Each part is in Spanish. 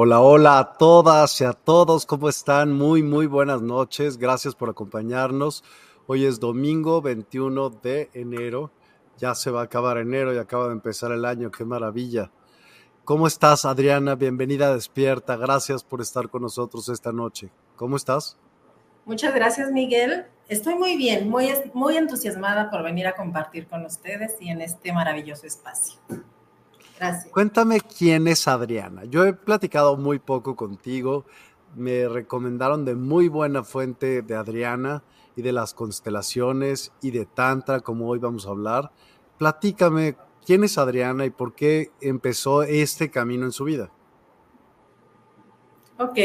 Hola, hola a todas y a todos, ¿cómo están? Muy, muy buenas noches, gracias por acompañarnos. Hoy es domingo 21 de enero, ya se va a acabar enero y acaba de empezar el año, qué maravilla. ¿Cómo estás, Adriana? Bienvenida a Despierta, gracias por estar con nosotros esta noche. ¿Cómo estás? Muchas gracias, Miguel. Estoy muy bien, muy, muy entusiasmada por venir a compartir con ustedes y en este maravilloso espacio. Cuéntame quién es Adriana. Yo he platicado muy poco contigo. Me recomendaron de muy buena fuente de Adriana y de las constelaciones y de Tantra, como hoy vamos a hablar. Platícame quién es Adriana y por qué empezó este camino en su vida. Ok,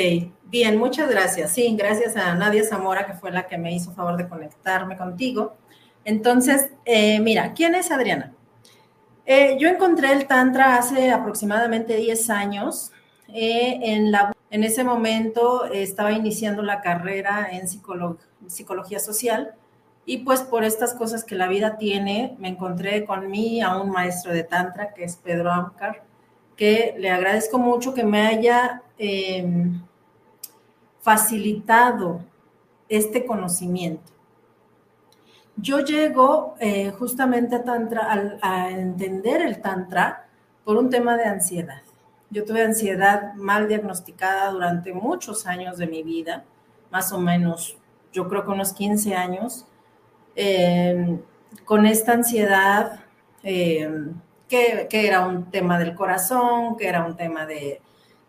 bien, muchas gracias. Sí, gracias a Nadia Zamora, que fue la que me hizo favor de conectarme contigo. Entonces, eh, mira, ¿quién es Adriana? Eh, yo encontré el Tantra hace aproximadamente 10 años. Eh, en, ese momento estaba iniciando la carrera en psicología social y pues por estas cosas que la vida tiene, me encontré con mí a un maestro de Tantra que es Pedro Amcar, que le agradezco mucho que me haya em, facilitado este conocimiento yo llego eh, justamente a, tantra, a, entender el Tantra por un tema de ansiedad. Yo tuve ansiedad mal diagnosticada durante muchos años de mi vida, más o menos, yo creo que unos 15 años, em, con esta ansiedad em, que era un tema del corazón, que era un tema de,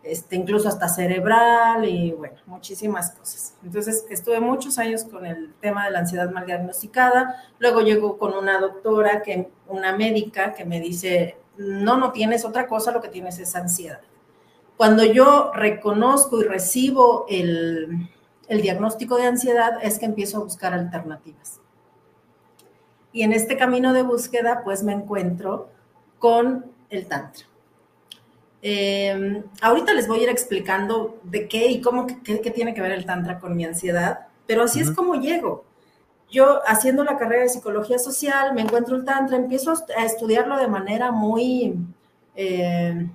este, incluso hasta cerebral y bueno, muchísimas cosas. Entonces estuve muchos años con el tema de la ansiedad mal diagnosticada, luego llegó con una doctora, que, una médica que me dice, no, no tienes otra cosa, lo que tienes es ansiedad. Cuando yo reconozco y recibo el, el diagnóstico de ansiedad es que empiezo a buscar alternativas. Y en este camino de búsqueda pues me encuentro con el tantra. Em, ahorita les voy a ir explicando de qué y cómo, qué, tiene que ver el Tantra con mi ansiedad, pero así es como llego. Yo haciendo la carrera de psicología social, me encuentro el Tantra, empiezo a estudiarlo de manera muy, em,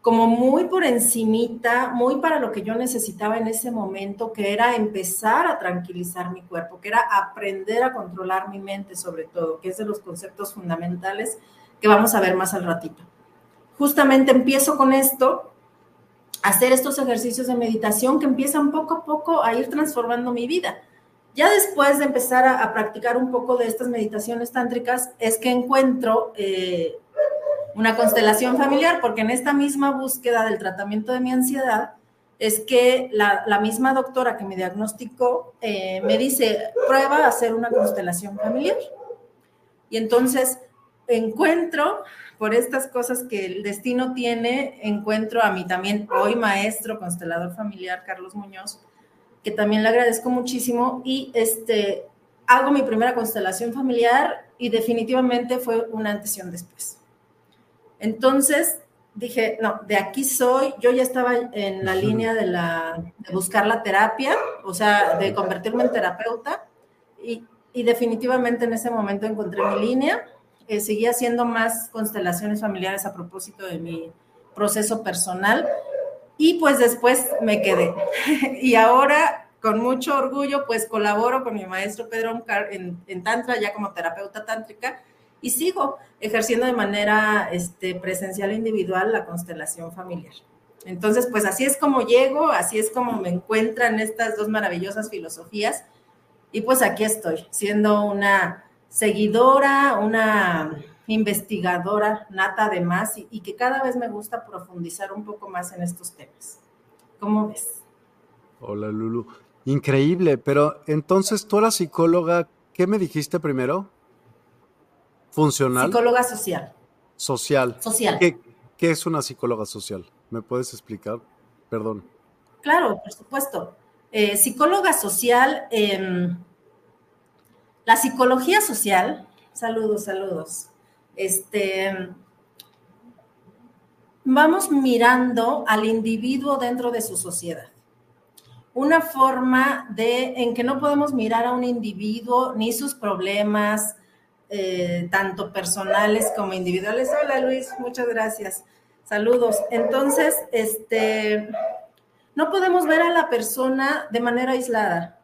como muy por encimita, muy para lo que yo necesitaba en ese momento, que era empezar a tranquilizar mi cuerpo, que era aprender a controlar mi mente sobre todo, que es de los conceptos fundamentales que vamos a ver más al ratito justamente empiezo con esto, hacer estos ejercicios de meditación que empiezan poco a poco a ir transformando mi vida. Ya después de empezar a, practicar un poco de estas meditaciones tántricas, es que encuentro eh, una constelación familiar, porque en esta misma búsqueda del tratamiento de mi ansiedad, es que la, misma doctora que me diagnosticó eh, me dice, prueba a hacer una constelación familiar. Y entonces encuentro, por estas cosas que el destino tiene, encuentro a mí también, hoy maestro, constelador familiar, Carlos Muñoz, que también le agradezco muchísimo, y este, hago mi primera constelación familiar y definitivamente fue una antes y un después. Entonces, dije, no, de aquí soy, yo ya estaba en la línea de, la, de buscar la terapia, o sea, de convertirme en terapeuta, y, y definitivamente en ese momento encontré mi línea, eh, seguí haciendo más constelaciones familiares a propósito de mi proceso personal, y pues después me quedé. y ahora, con mucho orgullo, pues colaboro con mi maestro Pedro en, en Tantra, ya como terapeuta tántrica, y sigo ejerciendo de manera este, presencial e individual la constelación familiar. Entonces, pues así es como llego, así es como me encuentran estas dos maravillosas filosofías. Y pues aquí estoy, siendo una seguidora, una investigadora nata además, y, y que cada vez me gusta profundizar un poco más en estos temas. ¿Cómo ves? Hola, Lulu. Increíble, pero entonces tú eras psicóloga, ¿qué me dijiste primero? Funcional. Psicóloga social. Social. Social. ¿Qué, es una psicóloga social? ¿Me puedes explicar? Perdón. Claro, por supuesto. Eh, psicóloga social, em, la psicología social, saludos, saludos. Este, vamos mirando al individuo dentro de su sociedad. Una forma de en que no podemos mirar a un individuo ni sus problemas, eh, tanto personales como individuales. Hola Luis, muchas gracias. Saludos. Entonces, este, no podemos ver a la persona de manera aislada.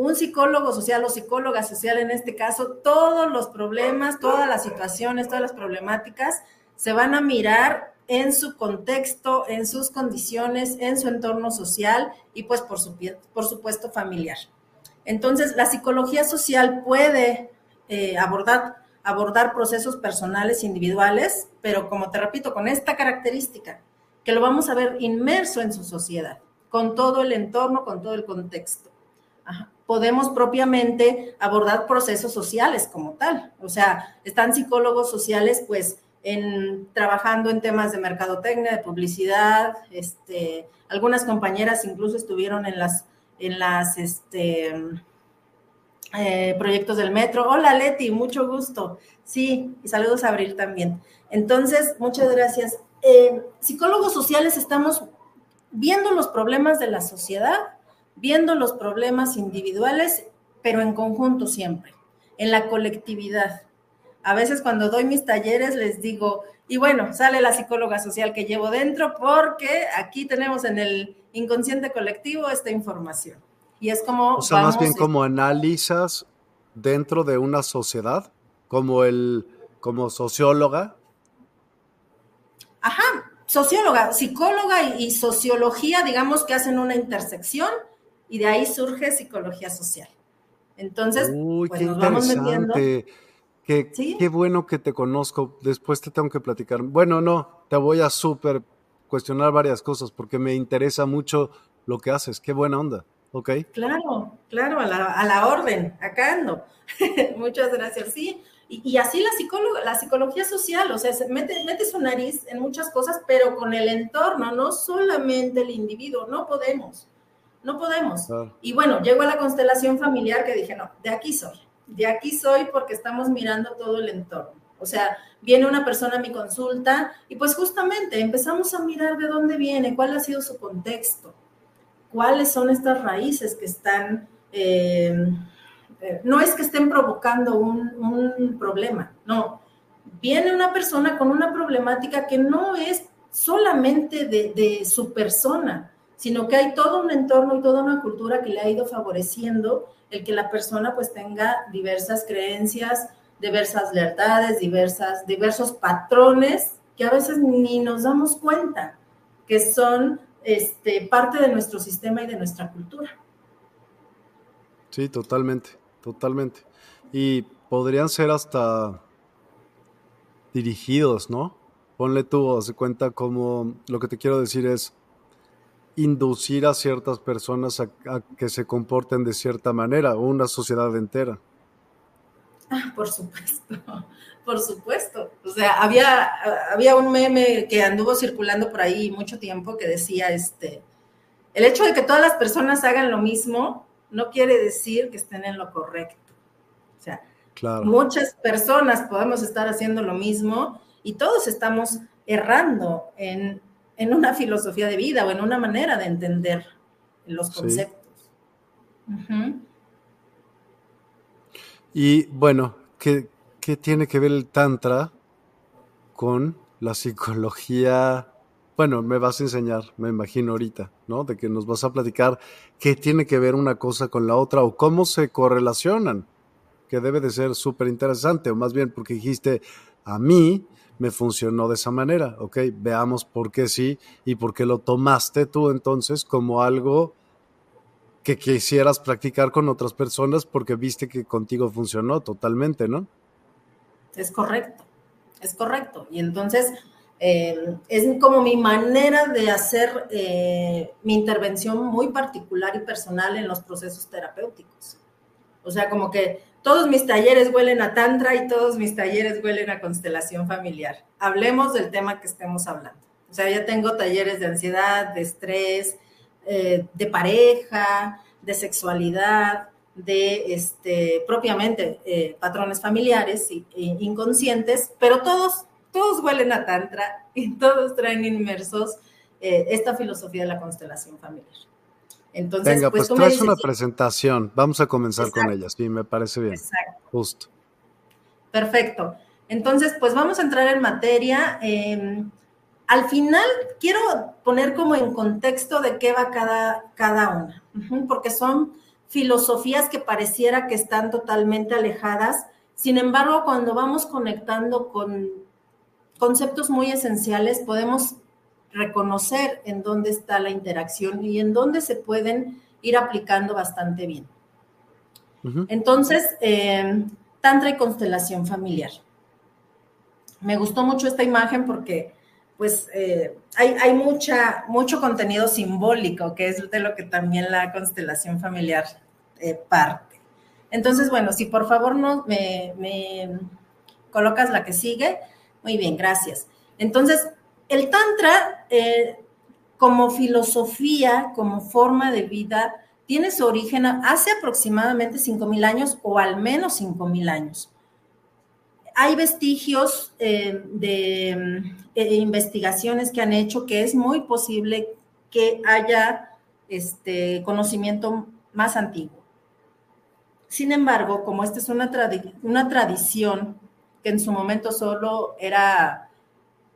Un psicólogo social o psicóloga social en este caso, todos los problemas, todas las situaciones, todas las problemáticas se van a mirar en su contexto, en sus condiciones, en su entorno social y pues por, por supuesto familiar. Entonces, la psicología social puede eh, abordar, abordar procesos personales individuales, pero como te repito, con esta característica, que lo vamos a ver inmerso en su sociedad, con todo el entorno, con todo el contexto. Podemos propiamente abordar procesos sociales como tal. O sea, están psicólogos sociales, pues, en, trabajando en temas de mercadotecnia, de publicidad, este, algunas compañeras incluso estuvieron en las, en las, este, eh, proyectos del metro. Hola Leti, mucho gusto. Sí, y saludos a Abril también. Entonces, muchas gracias. Eh, psicólogos sociales estamos viendo los problemas de la sociedad, viendo los problemas individuales, pero en conjunto siempre, en la colectividad. A veces cuando doy mis talleres les digo, y bueno, sale la psicóloga social que llevo dentro porque aquí tenemos en el inconsciente colectivo esta información. Y es como... O sea, más bien como analizas dentro de una sociedad, como el, como socióloga. Ajá, socióloga, psicóloga y, sociología, digamos que hacen una intersección y de ahí surge psicología social. Entonces, pues nos vamos metiendo. Qué, qué bueno que te conozco. Después te tengo que platicar. Bueno, no, te voy a súper cuestionar varias cosas porque me interesa mucho lo que haces. Qué buena onda. Ok. Claro, claro, a la, orden, acá ando. Muchas gracias, sí. Y, así la, psicóloga, la psicología social, o sea, mete, mete su nariz en muchas cosas, pero con el entorno, no solamente el individuo, no podemos, no podemos. Y bueno, llego a la constelación familiar que dije, no, de aquí soy, de aquí soy porque estamos mirando todo el entorno. O sea, viene una persona a mi consulta y pues justamente empezamos a mirar de dónde viene, cuál ha sido su contexto cuáles son estas raíces que están, eh, eh, no es que estén provocando un, problema, no. Viene una persona con una problemática que no es solamente de, de, su persona, sino que hay todo un entorno y toda una cultura que le ha ido favoreciendo el que la persona pues tenga diversas creencias, diversas lealtades, diversas, diversos patrones que a veces ni nos damos cuenta que son este, parte de nuestro sistema y de nuestra cultura. Sí, totalmente, totalmente. Y podrían ser hasta dirigidos, ¿no? Ponle tú, hace cuenta como lo que te quiero decir es inducir a ciertas personas a, que se comporten de cierta manera, o una sociedad entera. Ah, por supuesto, por supuesto. O sea, había, había un meme que anduvo circulando por ahí mucho tiempo que decía, este, el hecho de que todas las personas hagan lo mismo no quiere decir que estén en lo correcto. O sea, muchas personas podemos estar haciendo lo mismo y todos estamos errando en, una filosofía de vida o en una manera de entender los conceptos. Y bueno, ¿qué, ¿qué tiene que ver el Tantra con la psicología bueno, me vas a enseñar, me imagino ahorita, ¿no? De que nos vas a platicar qué tiene que ver una cosa con la otra o cómo se correlacionan, que debe de ser súper interesante, o más bien porque dijiste, a mí me funcionó de esa manera, ¿ok? Veamos por qué sí y por qué lo tomaste tú entonces como algo que quisieras practicar con otras personas porque viste que contigo funcionó totalmente, ¿no? Es correcto, es correcto. Y entonces eh, es como mi manera de hacer eh, mi intervención muy particular y personal en los procesos terapéuticos. O sea, como que todos mis talleres huelen a tantra y todos mis talleres huelen a constelación familiar. Hablemos del tema que estemos hablando. O sea, ya tengo talleres de ansiedad, de estrés, eh, de pareja, de sexualidad, de este, propiamente patrones familiares e inconscientes, pero todos todos huelen a Tantra y todos traen inmersos eh, esta filosofía de la constelación familiar. Entonces, Venga, pues, pues traes una presentación. Vamos a comenzar con ella, sí, me parece bien. Exacto. Justo. Perfecto. Entonces, pues vamos a entrar en materia. Em, al final, quiero poner como en contexto de qué va cada, cada una, porque son filosofías que pareciera que están totalmente alejadas. Sin embargo, cuando vamos conectando con conceptos muy esenciales podemos reconocer en dónde está la interacción y en dónde se pueden ir aplicando bastante bien. Entonces, eh, Tantra y constelación familiar. Me gustó mucho esta imagen porque pues eh, hay, mucha, mucho contenido simbólico, que es de lo que también la constelación familiar eh, parte. Entonces, bueno, si por favor no, me, me colocas la que sigue, muy bien, gracias. Entonces, el Tantra, eh, como filosofía, como forma de vida, tiene su origen hace aproximadamente 5.000 años o al menos 5.000 años. Hay vestigios eh, de eh, investigaciones que han hecho que es muy posible que haya este conocimiento más antiguo. Sin embargo, como esta es una, una tradición que en su momento solo era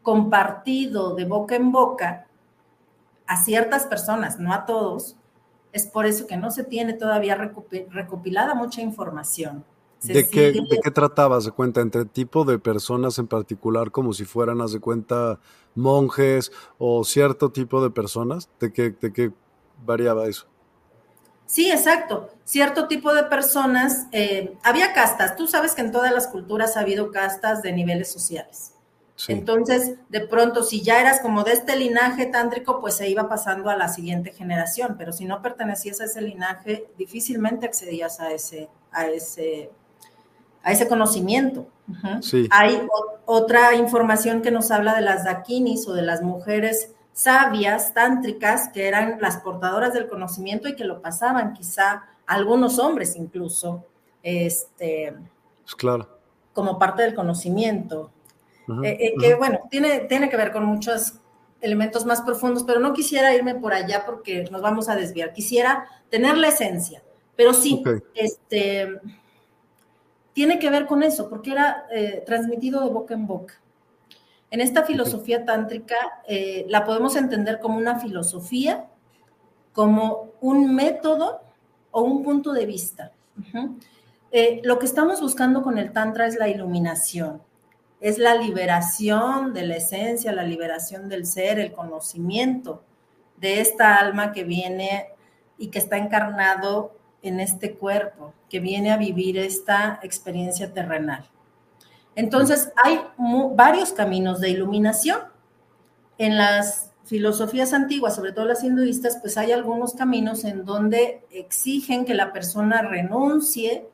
compartido de boca en boca a ciertas personas, no a todos, es por eso que no se tiene todavía recopilada mucha información. ¿De qué, ¿De qué, tratabas de cuenta? ¿Entre tipo de personas en particular, como si fueran, haz de cuenta, monjes o cierto tipo de personas? ¿De qué, de qué variaba eso? Sí, exacto. Cierto tipo de personas, eh, había castas. Tú sabes que en todas las culturas ha habido castas de niveles sociales. Entonces, de pronto, si ya eras como de este linaje tántrico, pues se iba pasando a la siguiente generación, pero si no pertenecías a ese linaje, difícilmente accedías a ese, a ese, a ese conocimiento. Hay otra información que nos habla de las dakinis o de las mujeres sabias, tántricas, que eran las portadoras del conocimiento y que lo pasaban quizá algunos hombres incluso, este, pues claro. como parte del conocimiento. Eh, eh, que bueno, tiene, tiene que ver con muchos elementos más profundos, pero no quisiera irme por allá porque nos vamos a desviar. Quisiera tener la esencia, pero sí, este, tiene que ver con eso, porque era eh, transmitido de boca en boca. En esta filosofía tántrica la podemos entender como una filosofía, como un método o un punto de vista. Eh, lo que estamos buscando con el tantra es la iluminación, es la liberación de la esencia, la liberación del ser, el conocimiento de esta alma que viene y que está encarnado en este cuerpo que viene a vivir esta experiencia terrenal. Entonces, hay varios caminos de iluminación. En las filosofías antiguas, sobre todo las hinduistas, pues hay algunos caminos en donde exigen que la persona renuncie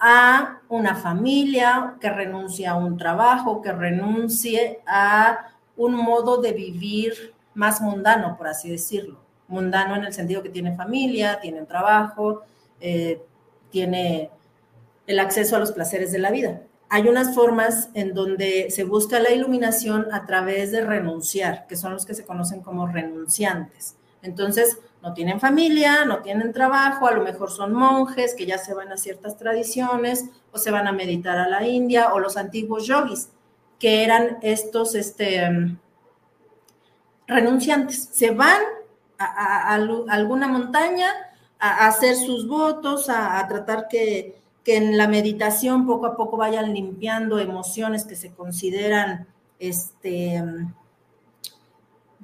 a una familia, que renuncie a un trabajo, que renuncie a un modo de vivir más mundano, por así decirlo. Mundano en el sentido que tiene familia, tiene trabajo, eh, tiene el acceso a los placeres de la vida hay unas formas en donde se busca la iluminación a través de renunciar, que son los que se conocen como renunciantes. Entonces, no tienen familia, no tienen trabajo, a lo mejor son monjes que ya se van a ciertas tradiciones o se van a meditar a la India o los antiguos yogis, que eran estos este, renunciantes. Se van a, alguna montaña a, hacer sus votos, a tratar que que en la meditación poco a poco vayan limpiando emociones que se consideran, este,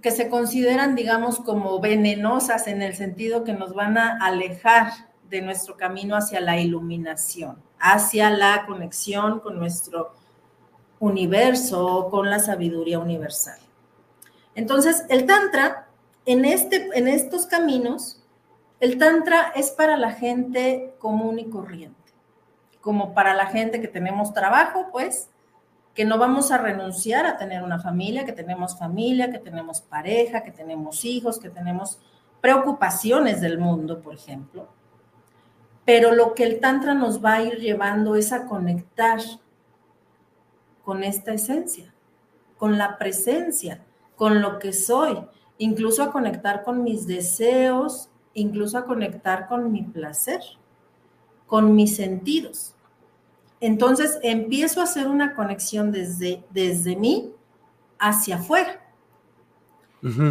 que se consideran, digamos, como venenosas en el sentido que nos van a alejar de nuestro camino hacia la iluminación, hacia la conexión con nuestro universo, con la sabiduría universal. Entonces, el Tantra, en, este, en estos caminos, el Tantra es para la gente común y corriente como para la gente que tenemos trabajo, pues, que no vamos a renunciar a tener una familia, que tenemos familia, que tenemos pareja, que tenemos hijos, que tenemos preocupaciones del mundo, por ejemplo. Pero lo que el Tantra nos va a ir llevando es a conectar con esta esencia, con la presencia, con lo que soy, incluso a conectar con mis deseos, incluso a conectar con mi placer, con mis sentidos. Entonces empiezo a hacer una conexión desde, desde mí hacia afuera.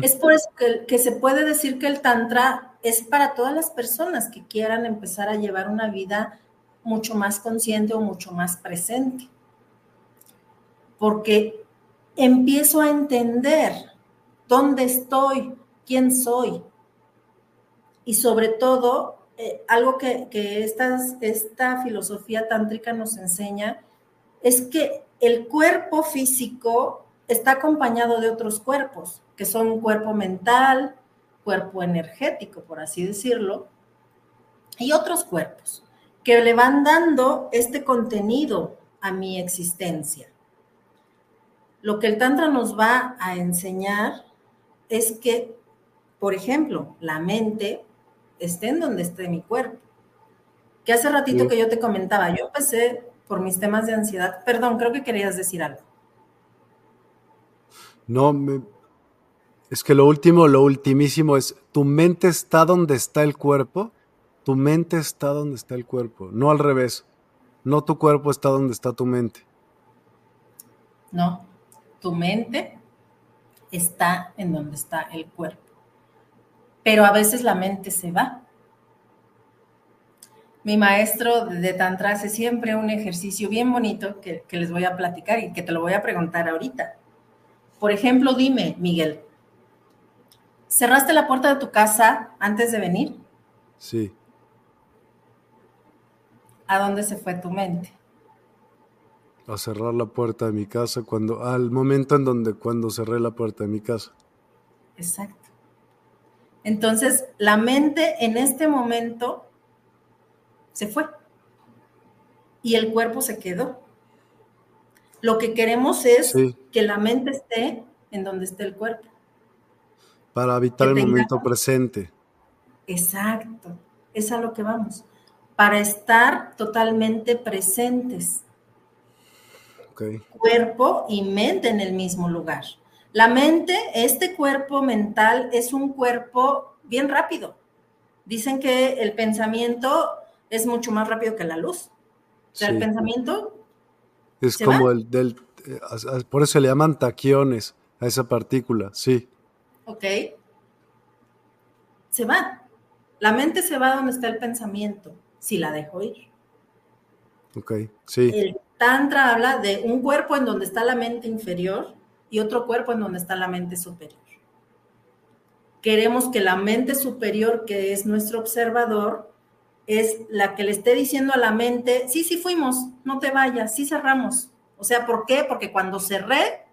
Es por eso que, que, se puede decir que el Tantra es para todas las personas que quieran empezar a llevar una vida mucho más consciente o mucho más presente. Porque empiezo a entender dónde estoy, quién soy. Y sobre todo, eh, algo que, esta filosofía tántrica nos enseña es que el cuerpo físico está acompañado de otros cuerpos, que son un cuerpo mental, cuerpo energético, por así decirlo, y otros cuerpos que le van dando este contenido a mi existencia. Lo que el Tantra nos va a enseñar es que, por ejemplo, la mente esté en donde esté mi cuerpo. Que hace ratito que yo te comentaba, yo empecé por mis temas de ansiedad. Perdón, creo que querías decir algo. No, es que lo último, lo ultimísimo es, tu mente está donde está el cuerpo, tu mente está donde está el cuerpo, no al revés, no tu cuerpo está donde está tu mente. No, tu mente está en donde está el cuerpo pero a veces la mente se va. Mi maestro de Tantra hace siempre un ejercicio bien bonito que, les voy a platicar y que te lo voy a preguntar ahorita. Por ejemplo, dime, Miguel, ¿cerraste la puerta de tu casa antes de venir? Sí. ¿A dónde se fue tu mente? A cerrar la puerta de mi casa cuando, al momento en donde cuando cerré la puerta de mi casa. Exacto. Entonces, la mente en este momento se fue y el cuerpo se quedó. Lo que queremos es que la mente esté en donde esté el cuerpo. Para evitar el momento presente. Exacto, es a lo que vamos. Para estar totalmente presentes. Cuerpo y mente en el mismo lugar. La mente, este cuerpo mental es un cuerpo bien rápido. Dicen que el pensamiento es mucho más rápido que la luz. O sea, el pensamiento... Es como el del... Eh, por eso le llaman taquiones a esa partícula, sí. Ok. Se va. La mente se va donde está el pensamiento, si la dejo ir. Ok, sí. El Tantra habla de un cuerpo en donde está la mente inferior y otro cuerpo en donde está la mente superior. Queremos que la mente superior, que es nuestro observador, es la que le esté diciendo a la mente, sí, sí fuimos, no te vayas, sí cerramos. O sea, ¿por qué? Porque cuando cerré,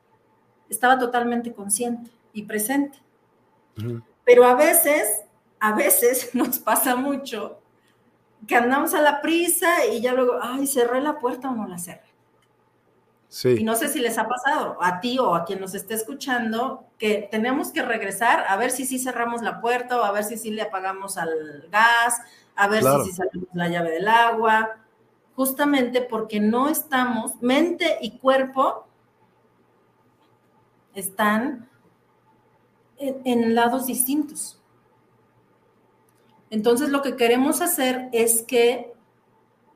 estaba totalmente consciente y presente. Pero a veces, a veces nos pasa mucho que andamos a la prisa y ya luego, ay, cerré la puerta o no la cerré. Sí. Y no sé si les ha pasado a ti o a quien nos esté escuchando que tenemos que regresar a ver si sí cerramos la puerta o a ver si sí le apagamos al gas, a ver si sí salimos la llave del agua, justamente porque no estamos, mente y cuerpo están en, lados distintos. Entonces lo que queremos hacer es que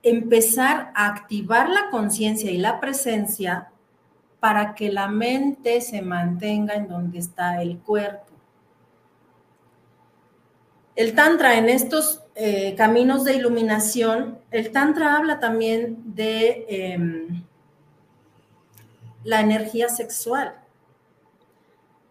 empezar a activar la conciencia y la presencia para que la mente se mantenga en donde está el cuerpo. El Tantra en estos eh, caminos de iluminación, el Tantra habla también de em, la energía sexual.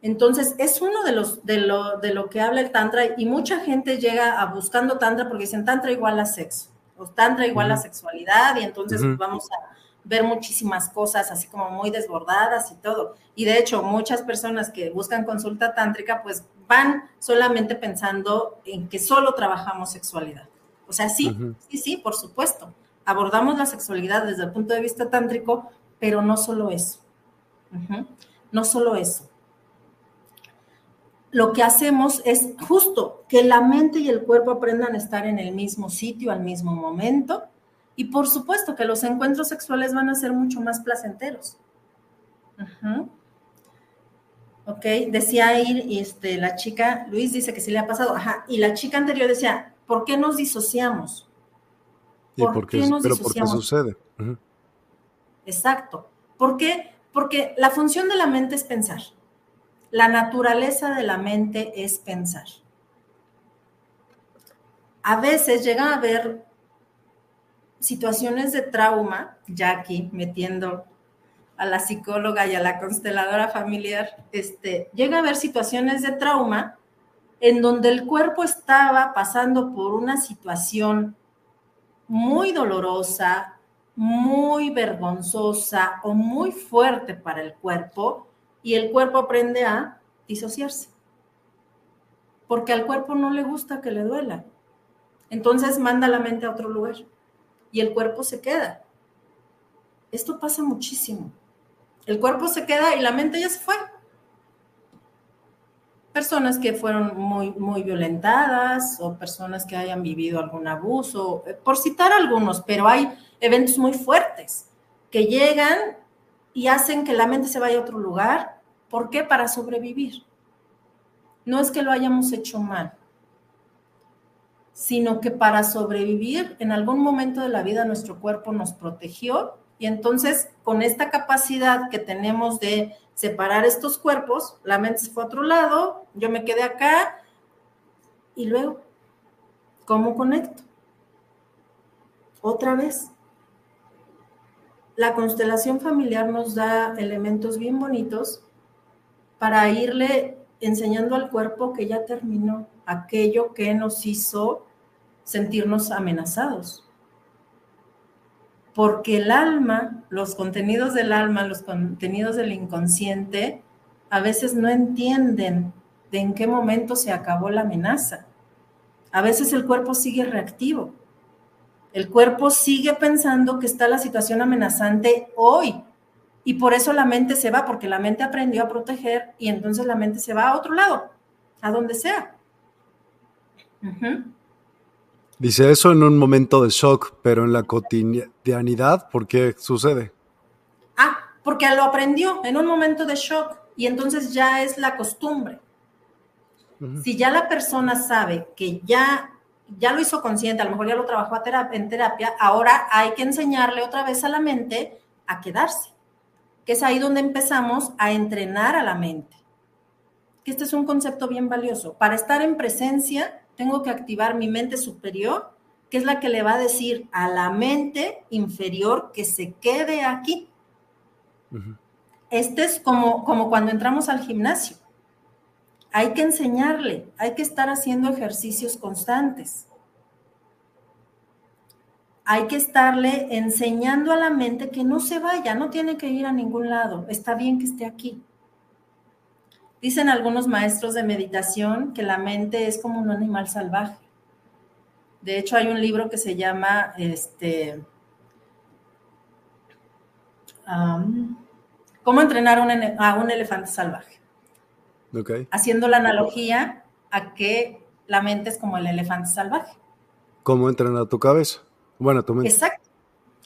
Entonces, es uno de los de lo, de lo que habla el Tantra y mucha gente llega a buscando Tantra porque dicen Tantra igual a sexo, o Tantra igual a sexualidad, y entonces vamos a ver muchísimas cosas así como muy desbordadas y todo. Y de hecho, muchas personas que buscan consulta tántrica, pues van solamente pensando en que solo trabajamos sexualidad. O sea, sí, sí, sí, por supuesto. Abordamos la sexualidad desde el punto de vista tántrico, pero no solo eso. No solo eso lo que hacemos es justo que la mente y el cuerpo aprendan a estar en el mismo sitio al mismo momento. Y por supuesto que los encuentros sexuales van a ser mucho más placenteros. Ok, decía ahí este, la chica, Luis dice que sí le ha pasado, ajá, y la chica anterior decía, ¿por qué nos disociamos? ¿Por, qué, nos pero disociamos? ¿por qué sucede? Exacto. ¿Por qué? Porque la función de la mente es pensar. La naturaleza de la mente es pensar. A veces llega a haber situaciones de trauma, ya aquí metiendo a la psicóloga y a la consteladora familiar, este, llega a haber situaciones de trauma en donde el cuerpo estaba pasando por una situación muy dolorosa, muy vergonzosa o muy fuerte para el cuerpo y el cuerpo aprende a disociarse. Porque al cuerpo no le gusta que le duela. Entonces manda la mente a otro lugar y el cuerpo se queda. Esto pasa muchísimo. El cuerpo se queda y la mente ya se fue. Personas que fueron muy, muy violentadas o personas que hayan vivido algún abuso, eh, por citar algunos, pero hay eventos muy fuertes que llegan y hacen que la mente se vaya a otro lugar ¿Por qué? Para sobrevivir. No es que lo hayamos hecho mal, sino que para sobrevivir en algún momento de la vida nuestro cuerpo nos protegió y entonces con esta capacidad que tenemos de separar estos cuerpos, la mente se fue a otro lado, yo me quedé acá y luego, ¿cómo conecto? Otra vez. La constelación familiar nos da elementos bien bonitos para irle enseñando al cuerpo que ya terminó aquello que nos hizo sentirnos amenazados. Porque el alma, los contenidos del alma, los contenidos del inconsciente, a veces no entienden de en qué momento se acabó la amenaza. A veces el cuerpo sigue reactivo. El cuerpo sigue pensando que está la situación amenazante hoy, y por eso la mente se va, porque la mente aprendió a proteger y entonces la mente se va a otro lado, a donde sea. Dice eso en un momento de shock, pero en la cotidianidad, ¿por qué sucede? Ah, porque lo aprendió en un momento de shock y entonces ya es la costumbre. Si ya la persona sabe que ya, ya lo hizo consciente, a lo mejor ya lo trabajó en terapia, ahora hay que enseñarle otra vez a la mente a quedarse que es ahí donde empezamos a entrenar a la mente. Que este es un concepto bien valioso. Para estar en presencia, tengo que activar mi mente superior, que es la que le va a decir a la mente inferior que se quede aquí. Este es como, como cuando entramos al gimnasio. Hay que enseñarle, hay que estar haciendo ejercicios constantes. Hay que estarle enseñando a la mente que no se vaya, no tiene que ir a ningún lado, está bien que esté aquí. Dicen algunos maestros de meditación que la mente es como un animal salvaje. De hecho, hay un libro que se llama este, ¿Cómo entrenar a un elefante salvaje? Haciendo la analogía a que la mente es como el elefante salvaje. ¿Cómo entrenar tu cabeza? Bueno, tu mente. Exacto.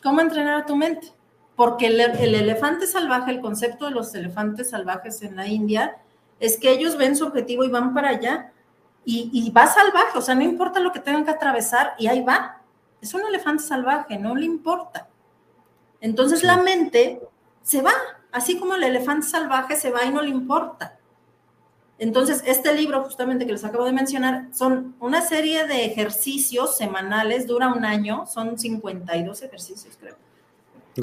¿Cómo entrenar a tu mente? Porque el, elefante salvaje, el concepto de los elefantes salvajes en la India, es que ellos ven su objetivo y van para allá. Y, va salvaje, o sea, no importa lo que tengan que atravesar, y ahí va. Es un elefante salvaje, no le importa. Entonces la mente se va, así como el elefante salvaje se va y no le importa. Entonces, este libro justamente que les acabo de mencionar son una serie de ejercicios semanales, dura un año, son 52 ejercicios, creo.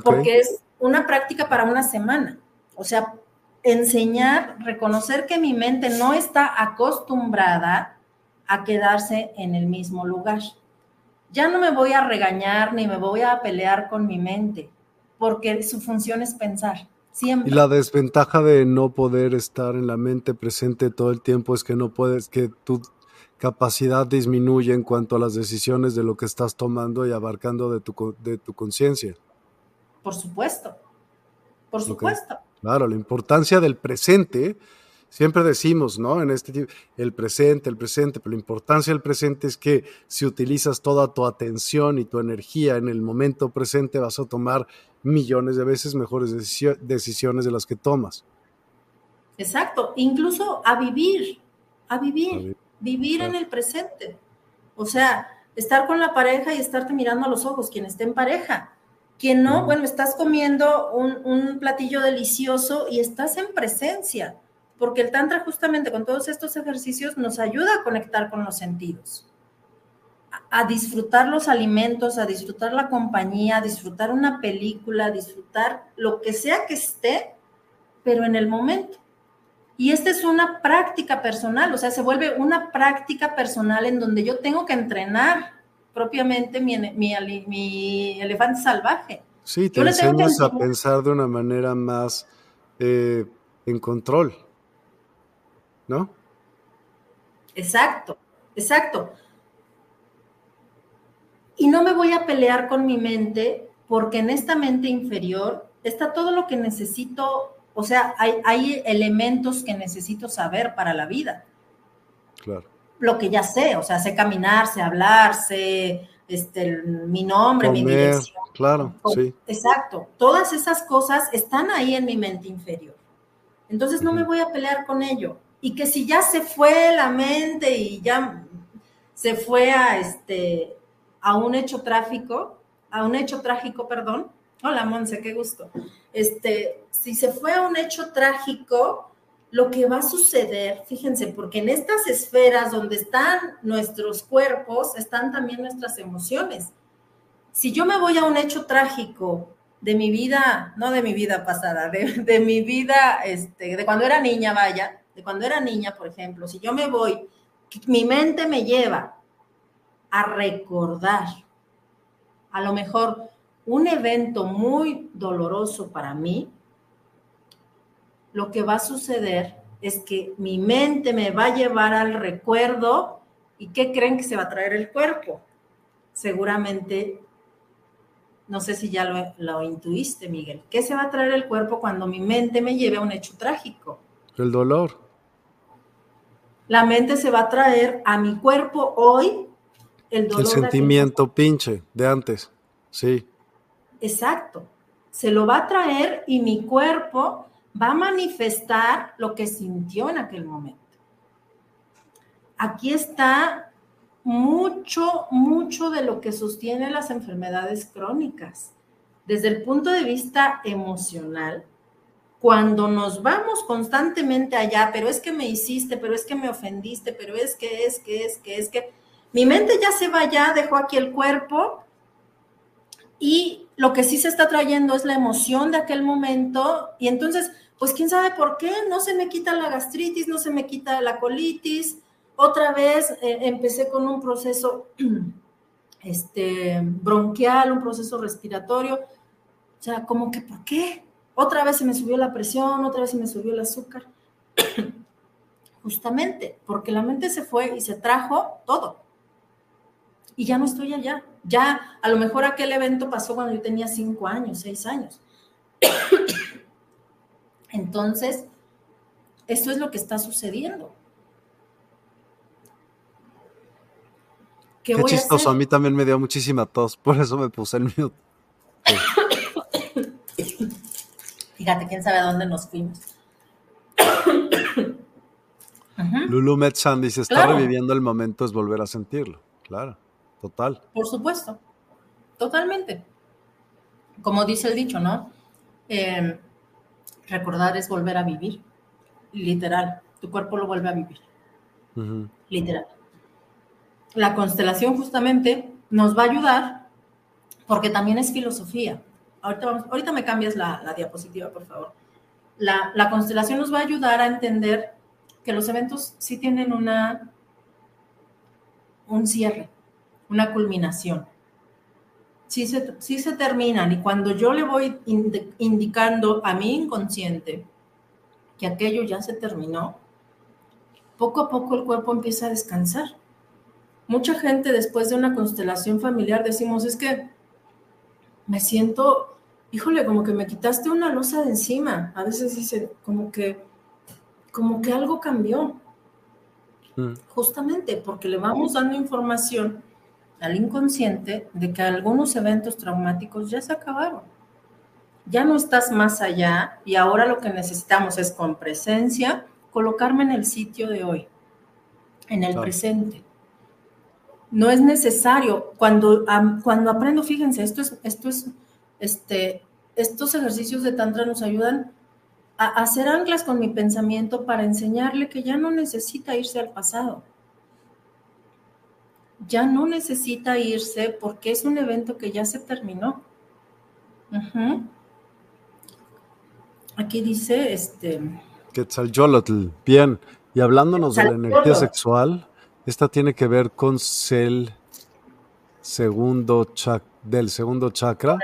Porque es una práctica para una semana. O sea, enseñar, reconocer que mi mente no está acostumbrada a quedarse en el mismo lugar. Ya no me voy a regañar ni me voy a pelear con mi mente, porque su función es pensar. Y la desventaja de no poder estar en la mente presente todo el tiempo es que no puedes, que tu capacidad disminuye en cuanto a las decisiones de lo que estás tomando y abarcando de tu, de tu conciencia. Por supuesto, por supuesto. Claro, la importancia del presente Siempre decimos, ¿no? En este tipo, el presente, el presente, pero la importancia del presente es que si utilizas toda tu atención y tu energía en el momento presente, vas a tomar millones de veces mejores decisiones de las que tomas. Exacto, incluso a vivir, a vivir, vivir, en el presente. O sea, estar con la pareja y estarte mirando a los ojos, quien esté en pareja. Quien no, bueno, estás comiendo un, un platillo delicioso y estás en presencia porque el Tantra justamente con todos estos ejercicios nos ayuda a conectar con los sentidos, a, disfrutar los alimentos, a disfrutar la compañía, a disfrutar una película, a disfrutar lo que sea que esté, pero en el momento. Y esta es una práctica personal, o sea, se vuelve una práctica personal en donde yo tengo que entrenar propiamente mi, mi, elefante salvaje. Sí, te enseñas a pensar de una manera más eh, en control. ¿No? Exacto, exacto. Y no me voy a pelear con mi mente porque en esta mente inferior está todo lo que necesito, o sea, hay, elementos que necesito saber para la vida. Claro. Lo que ya sé, o sea, sé caminar, sé hablar, sé este, mi nombre, mi dirección. Claro, sí. Exacto. Todas esas cosas están ahí en mi mente inferior. Entonces no me voy a pelear con ello y que si ya se fue la mente y ya se fue a este a un hecho tráfico, a un hecho trágico, perdón. Hola, Monse, qué gusto. Este, si se fue a un hecho trágico, lo que va a suceder, fíjense, porque en estas esferas donde están nuestros cuerpos, están también nuestras emociones. Si yo me voy a un hecho trágico de mi vida, no de mi vida pasada, de, mi vida, este, de cuando era niña, vaya, de cuando era niña, por ejemplo, si yo me voy, mi mente me lleva a recordar a lo mejor un evento muy doloroso para mí, lo que va a suceder es que mi mente me va a llevar al recuerdo y ¿qué creen que se va a traer el cuerpo? Seguramente, no sé si ya lo, lo intuiste, Miguel, ¿qué se va a traer el cuerpo cuando mi mente me lleve a un hecho trágico? El dolor la mente se va a traer a mi cuerpo hoy el dolor. El sentimiento pinche de antes, sí. Exacto. Se lo va a traer y mi cuerpo va a manifestar lo que sintió en aquel momento. Aquí está mucho, mucho de lo que sostiene las enfermedades crónicas. Desde el punto de vista emocional, cuando nos vamos constantemente allá, pero es que me hiciste, pero es que me ofendiste, pero es que, es que, es que, es que, mi mente ya se va allá, dejó aquí el cuerpo y lo que sí se está trayendo es la emoción de aquel momento y entonces, pues quién sabe por qué, no se me quita la gastritis, no se me quita la colitis, otra vez eh, empecé con un proceso este, bronquial, un proceso respiratorio. O sea, como que, ¿por qué? Otra vez se me subió la presión, otra vez se me subió el azúcar. Justamente, porque la mente se fue y se trajo todo. Y ya no estoy allá. Ya, a lo mejor aquel evento pasó cuando yo tenía cinco años, seis años. Entonces, esto es lo que está sucediendo. ¿Qué, chistoso, a, mí también me dio muchísima tos, por eso me puse el mute. Fíjate, quién sabe a dónde nos fuimos. Lulu Metzan dice, está reviviendo el momento es volver a sentirlo. Claro, total. Por supuesto, totalmente. Como dice el dicho, ¿no? Eh, recordar es volver a vivir. Literal, tu cuerpo lo vuelve a vivir. Literal la constelación justamente nos va a ayudar porque también es filosofía. Ahorita, ahorita me cambias la, diapositiva, por favor. La, constelación nos va a ayudar a entender que los eventos sí tienen una, un cierre, una culminación. Sí se, sí se terminan y cuando yo le voy indicando a mi inconsciente que aquello ya se terminó, poco a poco el cuerpo empieza a descansar mucha gente después de una constelación familiar decimos, es que me siento, híjole, como que me quitaste una losa de encima. A veces dicen, como que, como que algo cambió. Mm. Justamente porque le vamos dando información al inconsciente de que algunos eventos traumáticos ya se acabaron. Ya no estás más allá y ahora lo que necesitamos es con presencia colocarme en el sitio de hoy, en el presente no es necesario. Cuando, cuando aprendo, fíjense, esto es, esto es, este, estos ejercicios de Tantra nos ayudan a hacer anclas con mi pensamiento para enseñarle que ya no necesita irse al pasado. Ya no necesita irse porque es un evento que ya se terminó. Aquí dice este. Quetzalcóatl, bien. Y hablándonos de la energía sexual, esta tiene que ver con el segundo del segundo chakra.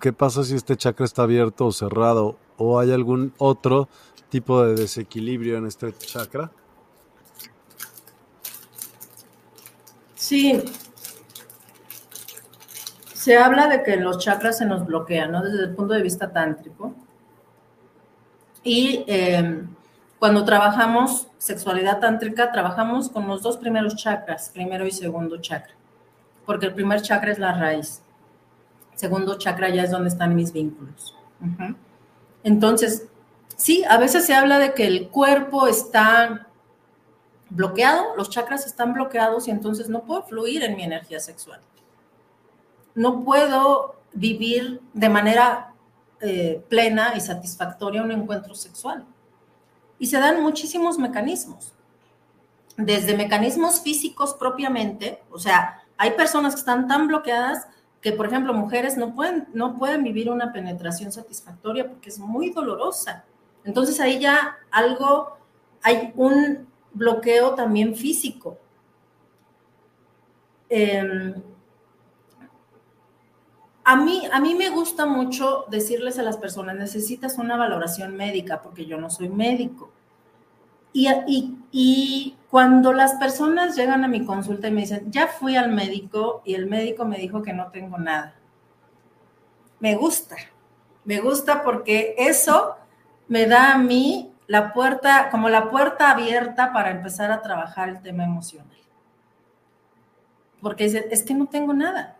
¿Qué, pasa si este chakra está abierto o cerrado? ¿O hay algún otro tipo de desequilibrio en este chakra? Sí. Se habla de que los chakras se nos bloquean, ¿no? Desde el punto de vista tántrico. Y eh, cuando trabajamos sexualidad tántrica, trabajamos con los dos primeros chakras, primero y segundo chakra, porque el primer chakra es la raíz, segundo chakra ya es donde están mis vínculos. Entonces, sí, a veces se habla de que el cuerpo está bloqueado, los chakras están bloqueados y entonces no puedo fluir en mi energía sexual. No puedo vivir de manera eh, plena y satisfactoria un encuentro sexual. Y se dan muchísimos mecanismos, desde mecanismos físicos propiamente, o sea, hay personas que están tan bloqueadas que, por ejemplo, mujeres no pueden, no pueden vivir una penetración satisfactoria porque es muy dolorosa. Entonces ahí ya algo, hay un bloqueo también físico. Em, a mí, a mí me gusta mucho decirles a las personas, necesitas una valoración médica, porque yo no soy médico. Y, y, cuando las personas llegan a mi consulta y me dicen, ya fui al médico y el médico me dijo que no tengo nada, me gusta, me gusta porque eso me da a mí la puerta, como la puerta abierta para empezar a trabajar el tema emocional. Porque es que no tengo nada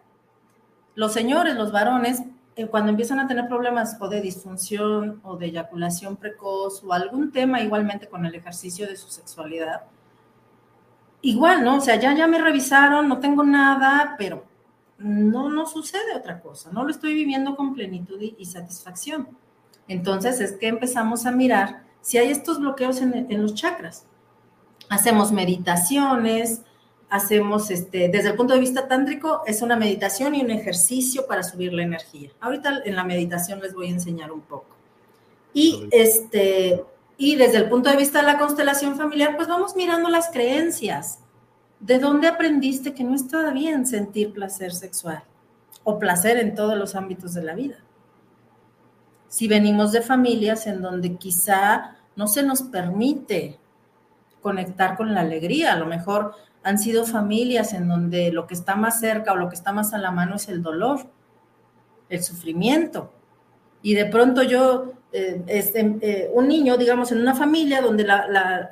los señores, los varones, eh, cuando empiezan a tener problemas o de disfunción o de eyaculación precoz o algún tema igualmente con el ejercicio de su sexualidad, igual, ¿no? O sea, ya, ya me revisaron, no tengo nada, pero no, no sucede otra cosa, no lo estoy viviendo con plenitud y, satisfacción. Entonces es que empezamos a mirar si hay estos bloqueos en, en los chakras. Hacemos meditaciones, hacemos, este, desde el punto de vista tántrico, es una meditación y un ejercicio para subir la energía. Ahorita en la meditación les voy a enseñar un poco. Y, este, y desde el punto de vista de la constelación familiar, pues vamos mirando las creencias. ¿De dónde aprendiste que no está bien sentir placer sexual o placer en todos los ámbitos de la vida? Si venimos de familias en donde quizá no se nos permite conectar con la alegría, a lo mejor han sido familias en donde lo que está más cerca o lo que está más a la mano es el dolor, el sufrimiento. Y de pronto yo, eh, este, eh, un niño, digamos, en una familia donde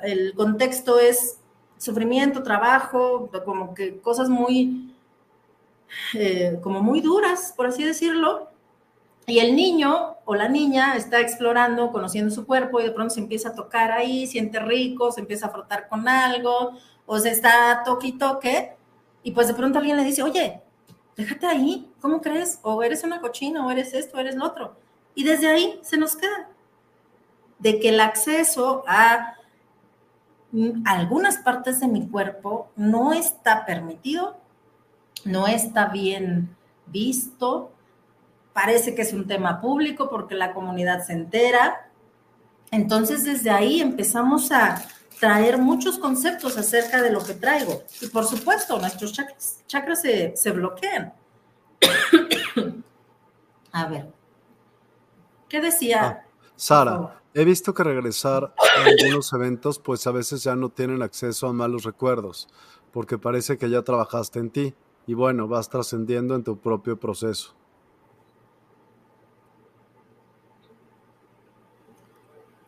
el contexto es sufrimiento, trabajo, como que cosas muy, eh, como muy duras, por así decirlo, y el niño o la niña está explorando, conociendo su cuerpo y de pronto se empieza a tocar ahí, siente rico, se empieza a frotar con algo, o se está toque y toque, y pues de pronto alguien le dice, oye, déjate ahí, ¿cómo crees? O eres una cochina, o eres esto, o eres lo otro. Y desde ahí se nos queda. De que el acceso a algunas partes de mi cuerpo no está permitido, no está bien visto, parece que es un tema público porque la comunidad se entera. Entonces desde ahí empezamos a traer muchos conceptos acerca de lo que traigo. Y por supuesto, nuestros chakras, se, bloquean. a ver, ¿qué decía? Ah, Sara, he visto que regresar a algunos eventos, pues a veces ya no tienen acceso a malos recuerdos, porque parece que ya trabajaste en ti y bueno, vas trascendiendo en tu propio proceso.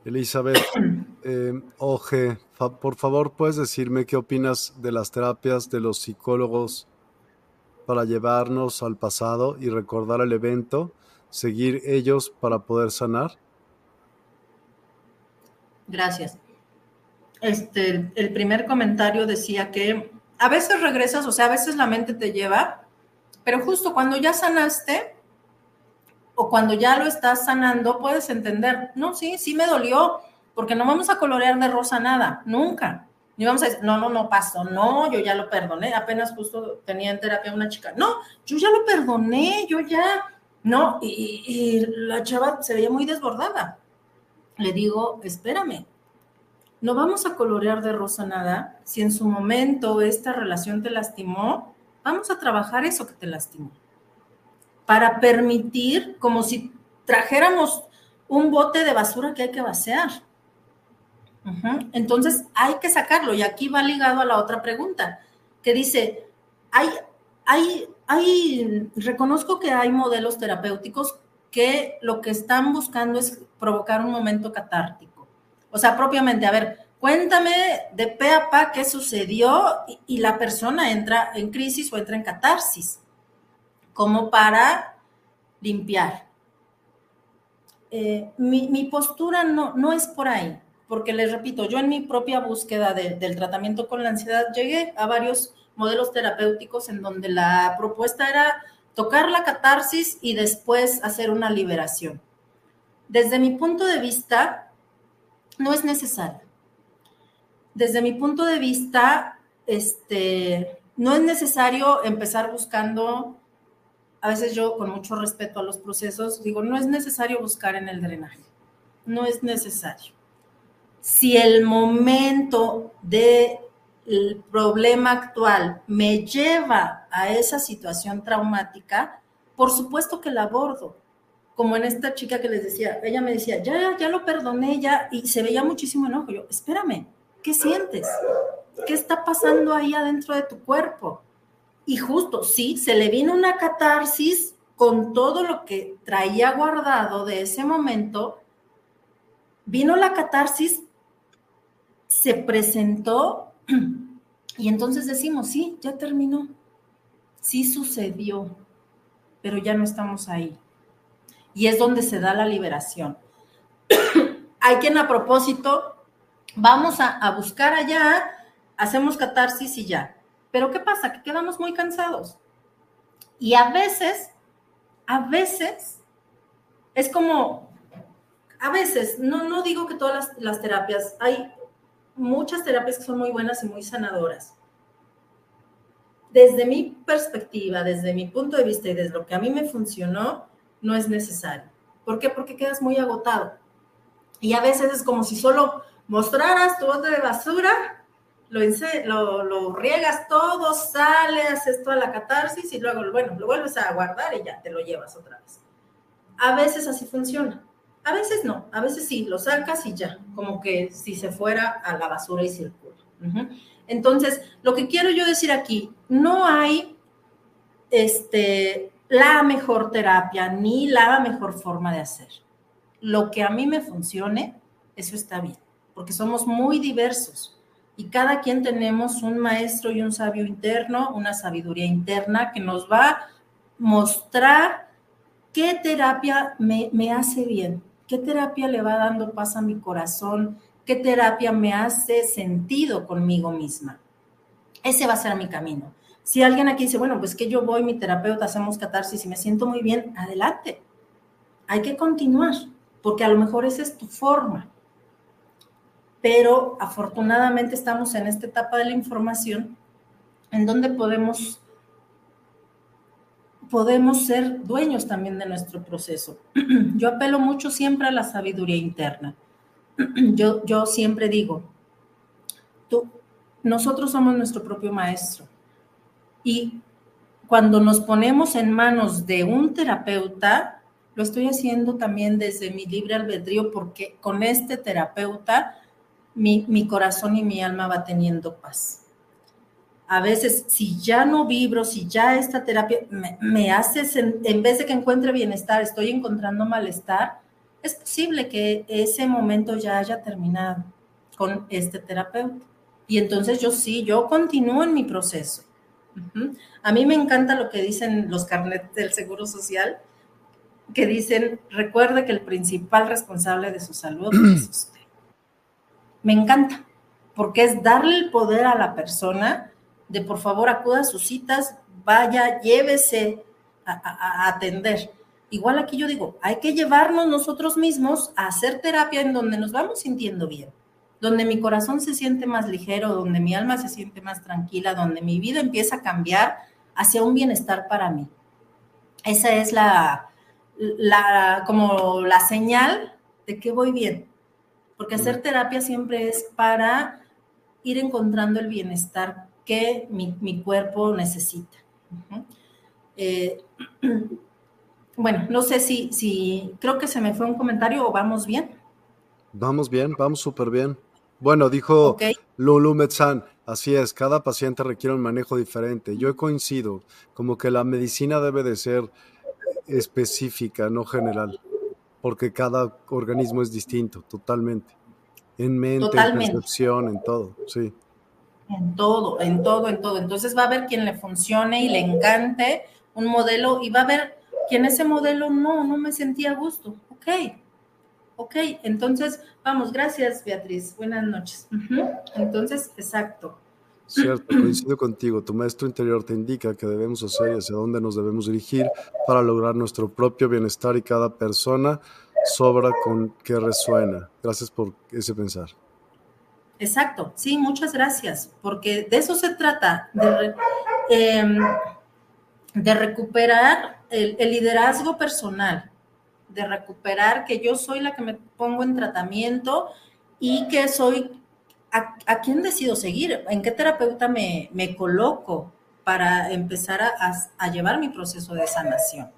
Elizabeth, eh, Oje, por favor, ¿puedes decirme qué opinas de las terapias de los psicólogos para llevarnos al pasado y recordar el evento, seguir ellos para poder sanar? Gracias. Este, el primer comentario decía que a veces regresas, o sea, a veces la mente te lleva, pero justo cuando ya sanaste, o cuando ya lo estás sanando, puedes entender, no, sí, sí me dolió, porque no vamos a colorear de rosa nada, nunca. Ni vamos a decir, no, no, no pasó, no, yo ya lo perdoné, apenas justo tenía en terapia una chica, no, yo ya lo perdoné, yo ya, no, y, la chava se veía muy desbordada. Le digo, espérame, no vamos a colorear de rosa nada. Si en su momento esta relación te lastimó, vamos a trabajar eso que te lastimó para permitir, como si trajéramos un bote de basura que hay que vaciar. Entonces hay que sacarlo y aquí va ligado a la otra pregunta que dice, hay, hay, hay, reconozco que hay modelos terapéuticos que lo que están buscando es provocar un momento catártico. O sea, propiamente, a ver, cuéntame de pe a pa qué sucedió y la persona entra en crisis o entra en catarsis como para limpiar. Eh, mi, postura no, no es por ahí, porque les repito, yo en mi propia búsqueda del tratamiento con la ansiedad llegué a varios modelos terapéuticos en donde la propuesta era tocar la catarsis y después hacer una liberación. Desde mi punto de vista, no es necesario. Desde mi punto de vista, este, no es necesario empezar buscando a veces yo con mucho respeto a los procesos digo, no es necesario buscar en el drenaje, no es necesario. Si el momento del problema actual me lleva a esa situación traumática, por supuesto que la abordo. Como en esta chica que les decía, ella me decía, ya, ya lo perdoné, ya, y se veía muchísimo enojo. Yo, espérame, ¿qué sientes? ¿Qué está pasando ahí adentro de tu cuerpo? Y justo, sí, se le vino una catarsis con todo lo que traía guardado de ese momento. Vino la catarsis, se presentó y entonces decimos, sí, ya terminó. Sí sucedió, pero ya no estamos ahí. Y es donde se da la liberación. Hay quien a propósito, vamos a, buscar allá, hacemos catarsis y ya pero ¿qué pasa? Que quedamos muy cansados. Y a veces, a veces, es como, a veces, no, no digo que todas las terapias, hay muchas terapias que son muy buenas y muy sanadoras. Desde mi perspectiva, desde mi punto de vista y desde lo que a mí me funcionó, no es necesario. ¿Por qué? Porque quedas muy agotado. Y a veces es como si solo mostraras tu bote de basura lo, lo, riegas todo, sale, haces toda la catarsis y luego, bueno, lo vuelves a guardar y ya te lo llevas otra vez. A veces así funciona. A veces no, a veces sí, lo sacas y ya, como que si se fuera a la basura y circula. Entonces, lo que quiero yo decir aquí, no hay este, la mejor terapia ni la mejor forma de hacer. Lo que a mí me funcione, eso está bien, porque somos muy diversos y cada quien tenemos un maestro y un sabio interno, una sabiduría interna que nos va a mostrar qué terapia me, me hace bien, qué terapia le va dando paz a mi corazón, qué terapia me hace sentido conmigo misma. Ese va a ser mi camino. Si alguien aquí dice, bueno, pues que yo voy, mi terapeuta, hacemos catarsis y me siento muy bien, adelante. Hay que continuar, porque a lo mejor esa es tu forma pero afortunadamente estamos en esta etapa de la información en donde podemos podemos ser dueños también de nuestro proceso. Yo apelo mucho siempre a la sabiduría interna. Yo, siempre digo, tú, nosotros somos nuestro propio maestro. Y cuando nos ponemos en manos de un terapeuta, lo estoy haciendo también desde mi libre albedrío porque con este terapeuta mi, corazón y mi alma va teniendo paz. A veces, si ya no vibro, si ya esta terapia me, hace, en vez de que encuentre bienestar, estoy encontrando malestar, es posible que ese momento ya haya terminado con este terapeuta. Y entonces yo sí, yo continúo en mi proceso. A mí me encanta lo que dicen los carnets del Seguro Social, que dicen, recuerde que el principal responsable de su salud es usted me encanta, porque es darle el poder a la persona de por favor acuda a sus citas, vaya, llévese a, atender. Igual aquí yo digo, hay que llevarnos nosotros mismos a hacer terapia en donde nos vamos sintiendo bien, donde mi corazón se siente más ligero, donde mi alma se siente más tranquila, donde mi vida empieza a cambiar hacia un bienestar para mí. Esa es la, la como la señal de que voy bien, porque hacer terapia siempre es para ir encontrando el bienestar que mi, cuerpo necesita. Eh, bueno, no sé si, si, creo que se me fue un comentario o vamos bien. Vamos bien, vamos súper bien. Bueno, dijo Lulu Metzan, así es, cada paciente requiere un manejo diferente. Yo coincido, como que la medicina debe de ser específica, no general porque cada organismo es distinto, totalmente. En mente, en percepción, en todo, sí. En todo, en todo, en todo. Entonces va a haber quien le funcione y le encante un modelo y va a haber quien ese modelo no, no me sentía a gusto. Ok, ok. Entonces, vamos, gracias Beatriz. Buenas noches. Entonces, exacto. Cierto, coincido contigo. Tu maestro interior te indica que debemos hacer y hacia dónde nos debemos dirigir para lograr nuestro propio bienestar y cada persona sobra con que resuena. Gracias por ese pensar. Exacto, sí, muchas gracias, porque de eso se trata, de, em, recuperar el, el liderazgo personal, de recuperar que yo soy la que me pongo en tratamiento y que soy ¿a, quién decido seguir? ¿En qué terapeuta me, coloco para empezar a, llevar mi proceso de sanación?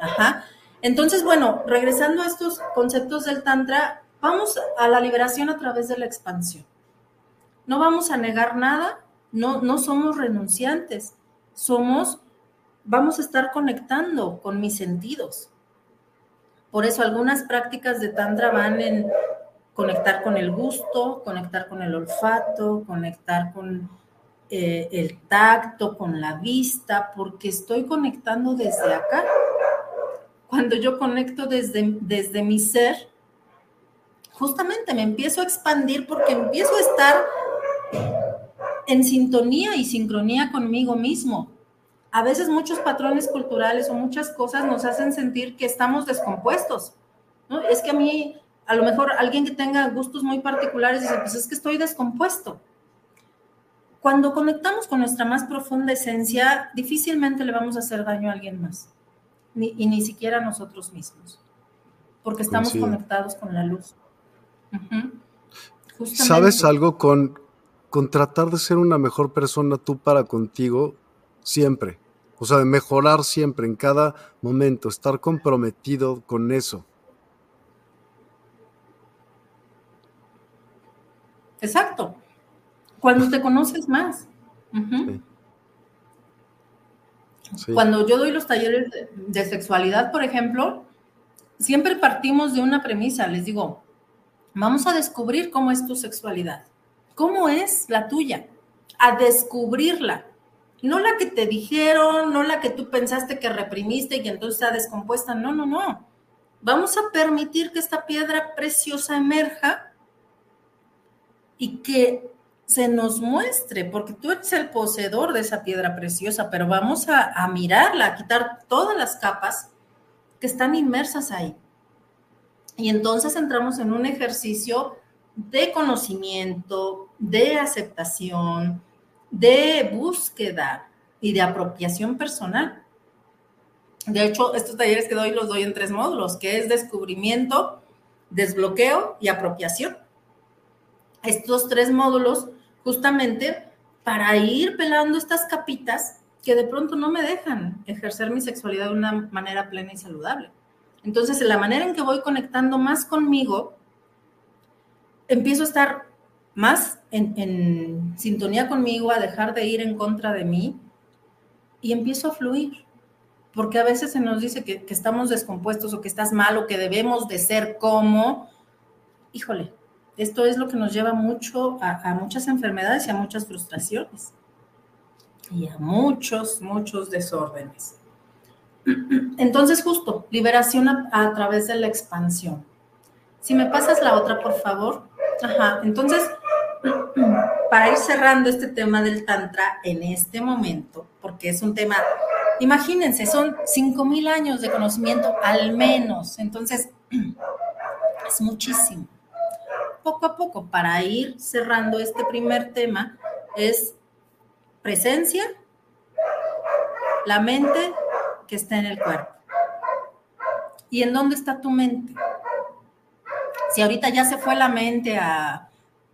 Ajá. Entonces, bueno, regresando a estos conceptos del Tantra, vamos a la liberación a través de la expansión. No vamos a negar nada, no, no somos renunciantes, somos, vamos a estar conectando con mis sentidos. Por eso algunas prácticas de Tantra van en conectar con el gusto, conectar con el olfato, conectar con eh, el tacto, con la vista, porque estoy conectando desde acá. Cuando yo conecto desde, desde mi ser, justamente me empiezo a expandir porque empiezo a estar en sintonía y sincronía conmigo mismo. A veces muchos patrones culturales o muchas cosas nos hacen sentir que estamos descompuestos. ¿no? Es que a mí a lo mejor alguien que tenga gustos muy particulares dice, pues es que estoy descompuesto. Cuando conectamos con nuestra más profunda esencia, difícilmente le vamos a hacer daño a alguien más, ni, y ni siquiera a nosotros mismos, porque estamos conectados con la luz. ¿Sabes algo con, con tratar de ser una mejor persona tú para contigo siempre. O sea, de mejorar siempre, en cada momento, estar comprometido con eso. Exacto. Cuando te conoces más. Cuando yo doy los talleres de, sexualidad, por ejemplo, siempre partimos de una premisa. Les digo, vamos a descubrir cómo es tu sexualidad. ¿Cómo es la tuya? A descubrirla. No la que te dijeron, no la que tú pensaste que reprimiste y entonces está descompuesta. No, no, no. Vamos a permitir que esta piedra preciosa emerja y que se nos muestre, porque tú eres el poseedor de esa piedra preciosa, pero vamos a, mirarla, a quitar todas las capas que están inmersas ahí. Y entonces entramos en un ejercicio de conocimiento, de aceptación, de búsqueda y de apropiación personal. De hecho, estos talleres que doy los doy en tres módulos, que es descubrimiento, desbloqueo y apropiación estos tres módulos justamente para ir pelando estas capitas que de pronto no me dejan ejercer mi sexualidad de una manera plena y saludable. Entonces, la manera en que voy conectando más conmigo, empiezo a estar más en, sintonía conmigo, a dejar de ir en contra de mí y empiezo a fluir. Porque a veces se nos dice que, que estamos descompuestos o que estás mal o que debemos de ser como, híjole, esto es lo que nos lleva mucho a, muchas enfermedades y a muchas frustraciones y a muchos, muchos desórdenes. Entonces, justo, liberación a, través de la expansión. Si me pasas la otra, por favor. Ajá, entonces, para ir cerrando este tema del Tantra en este momento, porque es un tema, imagínense, son 5.000 años de conocimiento al menos, entonces, es muchísimo poco a poco para ir cerrando este primer tema es presencia, la mente que está en el cuerpo. ¿Y en dónde está tu mente? Si ahorita ya se fue la mente a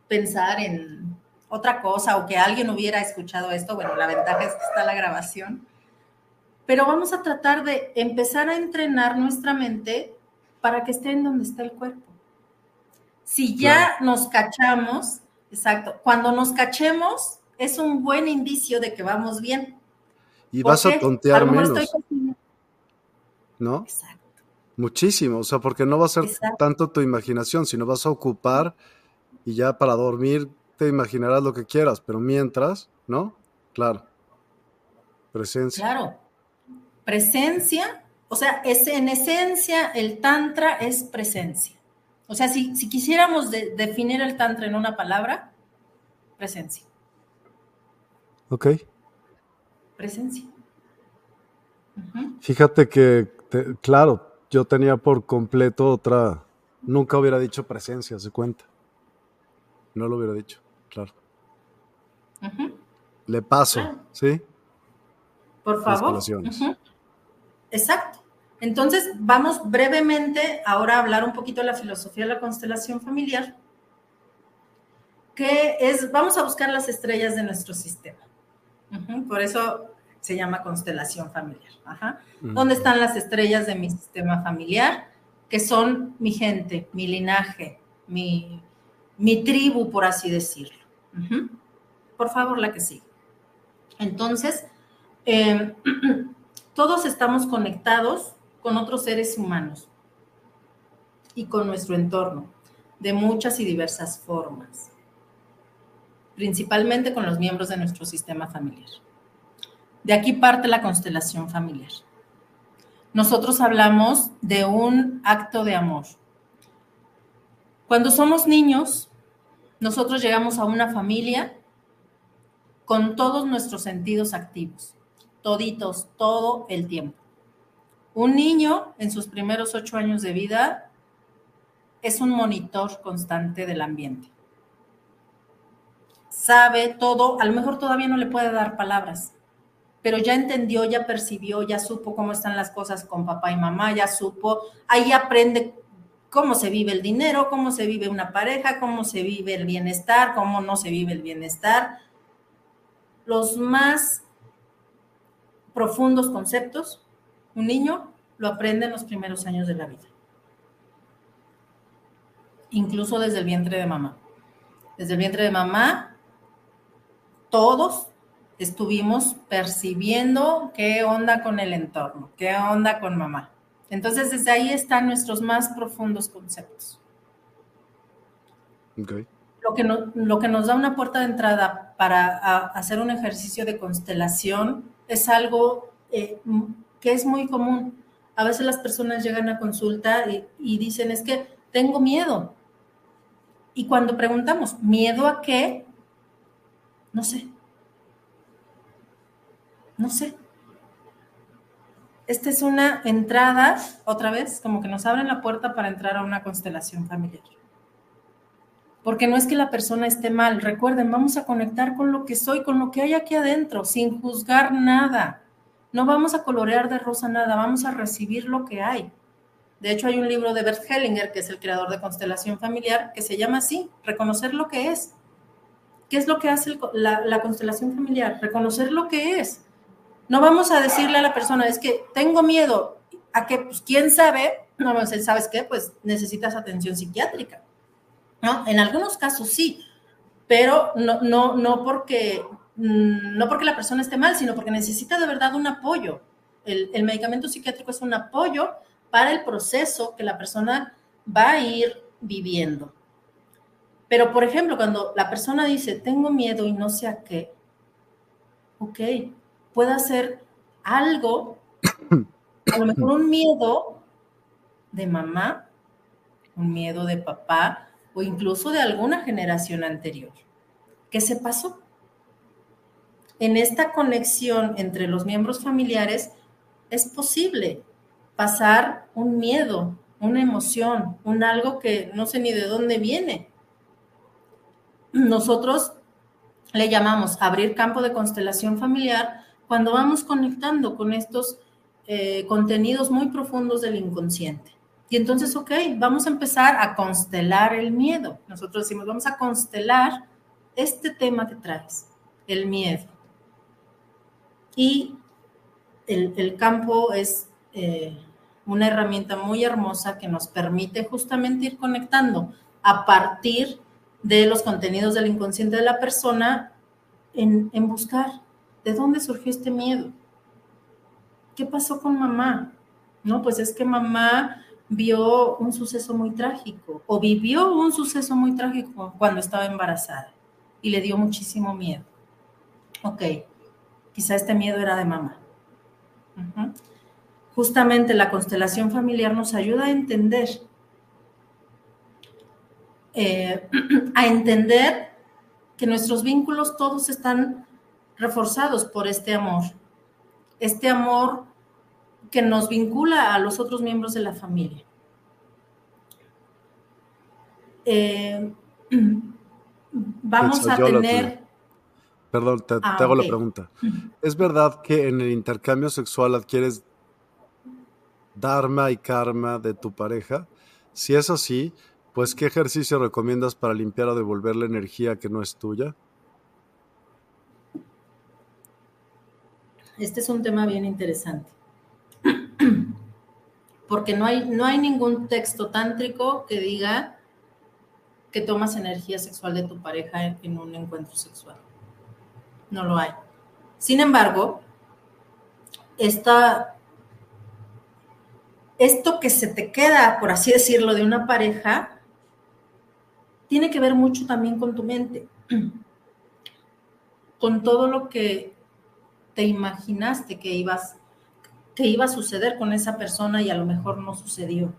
pensar en otra cosa o que alguien hubiera escuchado esto, bueno, la ventaja es que está la grabación, pero vamos a tratar de empezar a entrenar nuestra mente para que esté en donde está el cuerpo. Si ya nos cachamos, exacto, cuando nos cachemos es un buen indicio de que vamos bien. Y vas a tontear menos. ¿No? Exacto. Muchísimo, o sea, porque no va a ser tanto tu imaginación, sino vas a ocupar y ya para dormir te imaginarás lo que quieras, pero mientras, ¿no? Claro. Presencia. Claro. Presencia, o sea, es en esencia el tantra es presencia. O sea, si, quisiéramos definir el tantra en una palabra, presencia. Ok. Presencia. Fíjate que, claro, yo tenía por completo otra, nunca hubiera dicho presencia, se cuenta. No lo hubiera dicho, claro. Le paso, ¿sí? Por favor. Exacto. Entonces, vamos brevemente ahora a hablar un poquito de la filosofía de la constelación familiar, que es, vamos a buscar las estrellas de nuestro sistema. por eso se llama constelación familiar. ¿Dónde están las estrellas de mi sistema familiar? Que son mi gente, mi linaje, mi, tribu, por así decirlo. Por favor, la que sigue. Entonces, em, todos estamos conectados con otros seres humanos y con nuestro entorno de muchas y diversas formas, principalmente con los miembros de nuestro sistema familiar. De aquí parte la constelación familiar. Nosotros hablamos de un acto de amor. Cuando somos niños, nosotros llegamos a una familia con todos nuestros sentidos activos, toditos, todo el tiempo. Un niño en sus primeros ocho años de vida es un monitor constante del ambiente. Sabe todo, a lo mejor todavía no le puede dar palabras, pero ya entendió, ya percibió, ya supo cómo están las cosas con papá y mamá, ya supo, ahí aprende cómo se vive el dinero, cómo se vive una pareja, cómo se vive el bienestar, cómo no se vive el bienestar. Los más profundos conceptos, un niño lo aprende en los primeros años de la vida, incluso desde el vientre de mamá. Desde el vientre de mamá, todos estuvimos percibiendo qué onda con el entorno, qué onda con mamá. Entonces, desde ahí están nuestros más profundos conceptos. Lo, que lo que nos da una puerta de entrada para hacer un ejercicio de constelación es algo eh, que es muy común. A veces las personas llegan a consulta y dicen, es que tengo miedo. Y cuando preguntamos, ¿miedo a qué? No sé. No sé esta es una entrada, otra vez, como que nos abren la puerta para entrar a una constelación familiar. Porque no es que la persona esté mal, recuerden, vamos a conectar con lo que soy, con lo que hay aquí adentro, sin juzgar nada. No vamos a colorear de rosa nada, vamos a recibir lo que hay. De hecho, hay un libro de Bert Hellinger, que es el creador de Constelación Familiar, que se llama así, reconocer lo que es. ¿Qué es lo que hace la, la constelación familiar? Reconocer lo que es no vamos a decirle a la persona, es que tengo miedo a que, pues, quién sabe, no ¿sabes qué? Pues necesitas atención psiquiátrica. ¿No? En algunos casos sí, pero no, no, no porque mm, no porque la persona esté mal, sino porque necesita de verdad un apoyo. El, el, medicamento psiquiátrico es un apoyo para el proceso que la persona va a ir viviendo. Pero, por ejemplo, cuando la persona dice, tengo miedo y no sé a qué, ok, pueda ser algo, a lo mejor un miedo de mamá, un miedo de papá o incluso de alguna generación anterior. ¿Qué se pasó? En esta conexión entre los miembros familiares es posible pasar un miedo, una emoción, un algo que no sé ni de dónde viene. Nosotros le llamamos abrir campo de constelación familiar cuando vamos conectando con estos eh, contenidos muy profundos del inconsciente. Y entonces, ok, vamos a empezar a constelar el miedo. Nosotros decimos, vamos a constelar este tema que traes, el miedo. Y el, campo es eh, una herramienta muy hermosa que nos permite justamente ir conectando a partir de los contenidos del inconsciente de la persona en, en buscar ¿De dónde surgió este miedo? ¿Qué pasó con mamá? No, pues es que mamá vio un suceso muy trágico o vivió un suceso muy trágico cuando estaba embarazada y le dio muchísimo miedo. Ok, quizá este miedo era de mamá. Justamente la constelación familiar nos ayuda a entender, eh, a entender que nuestros vínculos todos están reforzados por este amor, este amor que nos vincula a los otros miembros de la familia. Eh, vamos a tener... Perdón, te, ah, hago la pregunta. ¿Es verdad que en el intercambio sexual adquieres dharma y karma de tu pareja? Si es así, pues ¿qué ejercicio recomiendas para limpiar o devolver la energía que no es tuya? Este es un tema bien interesante. Porque no hay, no hay ningún texto tántrico que diga que tomas energía sexual de tu pareja en, un encuentro sexual. No lo hay. Sin embargo, esto que se te queda, por así decirlo, de una pareja, tiene que ver mucho también con tu mente, con todo lo que te imaginaste que ibas que iba a suceder con esa persona y a lo mejor no sucedió.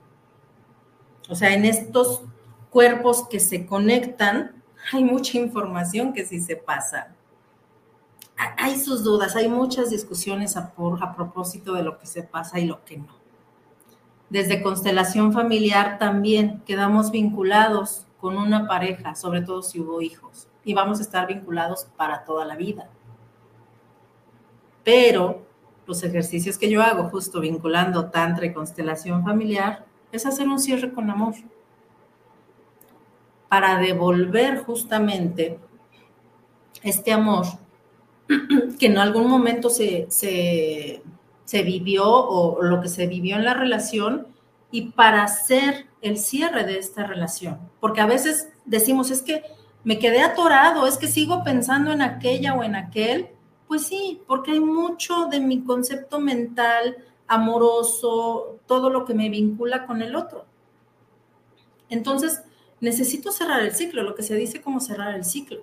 O sea, en estos cuerpos que se conectan, hay mucha información que sí se pasa. Hay sus dudas, hay muchas discusiones a, a propósito de lo que se pasa y lo que no. Desde constelación familiar también quedamos vinculados con una pareja, sobre todo si hubo hijos, y vamos a estar vinculados para toda la vida pero los ejercicios que yo hago justo vinculando tantra y constelación familiar es hacer un cierre con amor para devolver justamente este amor que en algún momento se, se, vivió o lo que se vivió en la relación y para hacer el cierre de esta relación. Porque a veces decimos, es que me quedé atorado, es que sigo pensando en aquella o en aquel. Pues sí, porque hay mucho de mi concepto mental, amoroso, todo lo que me vincula con el otro. Entonces, necesito cerrar el ciclo, lo que se dice como cerrar el ciclo.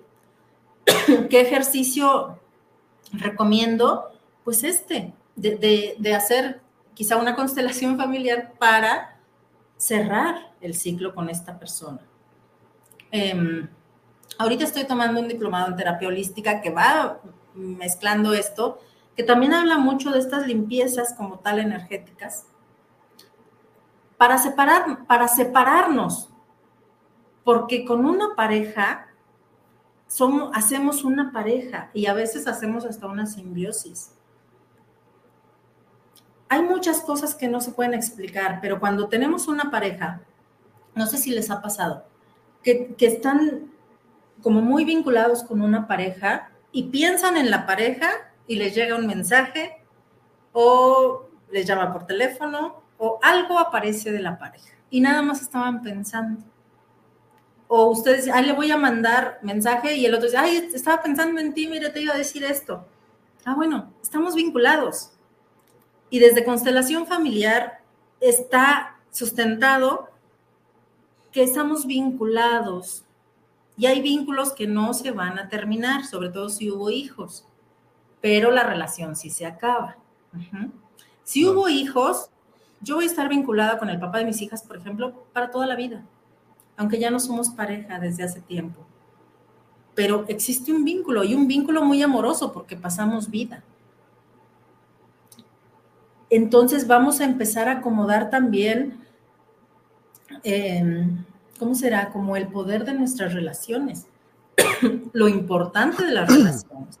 ¿Qué ejercicio recomiendo? Pues este, de, hacer quizá una constelación familiar para cerrar el ciclo con esta persona. Em, ahorita estoy tomando un diplomado en terapia holística que va mezclando esto, que también habla mucho de estas limpiezas como tal energéticas, para, separar, para separarnos porque con una pareja somos, hacemos una pareja y a veces hacemos hasta una simbiosis. Hay muchas cosas que no se pueden explicar, pero cuando tenemos una pareja, no sé si les ha pasado, que, que están como muy vinculados con una pareja y piensan en la pareja y les llega un mensaje o les llama por teléfono o algo aparece de la pareja y nada más estaban pensando o ustedes, ay, le voy a mandar mensaje y el otro dice, ay, estaba pensando en ti, mire, te iba a decir esto. Ah, bueno, estamos vinculados. Y desde constelación familiar está sustentado que estamos vinculados y hay vínculos que no se van a terminar, sobre todo si hubo hijos, pero la relación sí se acaba. Si hubo hijos, yo voy a estar vinculada con el papá de mis hijas, por ejemplo, para toda la vida aunque ya no somos pareja desde hace tiempo. Pero existe un vínculo y un vínculo muy amoroso porque pasamos vida. Entonces vamos a empezar a acomodar también, em, ¿cómo será? Como el poder de nuestras relaciones, lo importante de las relaciones.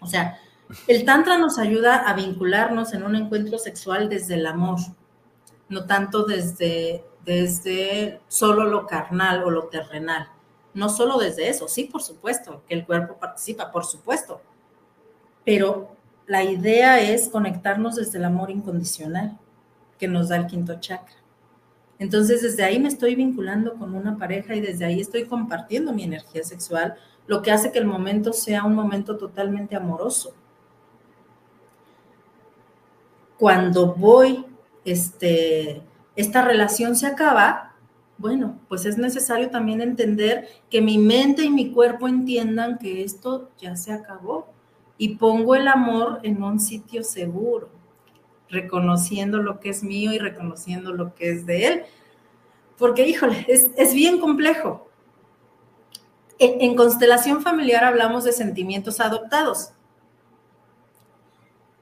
O sea, el Tantra nos ayuda a vincularnos en un encuentro sexual desde el amor, no tanto desde desde solo lo carnal o lo terrenal. No solo desde eso, sí, por supuesto, que el cuerpo participa, por supuesto. Pero la idea es conectarnos desde el amor incondicional que nos da el quinto chakra. Entonces, desde ahí me estoy vinculando con una pareja y desde ahí estoy compartiendo mi energía sexual, lo que hace que el momento sea un momento totalmente amoroso. Cuando voy este, esta relación se acaba, bueno, pues es necesario también entender que mi mente y mi cuerpo entiendan que esto ya se acabó y pongo el amor en un sitio seguro, reconociendo lo que es mío y reconociendo lo que es de él. Porque, híjole, es, bien complejo. En, constelación familiar hablamos de sentimientos adoptados.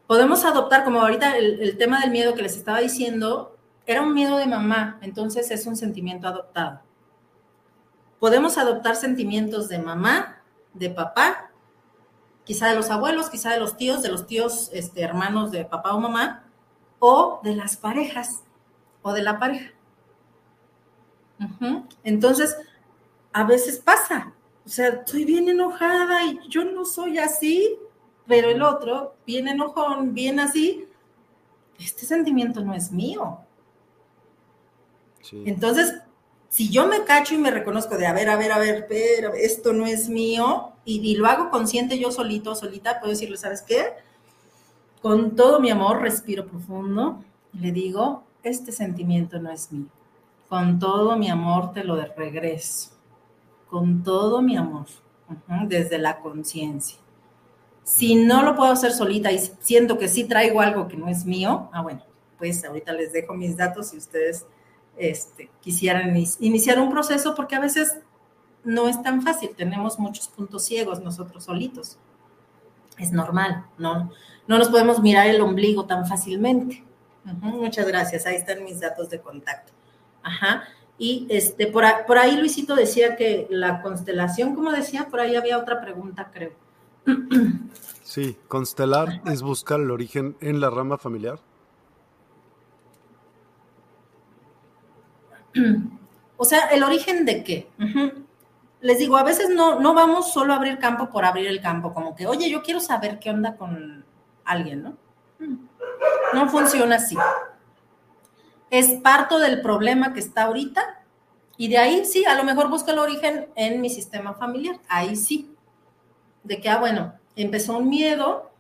Podemos adoptar, como ahorita el tema del miedo que les estaba diciendo, era un miedo de mamá, entonces es un sentimiento adoptado. Podemos adoptar sentimientos de mamá, de papá, quizá de los abuelos, quizá de los tíos, de los tíos este, hermanos de papá o mamá, o de las parejas, o de la pareja. Entonces, a veces pasa, o sea, estoy bien enojada y yo no soy así, pero el otro, bien enojón, bien así, este sentimiento no es mío, entonces, si yo me cacho y me reconozco de, a ver, a ver, a ver, pero esto no es mío, y, lo hago consciente yo solito, solita, puedo decirle, ¿sabes qué? Con todo mi amor, respiro profundo y le digo, este sentimiento no es mío. Con todo mi amor te lo de regreso. Con todo mi amor, desde la conciencia. Si no lo puedo hacer solita y siento que sí traigo algo que no es mío, ah, bueno, pues ahorita les dejo mis datos y ustedes este, quisieran iniciar un proceso porque a veces no es tan fácil, tenemos muchos puntos ciegos nosotros solitos. Es normal, ¿no? No nos podemos mirar el ombligo tan fácilmente. muchas gracias, ahí están mis datos de contacto. Ajá. Y este, por, por ahí Luisito decía que la constelación, como decía, por ahí había otra pregunta, creo. Sí, constelar es buscar el origen en la rama familiar. o sea, ¿el origen de qué? Les digo, a veces no, no vamos solo a abrir campo por abrir el campo, como que, oye, yo quiero saber qué onda con alguien, ¿no? No funciona así. Es parto del problema que está ahorita y de ahí sí, a lo mejor busco el origen en mi sistema familiar. Ahí sí. De que, ah, bueno, empezó un miedo,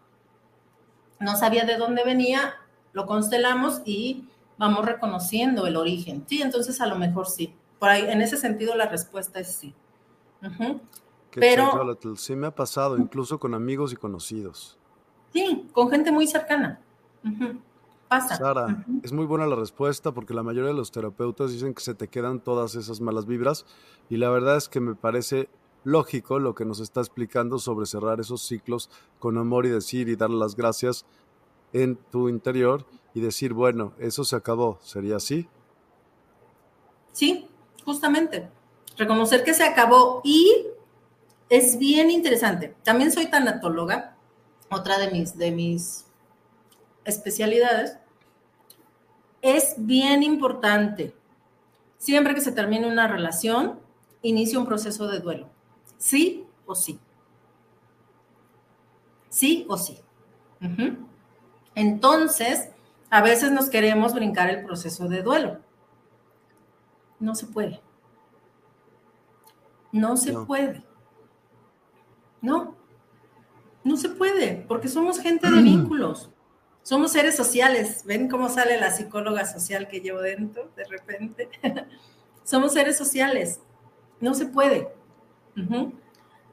no sabía de dónde venía, lo constelamos y vamos reconociendo el origen. Sí, entonces a lo mejor sí. Por ahí, en ese sentido, la respuesta es sí. Pero sí me ha pasado, incluso con amigos y conocidos. Sí, con gente muy cercana. Pasa. Sara, es muy buena la respuesta porque la mayoría de los terapeutas dicen que se te quedan todas esas malas vibras y la verdad es que me parece lógico lo que nos está explicando sobre cerrar esos ciclos con amor y decir y dar las gracias en tu interior y decir, bueno, eso se acabó, ¿sería así? Sí, justamente. Reconocer que se acabó y es bien interesante. También soy tanatóloga, otra de mis, de mis especialidades. Es bien importante. Siempre que se termine una relación, inicia un proceso de duelo. Sí o sí. Sí o sí. Entonces, a veces nos queremos brincar el proceso de duelo. No se puede. No se puede. No, no se puede, porque somos gente de vínculos. Somos seres sociales. ¿Ven cómo sale la psicóloga social que llevo dentro de repente? somos seres sociales. No se puede.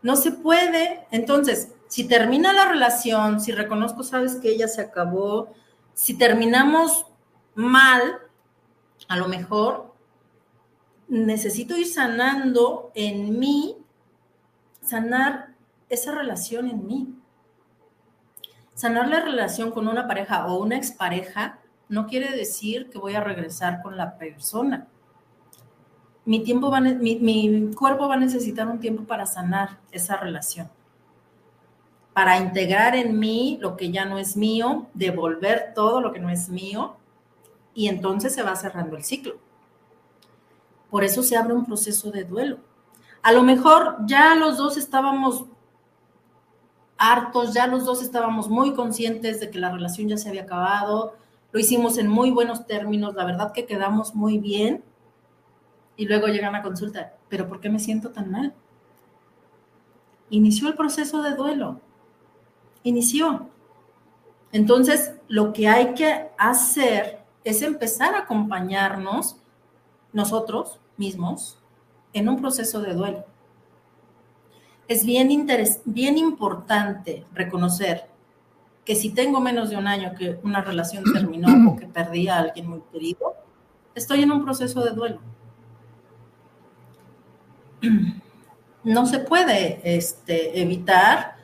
No se puede. Entonces, si termina la relación, si reconozco, sabes que ella se acabó, si terminamos mal, a lo mejor necesito ir sanando en mí, sanar esa relación en mí. Sanar la relación con una pareja o una expareja no quiere decir que voy a regresar con la persona. Mi, tiempo va, mi, mi cuerpo va a necesitar un tiempo para sanar esa relación para integrar en mí lo que ya no es mío, devolver todo lo que no es mío, y entonces se va cerrando el ciclo. Por eso se abre un proceso de duelo. A lo mejor ya los dos estábamos hartos, ya los dos estábamos muy conscientes de que la relación ya se había acabado, lo hicimos en muy buenos términos, la verdad que quedamos muy bien, y luego llegan a consulta, pero ¿por qué me siento tan mal? Inició el proceso de duelo inició. Entonces, lo que hay que hacer es empezar a acompañarnos nosotros mismos en un proceso de duelo. Es bien, bien importante reconocer que si tengo menos de un año que una relación terminó o que perdí a alguien muy querido, estoy en un proceso de duelo. No se puede este, evitar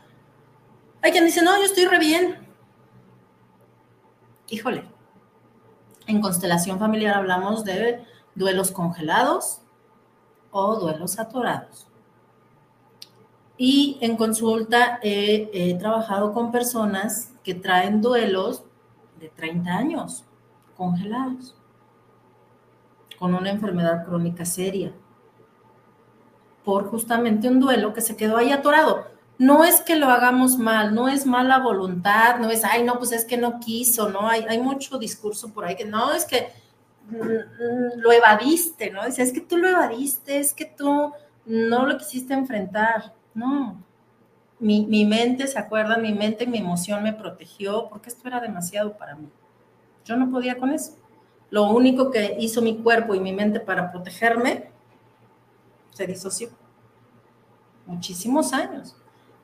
hay quien dice, no, yo estoy re bien. Híjole, en constelación familiar hablamos de duelos congelados o duelos atorados. Y en consulta he, trabajado con personas que traen duelos de 30 años congelados, con una enfermedad crónica seria, por justamente un duelo que se quedó ahí atorado no es que lo hagamos mal, no es mala voluntad, no es, ay, no, pues es que no quiso, ¿no? Hay, hay mucho discurso por ahí que no, es que lo evadiste, ¿no? Dice, es que tú lo evadiste, es que tú no lo quisiste enfrentar, no. Mi, mi mente, ¿se acuerdan? Mi mente, mi emoción me protegió porque esto era demasiado para mí. Yo no podía con eso. Lo único que hizo mi cuerpo y mi mente para protegerme se disoció. Muchísimos años.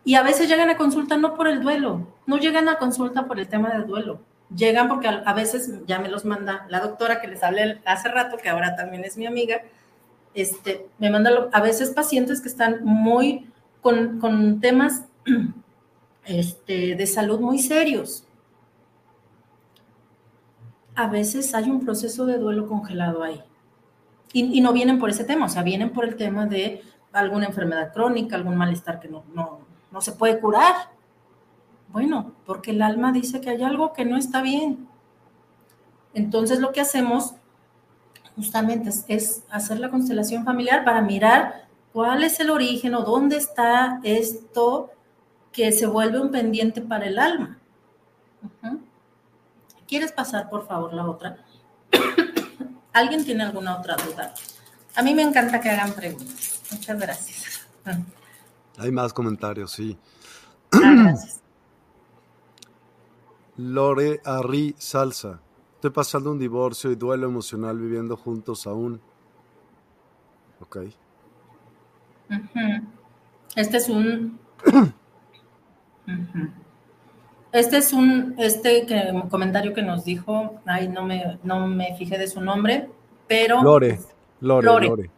Y a veces llegan a consulta no por el duelo, no llegan a consulta por el tema del duelo. Llegan porque a, veces ya me los manda la doctora que les hablé hace rato, que ahora también es mi amiga, este, me manda a veces pacientes que están muy con, temas este, de salud muy serios. A veces hay un proceso de duelo congelado ahí. Y, y, no vienen por ese tema, o sea, vienen por el tema de alguna enfermedad crónica, algún malestar que no, no, no se puede curar. Bueno, porque el alma dice que hay algo que no está bien. Entonces lo que hacemos justamente es, hacer la constelación familiar para mirar cuál es el origen o dónde está esto que se vuelve un pendiente para el alma. ¿Quieres pasar, por favor, la otra? ¿Alguien tiene alguna otra duda? A mí me encanta que hagan preguntas. Muchas gracias. Hay más comentarios, sí. Ah, gracias. Lore Arri Salsa. Estoy pasando un divorcio y duelo emocional viviendo juntos aún. Ok. Este es un. Este es un. Este comentario que nos dijo. Ay, no me, no me fijé de su nombre, pero. Lore. Lore. Lore.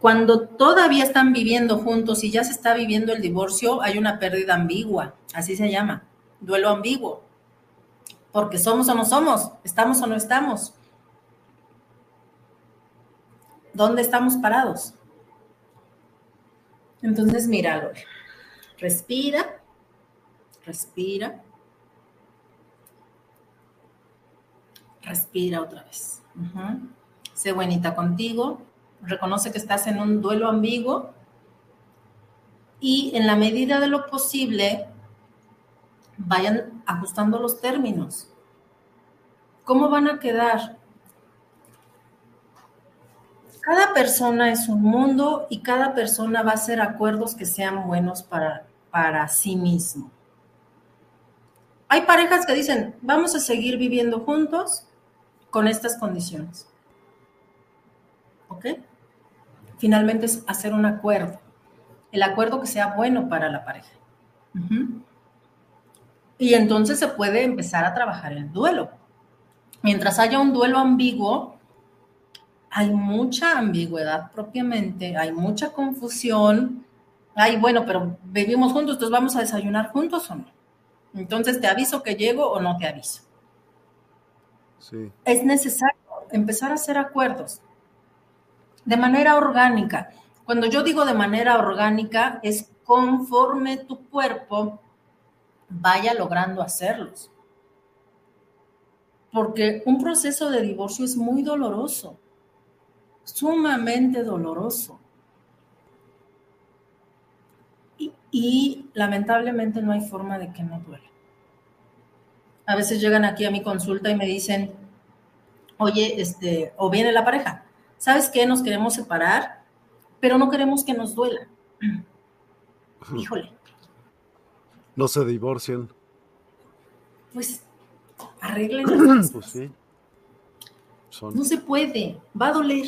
Cuando todavía están viviendo juntos y ya se está viviendo el divorcio, hay una pérdida ambigua. Así se llama. Duelo ambiguo. Porque somos o no somos, estamos o no estamos. ¿Dónde estamos parados? Entonces, mira, respira, respira, respira otra vez. Sé buenita contigo, reconoce que estás en un duelo ambiguo y en la medida de lo posible vayan ajustando los términos. ¿Cómo van a quedar? cada persona es un mundo y cada persona va a hacer acuerdos que sean buenos para, para sí mismo. Hay parejas que dicen, vamos a seguir viviendo juntos con estas condiciones. ¿Ok? Finalmente es hacer un acuerdo. El acuerdo que sea bueno para la pareja. Y entonces se puede empezar a trabajar el duelo. Mientras haya un duelo ambiguo, hay mucha ambigüedad propiamente, hay mucha confusión. Ay, bueno, pero vivimos juntos, entonces vamos a desayunar juntos o no. Entonces, ¿te aviso que llego o no te aviso? Sí. Es necesario empezar a hacer acuerdos de manera orgánica. Cuando yo digo de manera orgánica, es conforme tu cuerpo vaya logrando hacerlos. Porque un proceso de divorcio es muy doloroso sumamente doloroso. Y, lamentablemente no hay forma de que no duele. A veces llegan aquí a mi consulta y me dicen, oye, este, o viene la pareja, ¿sabes qué? Nos queremos separar, pero no queremos que nos duela. Híjole. No se divorcien. Pues arreglen Pues sí. No se puede, va a doler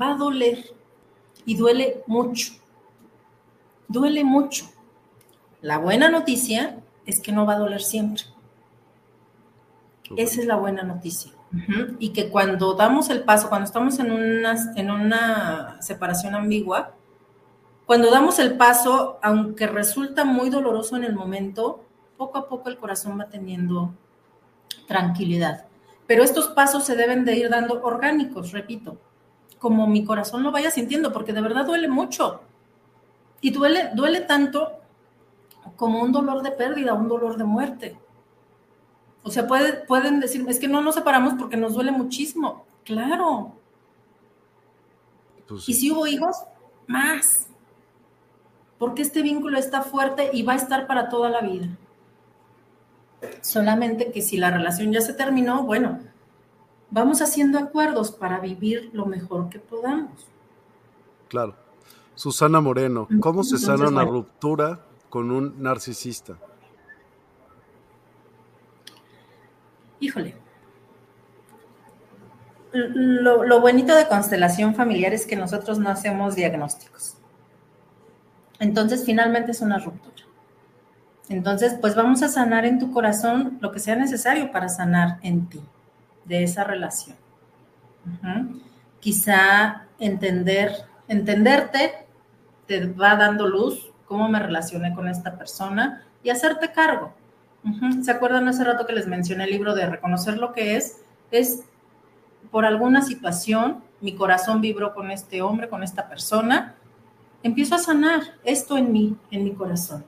va a doler y duele mucho. Duele mucho. La buena noticia es que no va a doler siempre. Esa es la buena noticia. Y que cuando damos el paso, cuando estamos en una, en una separación ambigua, cuando damos el paso, aunque resulta muy doloroso en el momento, poco a poco el corazón va teniendo tranquilidad. Pero estos pasos se deben de ir dando orgánicos, repito, como mi corazón lo vaya sintiendo, porque de verdad duele mucho. Y duele, duele tanto como un dolor de pérdida, un dolor de muerte. O sea, pueden decir, es que no nos separamos porque nos duele muchísimo. Claro. Pues y si hubo hijos, más. Porque este vínculo está fuerte y va a estar para toda la vida. Solamente que si la relación ya se terminó, bueno, vamos haciendo acuerdos para vivir lo mejor que podamos. Claro. Susana Moreno, ¿cómo se sana una ruptura con un narcisista? Híjole. Lo, lo, bonito de constelación familiar es que nosotros no hacemos diagnósticos. Entonces, finalmente es una ruptura. Entonces, pues vamos a sanar en tu corazón lo que sea necesario para sanar en ti de esa relación. Quizá entender, entenderte te va dando luz, cómo me relacioné con esta persona y hacerte cargo. ¿Se acuerdan hace rato que les mencioné el libro de reconocer lo que es? Es por alguna situación, mi corazón vibró con este hombre, con esta persona, empiezo a sanar esto en mí, en mi corazón.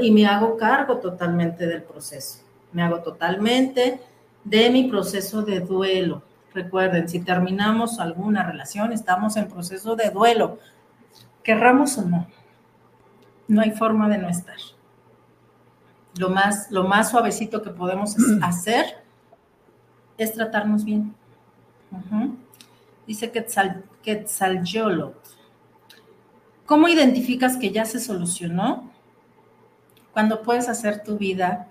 y me hago cargo totalmente del proceso. Me hago totalmente de mi proceso de duelo. Recuerden, si terminamos alguna relación, estamos en proceso de duelo, querramos o no. No hay forma de no estar. Lo más, lo más suavecito que podemos hacer es tratarnos bien. Dice Quetzal, Quetzalyolot. ¿Cómo identificas que ya se solucionó? Cuando puedes hacer tu vida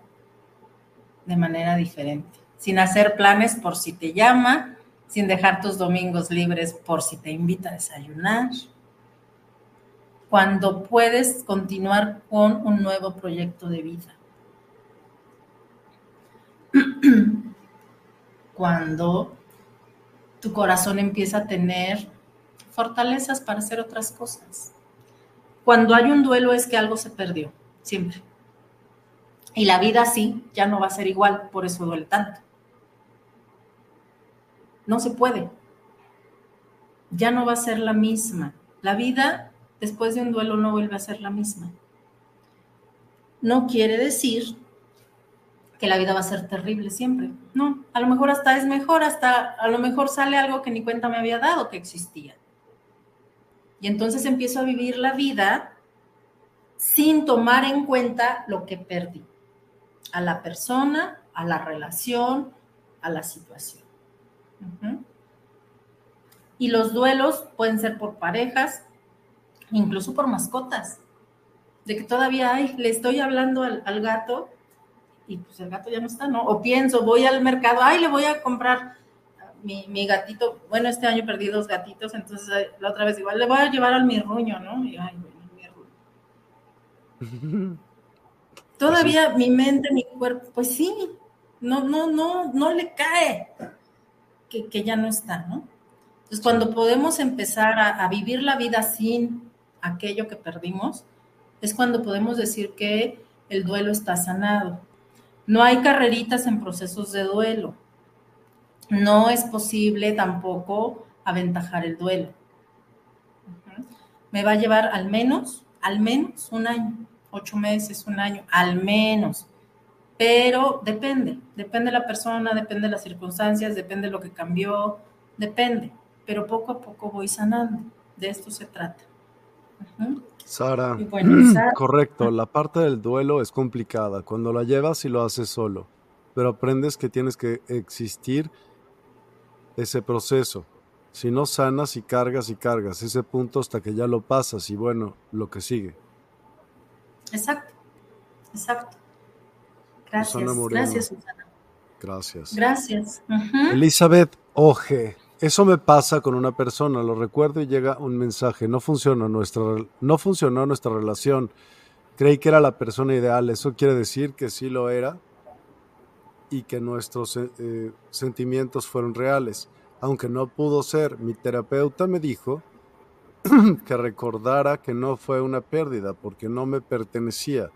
de manera diferente, sin hacer planes por si te llama, sin dejar tus domingos libres por si te invita a desayunar. Cuando puedes continuar con un nuevo proyecto de vida. Cuando tu corazón empieza a tener fortalezas para hacer otras cosas. Cuando hay un duelo es que algo se perdió, siempre. Y la vida sí, ya no va a ser igual, por eso duele tanto. No se puede. Ya no va a ser la misma. La vida después de un duelo no vuelve a ser la misma. No quiere decir que la vida va a ser terrible siempre. No, a lo mejor hasta es mejor, hasta a lo mejor sale algo que ni cuenta me había dado que existía. Y entonces empiezo a vivir la vida sin tomar en cuenta lo que perdí, a la persona, a la relación, a la situación. Y los duelos pueden ser por parejas, incluso por mascotas, de que todavía le estoy hablando al, al gato y pues el gato ya no está, ¿no? O pienso, voy al mercado, ay, le voy a comprar mi, mi, gatito, bueno, este año perdí dos gatitos, entonces la otra vez igual le voy a llevar al mirruño, ¿no? Y ay, bueno, mirruño. Todavía mi mente, mi cuerpo, pues sí, no, no, no, no le cae que, que ya no está, ¿no? Entonces, cuando podemos empezar a, a vivir la vida sin aquello que perdimos, es cuando podemos decir que el duelo está sanado. No hay carreritas en procesos de duelo. No es posible tampoco aventajar el duelo. Me va a llevar al menos, al menos un año, ocho meses, un año, al menos. Pero depende, depende de la persona, depende de las circunstancias, depende de lo que cambió, depende. Pero poco a poco voy sanando. De esto se trata. Sara, correcto, la parte del duelo es complicada cuando la llevas y lo haces solo, pero aprendes que tienes que existir ese proceso. Si no sanas y cargas y cargas ese punto hasta que ya lo pasas y bueno, lo que sigue. Exacto, exacto. Gracias, gracias Susana. Gracias. Gracias. Elizabeth Oje. Eso me pasa con una persona, lo recuerdo y llega un mensaje, no funciona nuestra, no funcionó nuestra relación. Creí que era la persona ideal, eso quiere decir que sí lo era y que nuestros eh, sentimientos fueron reales. Aunque no pudo ser, mi terapeuta me dijo que recordara que no fue una pérdida porque no me pertenecía.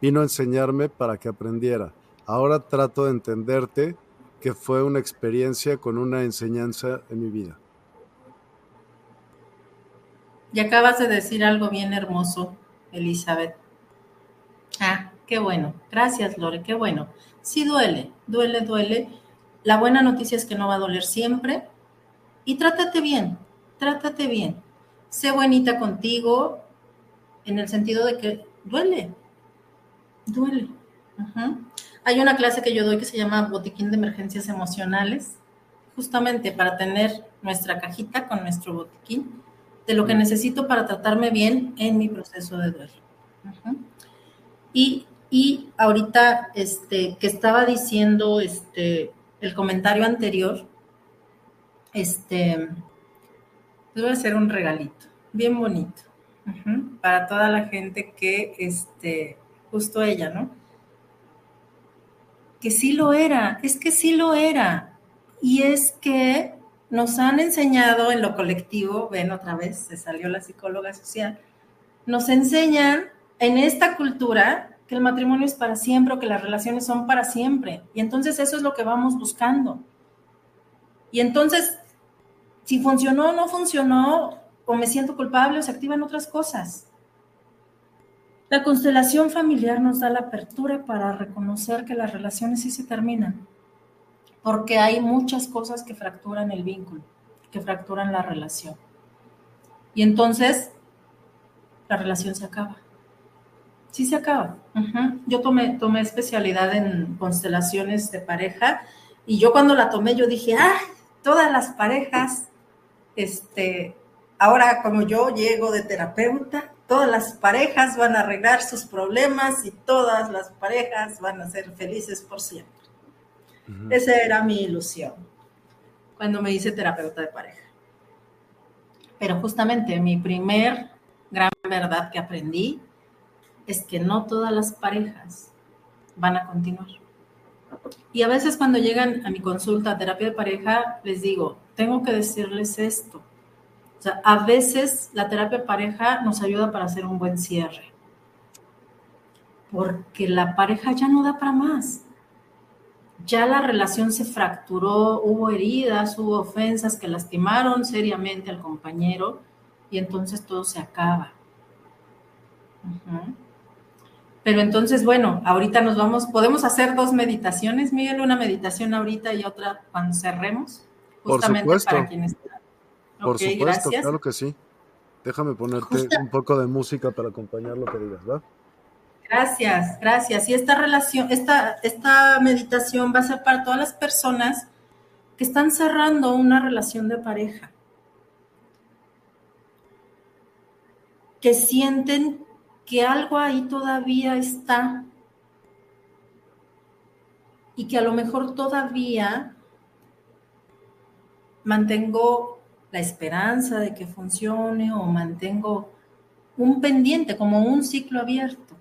Vino a enseñarme para que aprendiera. Ahora trato de entenderte que fue una experiencia con una enseñanza en mi vida. Y acabas de decir algo bien hermoso, Elizabeth. Ah, qué bueno. Gracias, Lore, qué bueno. Sí duele, duele, duele. La buena noticia es que no va a doler siempre. Y trátate bien, trátate bien. Sé buenita contigo en el sentido de que duele, duele. Hay una clase que yo doy que se llama Botiquín de Emergencias Emocionales, justamente para tener nuestra cajita con nuestro botiquín de lo que necesito para tratarme bien en mi proceso de duelo. y, y, ahorita este, que estaba diciendo este, el comentario anterior, este, les voy a hacer un regalito, bien bonito, para toda la gente que, este, justo ella, ¿no? que sí lo era, es que sí lo era. Y es que nos han enseñado en lo colectivo, ven otra vez, se salió la psicóloga social, nos enseñan en esta cultura que el matrimonio es para siempre o que las relaciones son para siempre. Y entonces eso es lo que vamos buscando. Y entonces, si funcionó o no funcionó, o me siento culpable o se activan otras cosas. La constelación familiar nos da la apertura para reconocer que las relaciones sí se terminan. porque hay muchas cosas que fracturan el vínculo, que fracturan la relación. Y entonces la relación se acaba. Sí se acaba. Yo tomé, tomé especialidad en constelaciones de pareja y yo cuando la tomé yo dije, ah, todas las parejas, este, ahora como yo llego de terapeuta, todas las parejas van a arreglar sus problemas y todas las parejas van a ser felices por siempre. Esa era mi ilusión cuando me hice terapeuta de pareja. Pero justamente mi primer gran verdad que aprendí es que no todas las parejas van a continuar. Y a veces cuando llegan a mi consulta a terapia de pareja, les digo, tengo que decirles esto. O sea, a veces la terapia de pareja nos ayuda para hacer un buen cierre. Porque la pareja ya no da para más. Ya la relación se fracturó, hubo heridas, hubo ofensas que lastimaron seriamente al compañero y entonces todo se acaba. Pero entonces, bueno, ahorita nos vamos, podemos hacer dos meditaciones, Miguel, una meditación ahorita y otra cuando cerremos, justamente Por para quienes Por supuesto, claro que sí. Déjame ponerte un poco de música para acompañar lo que digas, ¿va? Gracias, gracias. Y esta relación, esta, esta meditación va a ser para todas las personas que están cerrando una relación de pareja, que sienten que algo ahí todavía está y que a lo mejor todavía mantengo la esperanza de que funcione o mantengo un pendiente, como un ciclo abierto.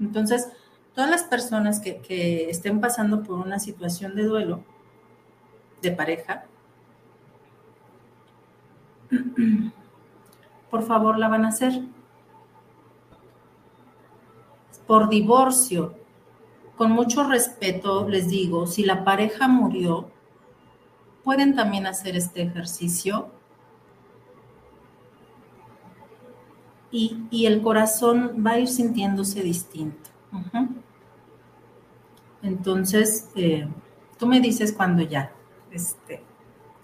Entonces, todas las personas que, estén pasando por una situación de duelo de pareja, por favor la van a hacer por divorcio. Con mucho respeto les digo, si la pareja murió, pueden también hacer este ejercicio y, el corazón va a ir sintiéndose distinto. Entonces, eh, tú me dices cuando ya. Este,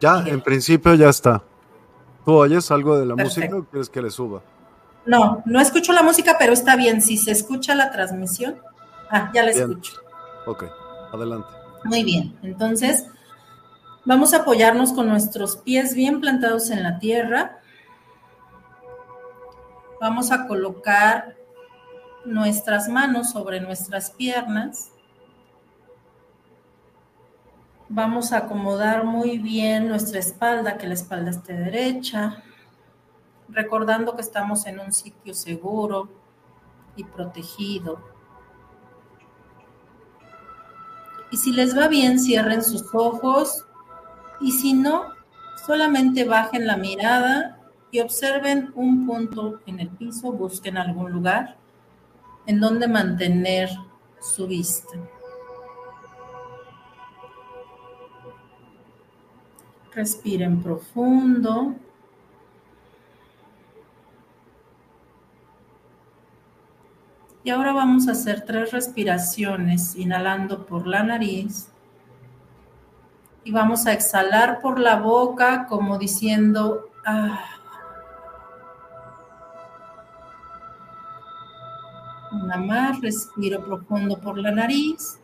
ya, en principio ya está. ¿Tú oyes algo de la música o quieres que le suba? No, no escucho la música, pero está bien. Si se escucha la transmisión. Ah, ya la escucho. Ok, adelante. Muy bien. Entonces, vamos a apoyarnos con nuestros pies bien plantados en la tierra. Vamos a colocar nuestras manos sobre nuestras piernas. Vamos a acomodar muy bien nuestra espalda, que la espalda esté derecha recordando que estamos en un sitio seguro y protegido. Y si les va bien, cierren sus ojos y si no, solamente bajen la mirada y observen un punto en el piso, busquen algún lugar en donde mantener su vista. Respiren profundo. Y ahora vamos a hacer tres respiraciones, inhalando por la nariz. Y vamos a exhalar por la boca como diciendo, ah. Una más, respiro profundo por la nariz.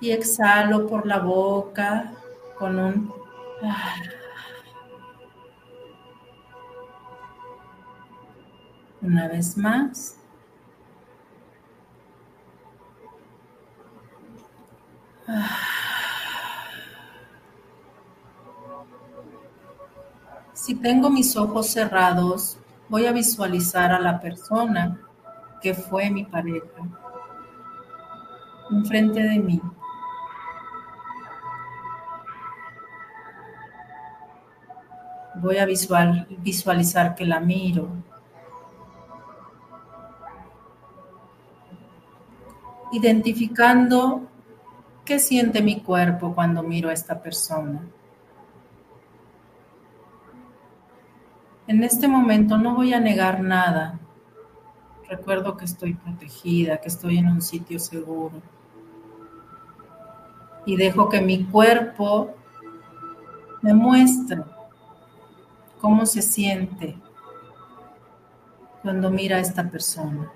Y exhalo por la boca con un... Ah. Una vez más. Si tengo mis ojos cerrados, voy a visualizar a la persona que fue mi pareja enfrente de mí. Voy a visual, visualizar que la miro, identificando qué siente mi cuerpo cuando miro a esta persona. En este momento no voy a negar nada. Recuerdo que estoy protegida, que estoy en un sitio seguro. Y dejo que mi cuerpo me muestre cómo se siente cuando mira a esta persona.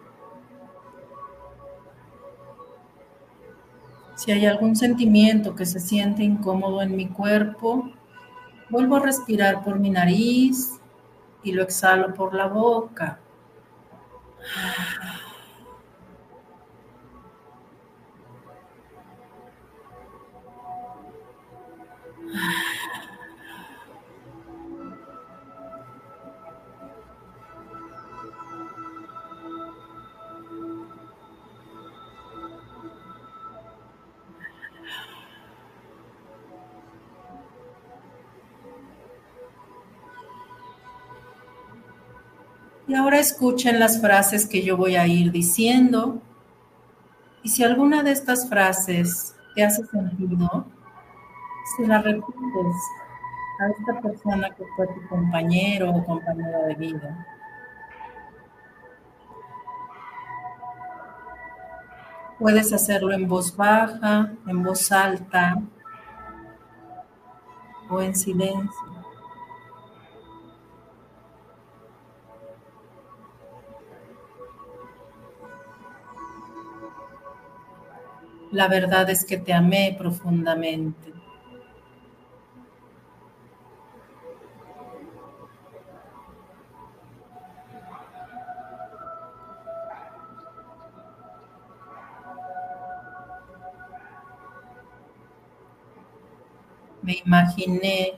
Si hay algún sentimiento que se siente incómodo en mi cuerpo, vuelvo a respirar por mi nariz y lo exhalo por la boca. Y ahora escuchen las frases que yo voy a ir diciendo. Y si alguna de estas frases te hace sentido, se la repites a esta persona que fue tu compañero o compañera de vida. Puedes hacerlo en voz baja, en voz alta o en silencio. La verdad es que te amé profundamente. Me imaginé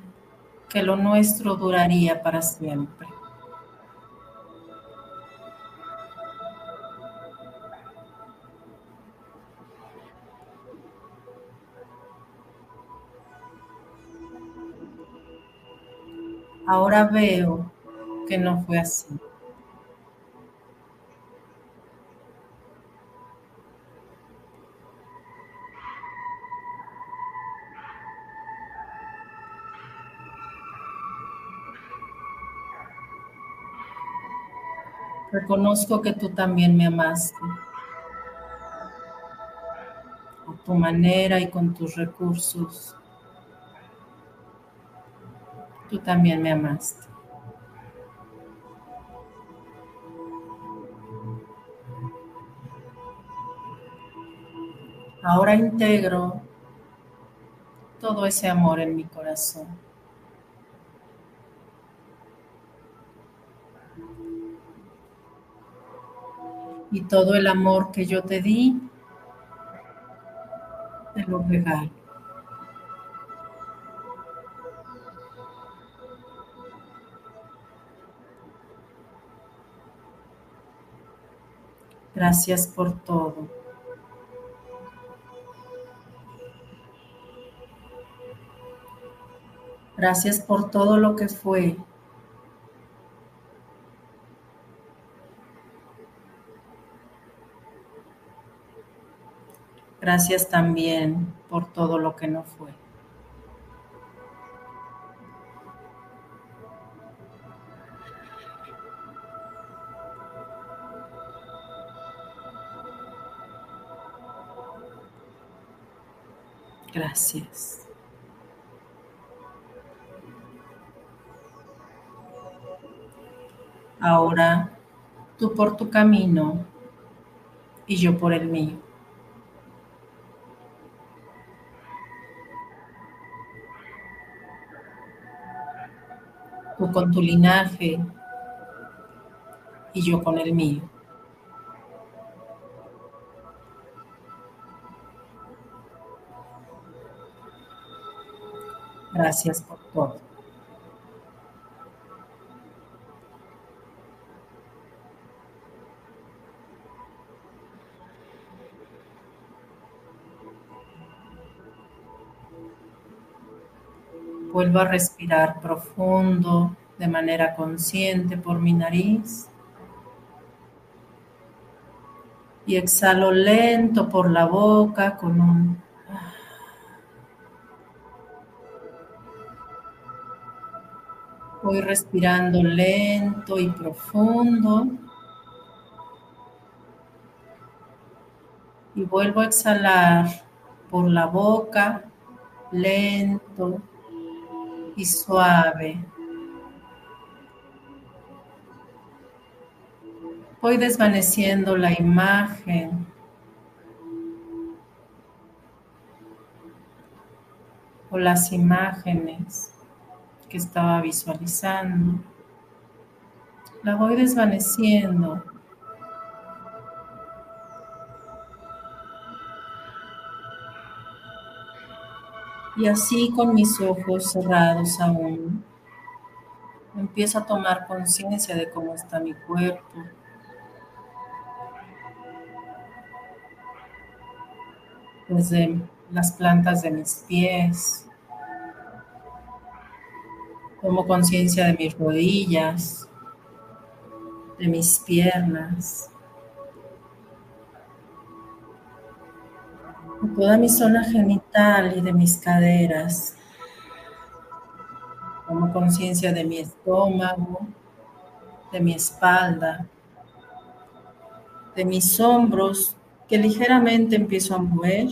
que lo nuestro duraría para siempre. Ahora veo que no fue así. Reconozco que tú también me amaste. A tu manera y con tus recursos tú también me amaste. Ahora integro todo ese amor en mi corazón. Y todo el amor que yo te di, te lo regalo. Gracias por todo. Gracias por todo lo que fue. Gracias también por todo lo que no fue. Gracias. Ahora tú por tu camino y yo por el mío. Tú con tu linaje y yo con el mío. Gracias por todo. Vuelvo a respirar profundo de manera consciente por mi nariz. Y exhalo lento por la boca con un Voy respirando lento y profundo. Y vuelvo a exhalar por la boca, lento y suave. Voy desvaneciendo la imagen. o las imágenes que estaba visualizando. La voy desvaneciendo. Y así con mis ojos cerrados aún, empiezo a tomar conciencia de cómo está mi cuerpo. Desde las plantas de mis pies. Tomo conciencia de mis rodillas, de mis piernas, de toda mi zona genital y de mis caderas. Tomo conciencia de mi estómago, de mi espalda, de mis hombros que ligeramente empiezo a mover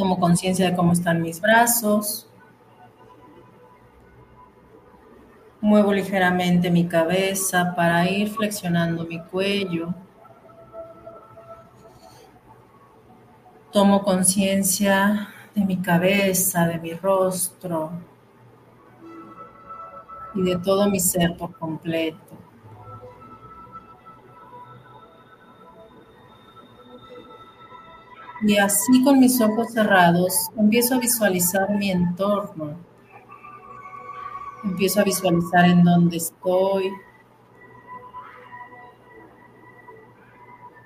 Tomo conciencia de cómo están mis brazos. Muevo ligeramente mi cabeza para ir flexionando mi cuello. Tomo conciencia de mi cabeza, de mi rostro y de todo mi ser por completo. Y así con mis ojos cerrados empiezo a visualizar mi entorno. Empiezo a visualizar en dónde estoy,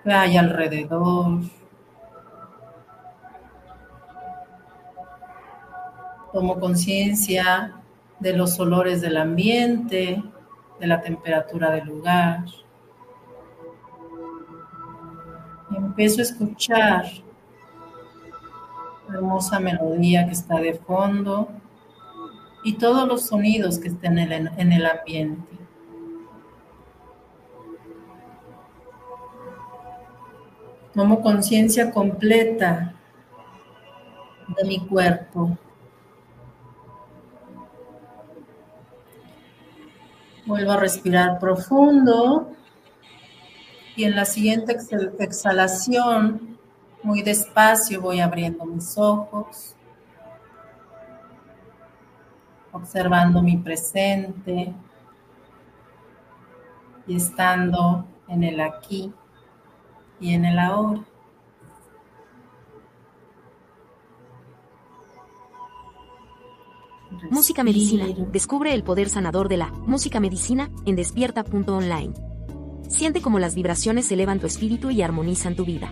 qué hay alrededor. Tomo conciencia de los olores del ambiente, de la temperatura del lugar. empiezo a escuchar hermosa melodía que está de fondo y todos los sonidos que estén en el, en el ambiente. Tomo conciencia completa de mi cuerpo. Vuelvo a respirar profundo y en la siguiente exhalación muy despacio voy abriendo mis ojos, observando mi presente y estando en el aquí y en el ahora. Música Medicina. Descubre el poder sanador de la música medicina en despierta.online. Siente cómo las vibraciones elevan tu espíritu y armonizan tu vida.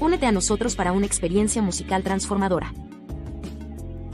Únete a nosotros para una experiencia musical transformadora.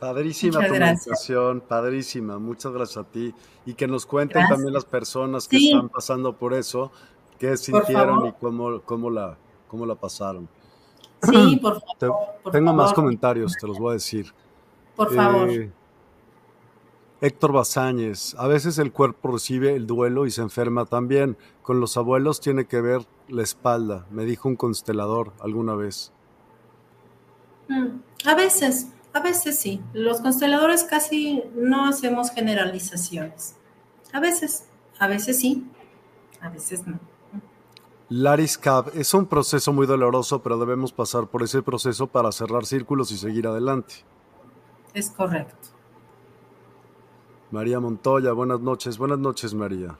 Padrísima comunicación, padrísima. Muchas gracias a ti. Y que nos cuenten también las personas que están pasando por eso, qué sintieron y cómo, cómo, la, cómo la pasaron. Sí, por favor. tengo más comentarios, te los voy a decir. Por favor. Eh, Héctor Bazáñez, a veces el cuerpo recibe el duelo y se enferma también. Con los abuelos tiene que ver la espalda, me dijo un constelador alguna vez. Mm, a veces, a veces sí. Los consteladores casi no hacemos generalizaciones. A veces, a veces sí, a veces no. Laris Cab es un proceso muy doloroso, pero debemos pasar por ese proceso para cerrar círculos y seguir adelante. Es correcto. María Montoya, buenas noches. Buenas noches, María.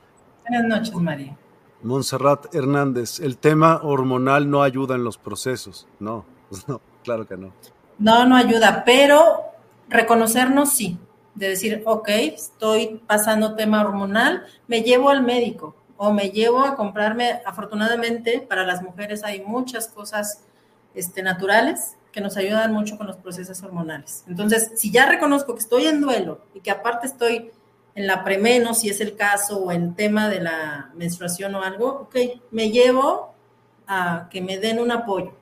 Buenas noches, María. Montserrat Hernández, el tema hormonal no ayuda en los procesos. No, no, claro que no. No, no ayuda, pero reconocernos sí, de decir, ok, estoy pasando tema hormonal, me llevo al médico o me llevo a comprarme, afortunadamente para las mujeres hay muchas cosas este, naturales que nos ayudan mucho con los procesos hormonales. Entonces, si ya reconozco que estoy en duelo y que aparte estoy en la premeno, si es el caso, o en tema de la menstruación o algo, ok, me llevo a que me den un apoyo.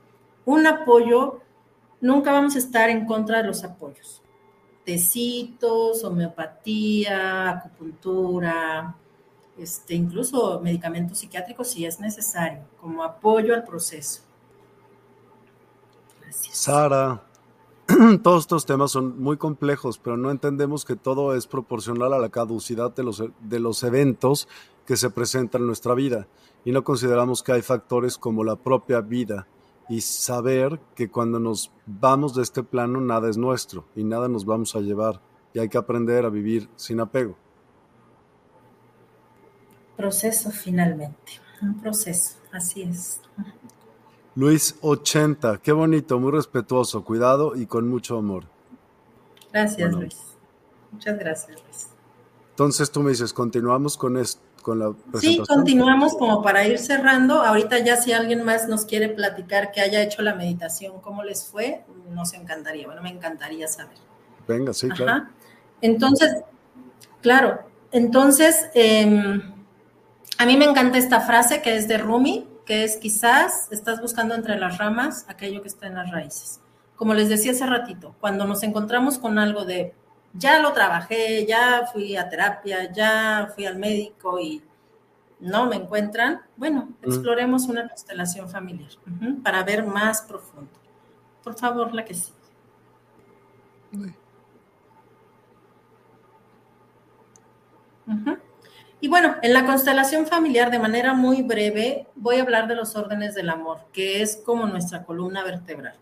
Un apoyo, nunca vamos a estar en contra de los apoyos. Tecitos, homeopatía, acupuntura, este, incluso medicamentos psiquiátricos si es necesario, como apoyo al proceso. Sara, todos estos temas son muy complejos, pero no entendemos que todo es proporcional a la caducidad de los, de los eventos que se presentan en nuestra vida y no consideramos que hay factores como la propia vida y saber que cuando nos vamos de este plano nada es nuestro y nada nos vamos a llevar y hay que aprender a vivir sin apego. Proceso finalmente, un proceso, así es. Luis 80, qué bonito, muy respetuoso, cuidado y con mucho amor. Gracias, Luis. Muchas gracias, Luis. Entonces tú me dices, continuamos con esto. Con la presentación? Sí, continuamos como para ir cerrando. Ahorita ya si alguien más nos quiere platicar que haya hecho la meditación, cómo les fue, nos encantaría. Bueno, me encantaría saber. Venga, sí, claro. Entonces, claro, entonces, em, a mí me encanta esta frase que es de Rumi, que es quizás estás buscando entre las ramas aquello que está en las raíces. Como les decía hace ratito, cuando nos encontramos con algo de ya lo trabajé, ya fui a terapia, ya fui al médico y no me encuentran, bueno, mm. exploremos una constelación familiar para ver más profundo. Por favor, la que sí. Y bueno, en la constelación familiar, de manera muy breve, voy a hablar de los órdenes del amor, que es como nuestra columna vertebral.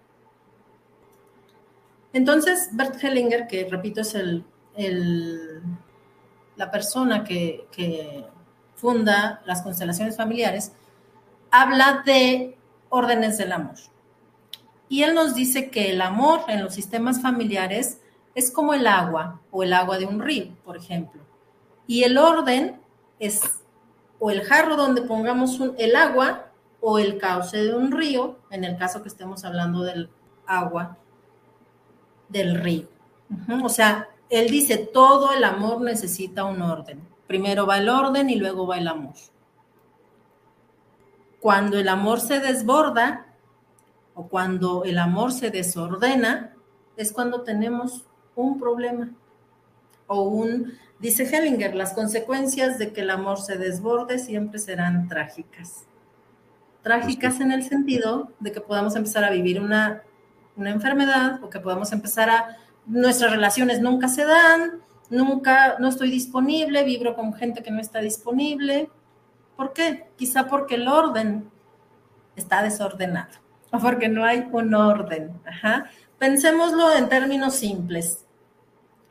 Entonces, Bert Hellinger, que repito es el, la persona que, que funda las constelaciones familiares, habla de órdenes del amor. Y él nos dice que el amor en los sistemas familiares es como el agua o el agua de un río, por ejemplo. Y el orden es o el jarro donde pongamos el agua o el cauce de un río, en el caso que estemos hablando del agua del río. O sea, él dice, todo el amor necesita un orden. Primero va el orden y luego va el amor. Cuando el amor se desborda o cuando el amor se desordena, es cuando tenemos un problema o un Dice Hellinger, las consecuencias de que el amor se desborde siempre serán trágicas. Trágicas en el sentido de que podamos empezar a vivir una, enfermedad o que podamos empezar a... Nuestras relaciones nunca se dan, nunca, no estoy disponible, vibro con gente que no está disponible. ¿Por qué? Quizá porque el orden está desordenado o porque no hay un orden. Pensémoslo en términos simples.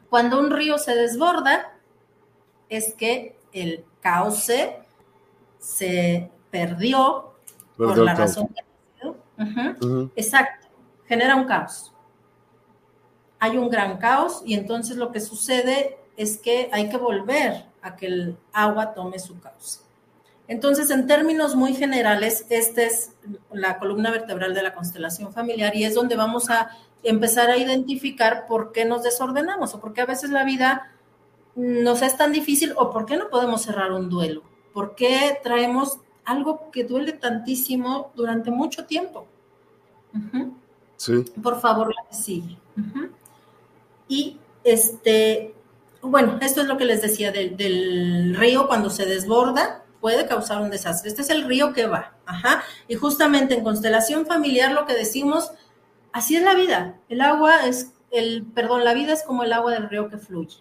Cuando un río se desborda, es que el cauce se perdió por la razón que ha sido. Exacto, genera un caos. Hay un gran caos y entonces lo que sucede es que hay que volver a que el agua tome su cauce. Entonces, en términos muy generales, esta es la columna vertebral de la constelación familiar y es donde vamos a empezar a identificar por qué nos desordenamos o por qué a veces la vida nos es tan difícil o por qué no podemos cerrar un duelo? ¿Por qué traemos algo que duele tantísimo durante mucho tiempo? Sí. Por favor, la sigue. Y este, bueno, esto es lo que les decía del, del, río cuando se desborda, puede causar un desastre. Este es el río que va. Ajá. Y justamente en constelación familiar lo que decimos, así es la vida. El agua es, el, perdón, la vida es como el agua del río que fluye.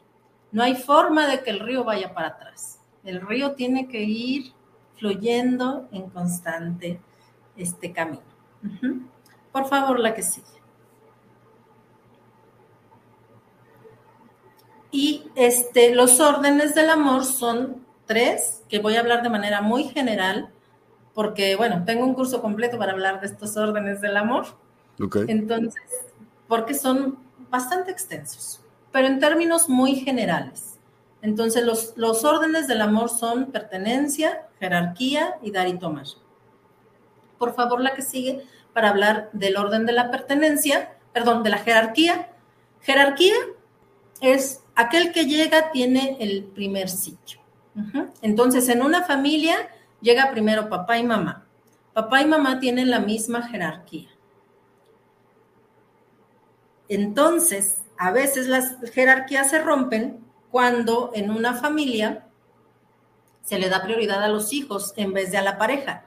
No hay forma de que el río vaya para atrás. El río tiene que ir fluyendo en constante este camino. Por favor, la que sigue. Y este, los órdenes del amor son tres, que voy a hablar de manera muy general, porque, bueno, tengo un curso completo para hablar de estos órdenes del amor. Entonces, porque son bastante extensos, pero en términos muy generales. Entonces, los, los órdenes del amor son pertenencia, jerarquía y dar y tomar. Por favor, la que sigue para hablar del orden de la pertenencia, perdón, de la jerarquía. Jerarquía es aquel que llega tiene el primer sitio. Entonces, en una familia llega primero papá y mamá. Papá y mamá tienen la misma jerarquía. Entonces, a veces las jerarquías se rompen cuando en una familia se le da prioridad a los hijos en vez de a la pareja.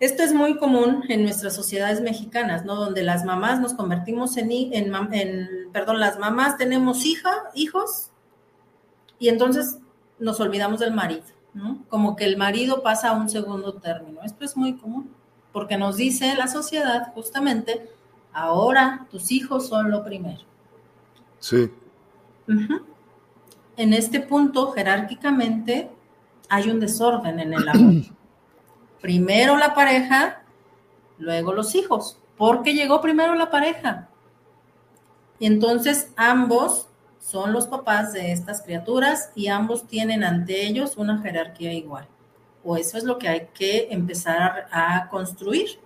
Esto es muy común en nuestras sociedades mexicanas, ¿no? Donde las mamás nos convertimos en, en, perdón, las mamás tenemos hija, hijos, y entonces nos olvidamos del marido, ¿no? Como que el marido pasa a un segundo término. Esto es muy común, porque nos dice la sociedad justamente, ahora tus hijos son lo primero. Sí. En este punto, jerárquicamente, hay un desorden en el amor. primero la pareja, luego los hijos, porque llegó primero la pareja. Y entonces ambos son los papás de estas criaturas y ambos tienen ante ellos una jerarquía igual. O eso es lo que hay que empezar a construir.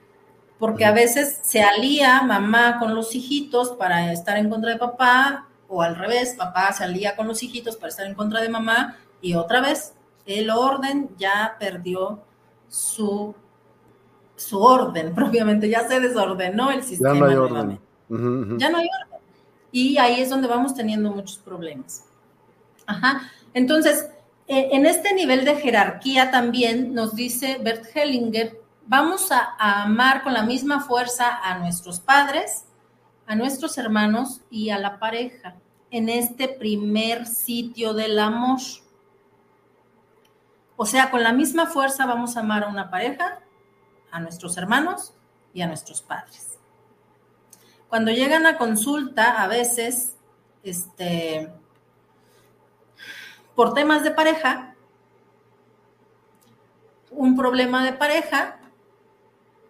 Porque a veces se alía mamá con los hijitos para estar en contra de papá, o al revés, papá se alía con los hijitos para estar en contra de mamá, y otra vez el orden ya perdió su, su orden propiamente, ya se desordenó el sistema. Ya no hay orden. Ya no hay orden. Y ahí es donde vamos teniendo muchos problemas. Ajá. Entonces, eh, en este nivel de jerarquía también nos dice Bert Hellinger, vamos a, amar con la misma fuerza a nuestros padres, a nuestros hermanos y a la pareja en este primer sitio del amor. O sea, con la misma fuerza vamos a amar a una pareja, a nuestros hermanos y a nuestros padres. Cuando llegan a consulta, a veces, este, por temas de pareja, un problema de pareja,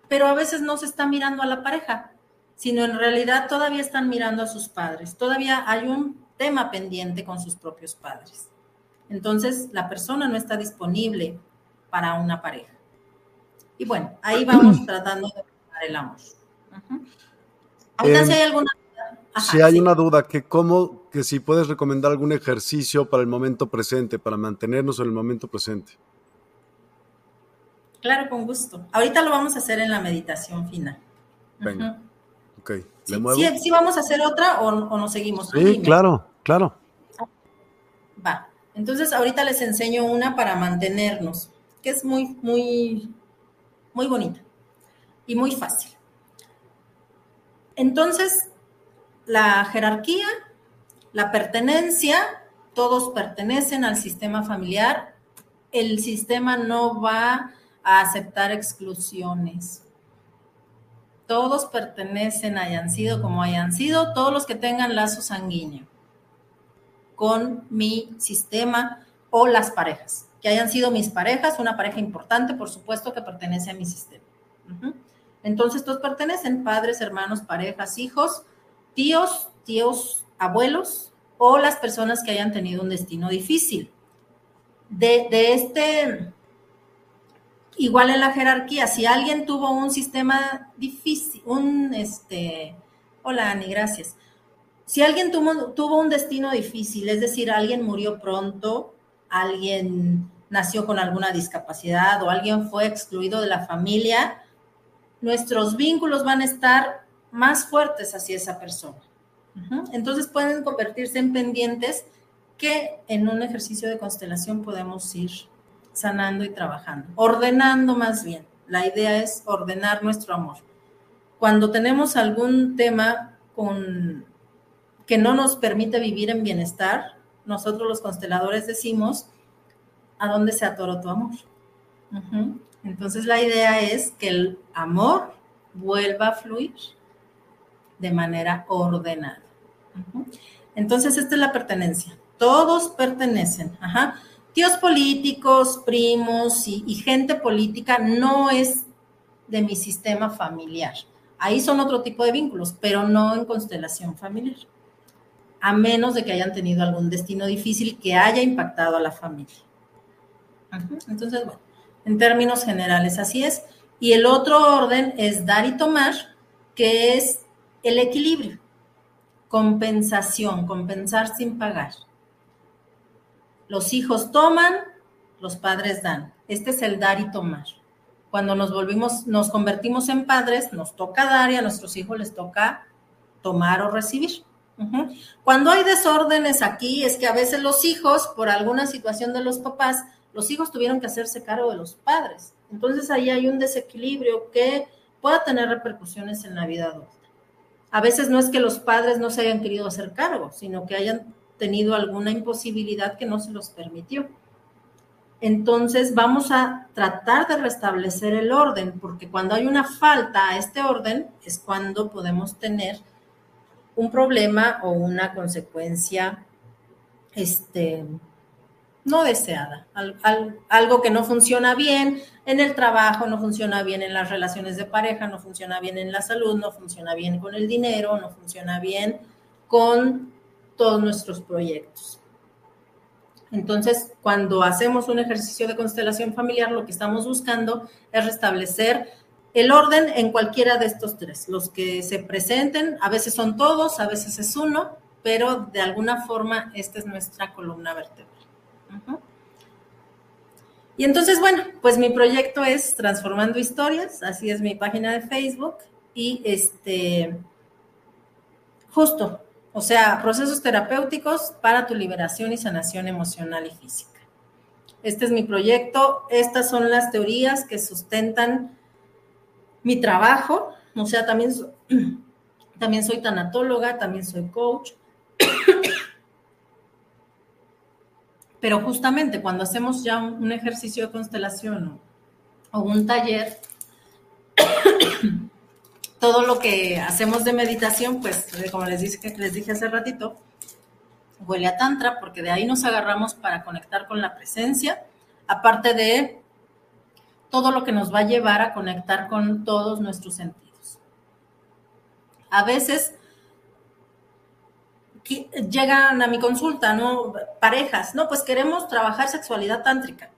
pero a veces no se está mirando a la pareja, sino en realidad todavía están mirando a sus padres. Todavía hay un tema pendiente con sus propios padres. Entonces, la persona no está disponible para una pareja. Y bueno, ahí vamos tratando de buscar el amor. si hay alguna duda. si hay una duda, que cómo, que si puedes recomendar algún ejercicio para el momento presente, para mantenernos en el momento presente. Claro, con gusto. Ahorita lo vamos a hacer en la meditación final. Venga. Ok. ¿Le sí, vamos a hacer otra o, o nos seguimos? Sí, claro, claro. Va. Entonces, ahorita les enseño una para mantenernos, que es muy, muy, muy bonita y muy fácil. Entonces, la jerarquía, la pertenencia, todos pertenecen al sistema familiar. El sistema no va a aceptar exclusiones. Todos pertenecen, hayan sido como hayan sido, todos los que tengan lazo sanguíneo con mi sistema o las parejas, que hayan sido mis parejas, una pareja importante, por supuesto, que pertenece a mi sistema. Entonces, todos pertenecen, padres, hermanos, parejas, hijos, tíos, tíos, abuelos o las personas que hayan tenido un destino difícil. De, de este, igual en la jerarquía, si alguien tuvo un sistema difícil, un, este, hola Ani, gracias si alguien tuvo, un destino difícil, es decir, alguien murió pronto, alguien nació con alguna discapacidad o alguien fue excluido de la familia, nuestros vínculos van a estar más fuertes hacia esa persona. Entonces pueden convertirse en pendientes que en un ejercicio de constelación podemos ir sanando y trabajando, ordenando más bien. La idea es ordenar nuestro amor. Cuando tenemos algún tema con que no nos permite vivir en bienestar, nosotros los consteladores decimos, ¿a dónde se atoró tu amor? Entonces la idea es que el amor vuelva a fluir de manera ordenada. Entonces esta es la pertenencia. Todos pertenecen. tíos políticos, primos y, y gente política no es de mi sistema familiar. Ahí son otro tipo de vínculos, pero no en constelación familiar. A menos de que hayan tenido algún destino difícil que haya impactado a la familia. Entonces, bueno, en términos generales así es. Y el otro orden es dar y tomar, que es el equilibrio, compensación, compensar sin pagar. Los hijos toman, los padres dan. Este es el dar y tomar. Cuando nos volvimos, nos convertimos en padres, nos toca dar y a nuestros hijos les toca tomar o recibir. Cuando hay desórdenes aquí, es que a veces los hijos, por alguna situación de los papás, los hijos tuvieron que hacerse cargo de los padres. Entonces ahí hay un desequilibrio que pueda tener repercusiones en la vida adulta. A veces no es que los padres no se hayan querido hacer cargo, sino que hayan tenido alguna imposibilidad que no se los permitió. Entonces vamos a tratar de restablecer el orden, porque cuando hay una falta a este orden es cuando podemos tener un problema o una consecuencia este, no deseada, algo que no funciona bien en el trabajo, no funciona bien en las relaciones de pareja, no funciona bien en la salud, no funciona bien con el dinero, no funciona bien con todos nuestros proyectos. Entonces, cuando hacemos un ejercicio de constelación familiar, lo que estamos buscando es restablecer el orden en cualquiera de estos tres. Los que se presenten, a veces son todos, a veces es uno, pero de alguna forma esta es nuestra columna vertebral. Y entonces, bueno, pues mi proyecto es Transformando Historias, así es mi página de Facebook y este, justo, o sea, procesos terapéuticos para tu liberación y sanación emocional y física. Este es mi proyecto, estas son las teorías que sustentan mi trabajo, o sea, también, también soy tanatóloga, también soy coach, Pero justamente cuando hacemos ya un, ejercicio de constelación o, un taller, todo lo que hacemos de meditación, pues eh, como les dije, les dije hace ratito, huele a tantra porque de ahí nos agarramos para conectar con la presencia, aparte de todo lo que nos va a llevar a conectar con todos nuestros sentidos. A veces llegan a mi consulta, ¿no? Parejas, no, pues queremos trabajar sexualidad tántrica.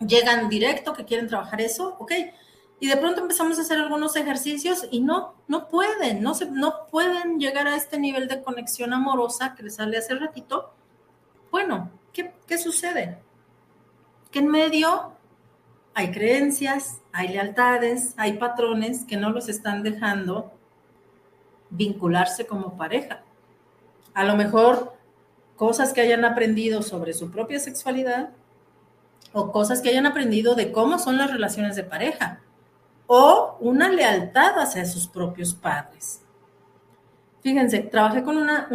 Llegan directo que quieren trabajar eso, ok. Y de pronto empezamos a hacer algunos ejercicios y no, no pueden, no, se, no pueden llegar a este nivel de conexión amorosa que les sale hace ratito. Bueno, ¿qué, qué sucede? Que en medio hay creencias, hay lealtades, hay patrones que no los están dejando vincularse como pareja a lo mejor cosas que hayan aprendido sobre su propia sexualidad o cosas que hayan aprendido de cómo son las relaciones de pareja o una lealtad hacia sus propios padres. Fíjense, trabajé con una,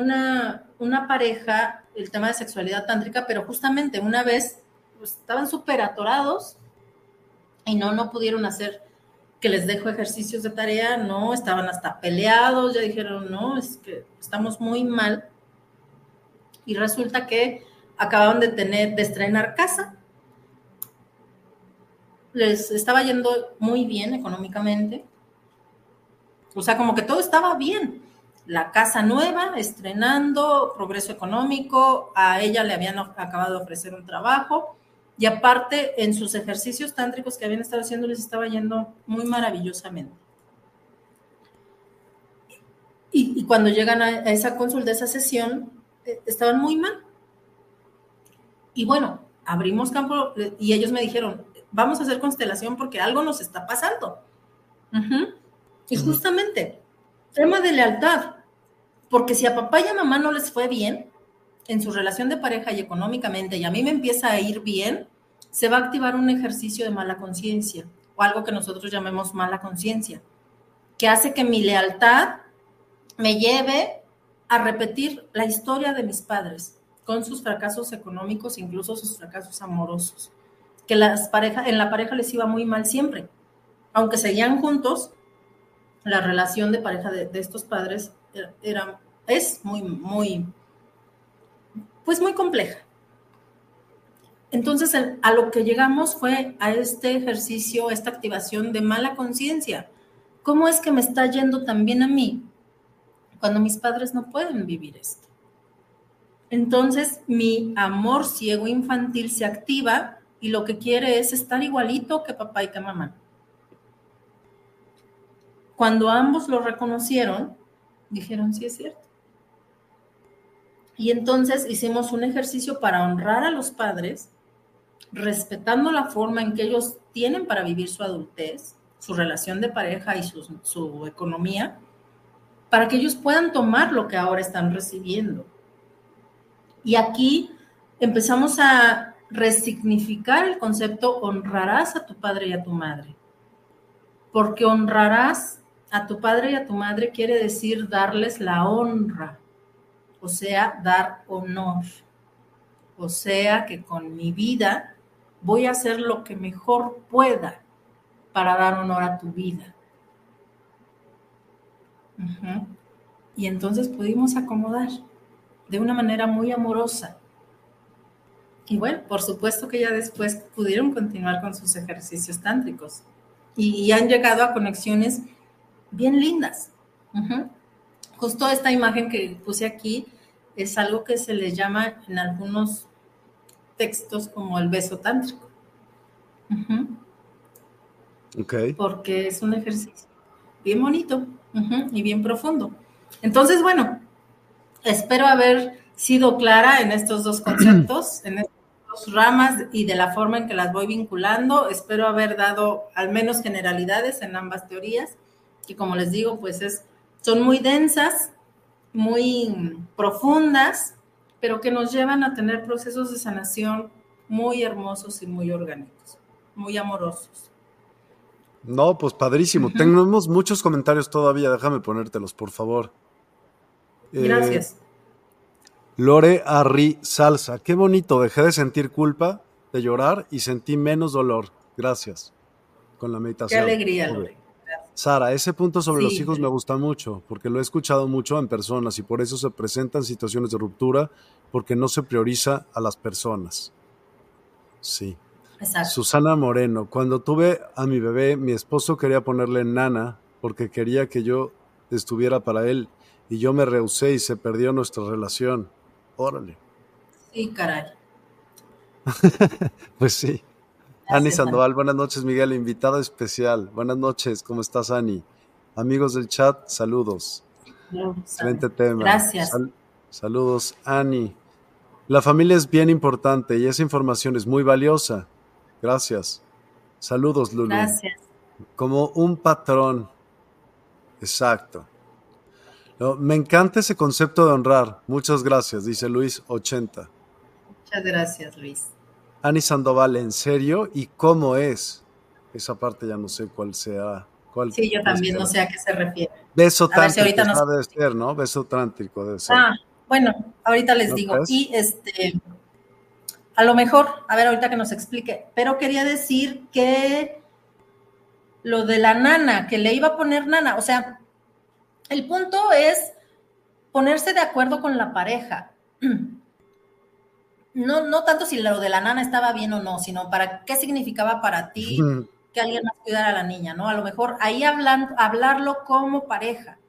una, pareja, el tema de sexualidad tántrica, pero justamente una vez pues, estaban súper atorados y no, no pudieron hacer que les dejo ejercicios de tarea, no, estaban hasta peleados, ya dijeron, no, es que estamos muy mal. Y resulta que acababan de tener, de estrenar casa. Les estaba yendo muy bien económicamente. O sea, como que todo estaba bien. La casa nueva, estrenando, progreso económico, a ella le habían acabado de ofrecer un trabajo y aparte, en sus ejercicios tántricos que habían estado haciendo, les estaba yendo muy maravillosamente. Y, cuando llegan a, esa consulta, a esa sesión, eh, estaban muy mal. Y bueno, abrimos campo y ellos me dijeron, vamos a hacer constelación porque algo nos está pasando. Y justamente, tema de lealtad, porque si a papá y a mamá no les fue bien, en su relación de pareja y económicamente y a mí me empieza a ir bien, se va a activar un ejercicio de mala conciencia o algo que nosotros llamemos mala conciencia, que hace que mi lealtad me lleve a repetir la historia de mis padres con sus fracasos económicos, incluso sus fracasos amorosos, que las parejas, en la pareja les iba muy mal siempre, aunque seguían juntos, la relación de pareja de estos padres era, es muy, muy, pues muy compleja. entonces a lo que llegamos fue a este ejercicio, esta activación de mala conciencia. ¿Cómo es que me está yendo tan bien a mí cuando mis padres no pueden vivir esto? Entonces mi amor ciego infantil se activa y lo que quiere es estar igualito que papá y que mamá. Cuando ambos lo reconocieron, dijeron, sí es cierto. Y entonces hicimos un ejercicio para honrar a los padres, respetando la forma en que ellos tienen para vivir su adultez, su relación de pareja y su, economía, para que ellos puedan tomar lo que ahora están recibiendo. Y aquí empezamos a resignificar el concepto honrarás a tu padre y a tu madre. Porque honrarás a tu padre y a tu madre quiere decir darles la honra, o sea, dar honor. O sea que con mi vida voy a hacer lo que mejor pueda para dar honor a tu vida. Y entonces pudimos acomodar de una manera muy amorosa. Y bueno, por supuesto que ya después pudieron continuar con sus ejercicios tántricos y, han llegado a conexiones bien lindas. Justo esta imagen que puse aquí es algo que se le llama en algunos textos como el beso tántrico. Porque es un ejercicio bien bonito y bien profundo. Entonces, bueno, espero haber sido clara en estos dos conceptos, en estas dos ramas y de la forma en que las voy vinculando. Espero haber dado al menos generalidades en ambas teorías que como les digo, pues es, son muy densas, muy profundas, pero que nos llevan a tener procesos de sanación muy hermosos y muy orgánicos, muy amorosos. No, pues padrísimo. Tenemos muchos comentarios todavía, déjame ponértelos, por favor. Eh, Gracias. Lore Arri Salsa, qué bonito, dejé de sentir culpa, de llorar y sentí menos dolor. Gracias. Con la meditación. Qué alegría, Lore. Sara, ese punto sobre los hijos me gusta mucho, porque lo he escuchado mucho en personas y por eso se presentan situaciones de ruptura, porque no se prioriza a las personas. Sí. Exacto. Susana Moreno, cuando tuve a mi bebé, mi esposo quería ponerle nana porque quería que yo estuviera para él y yo me rehusé y se perdió nuestra relación. Órale. Sí, caray. pues sí. Ani Sandoval, buenas noches, Miguel, invitado especial. Buenas noches, ¿cómo estás, Ani? Amigos del chat, saludos. Excelente tema. Gracias. saludos, Ani. La familia es bien importante y esa información es muy valiosa. Gracias. Saludos, Lulu. Gracias. Como un patrón. Exacto. me encanta ese concepto de honrar. Muchas gracias, dice Luis 80. Muchas gracias, Luis. Ani Sandoval, ¿en serio? ¿Y cómo es? Esa parte ya no sé cuál sea. Cuál sí, yo también no sé a qué se refiere. Beso trántico debe ser, ¿no? Beso trántico debe ser. Ah, bueno, ahorita les digo. Y este, a lo mejor, a ver, ahorita que nos explique, pero quería decir que lo de la nana, que le iba a poner nana, o sea, el punto es ponerse de acuerdo con la pareja. no, no tanto si lo de la nana estaba bien o no, sino para qué significaba para ti que alguien más cuidara a la niña, ¿no? A lo mejor ahí hablan, hablarlo como pareja.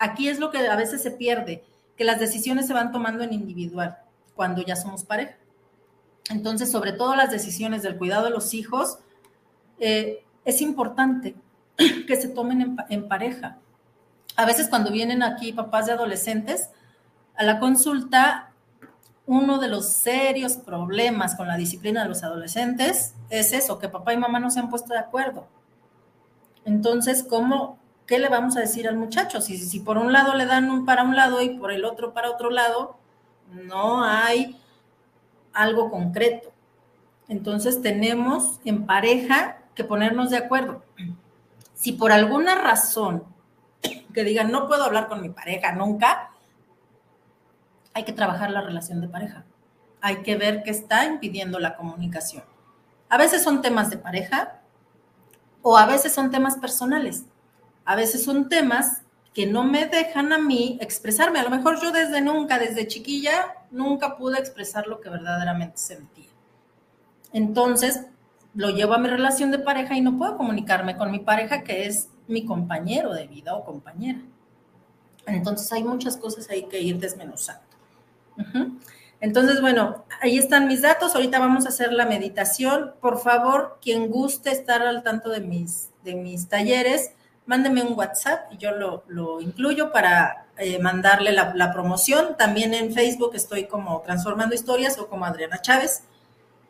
Aquí es lo que a veces se pierde, que las decisiones se van tomando en individual cuando ya somos pareja. Entonces, sobre todo las decisiones del cuidado de los hijos, eh, es importante que se tomen en, en pareja. A veces cuando vienen aquí papás de adolescentes a la consulta, uno de los serios problemas con la disciplina de los adolescentes es eso, que papá y mamá no se han puesto de acuerdo. Entonces, ¿cómo, qué le vamos a decir al muchacho? Si, si por un lado le dan un para un lado y por el otro para otro lado, no hay algo concreto. Entonces, tenemos en pareja que ponernos de acuerdo. Si por alguna razón que digan, no puedo hablar con mi pareja nunca, hay que trabajar la relación de pareja. Hay que ver qué está impidiendo la comunicación. A veces son temas de pareja o a veces son temas personales. A veces son temas que no me dejan a mí expresarme. A lo mejor yo desde nunca, desde chiquilla, nunca pude expresar lo que verdaderamente sentía. Entonces, lo llevo a mi relación de pareja y no puedo comunicarme con mi pareja, que es mi compañero de vida o compañera. Entonces, hay muchas cosas ahí que ir desmenuzando. Entonces, bueno, ahí están mis datos. Ahorita vamos a hacer la meditación. Por favor, quien guste estar al tanto de mis, de mis talleres, mándeme un WhatsApp y yo lo, incluyo para eh, mandarle la, promoción. También en Facebook estoy como Transformando Historias o como Adriana Chávez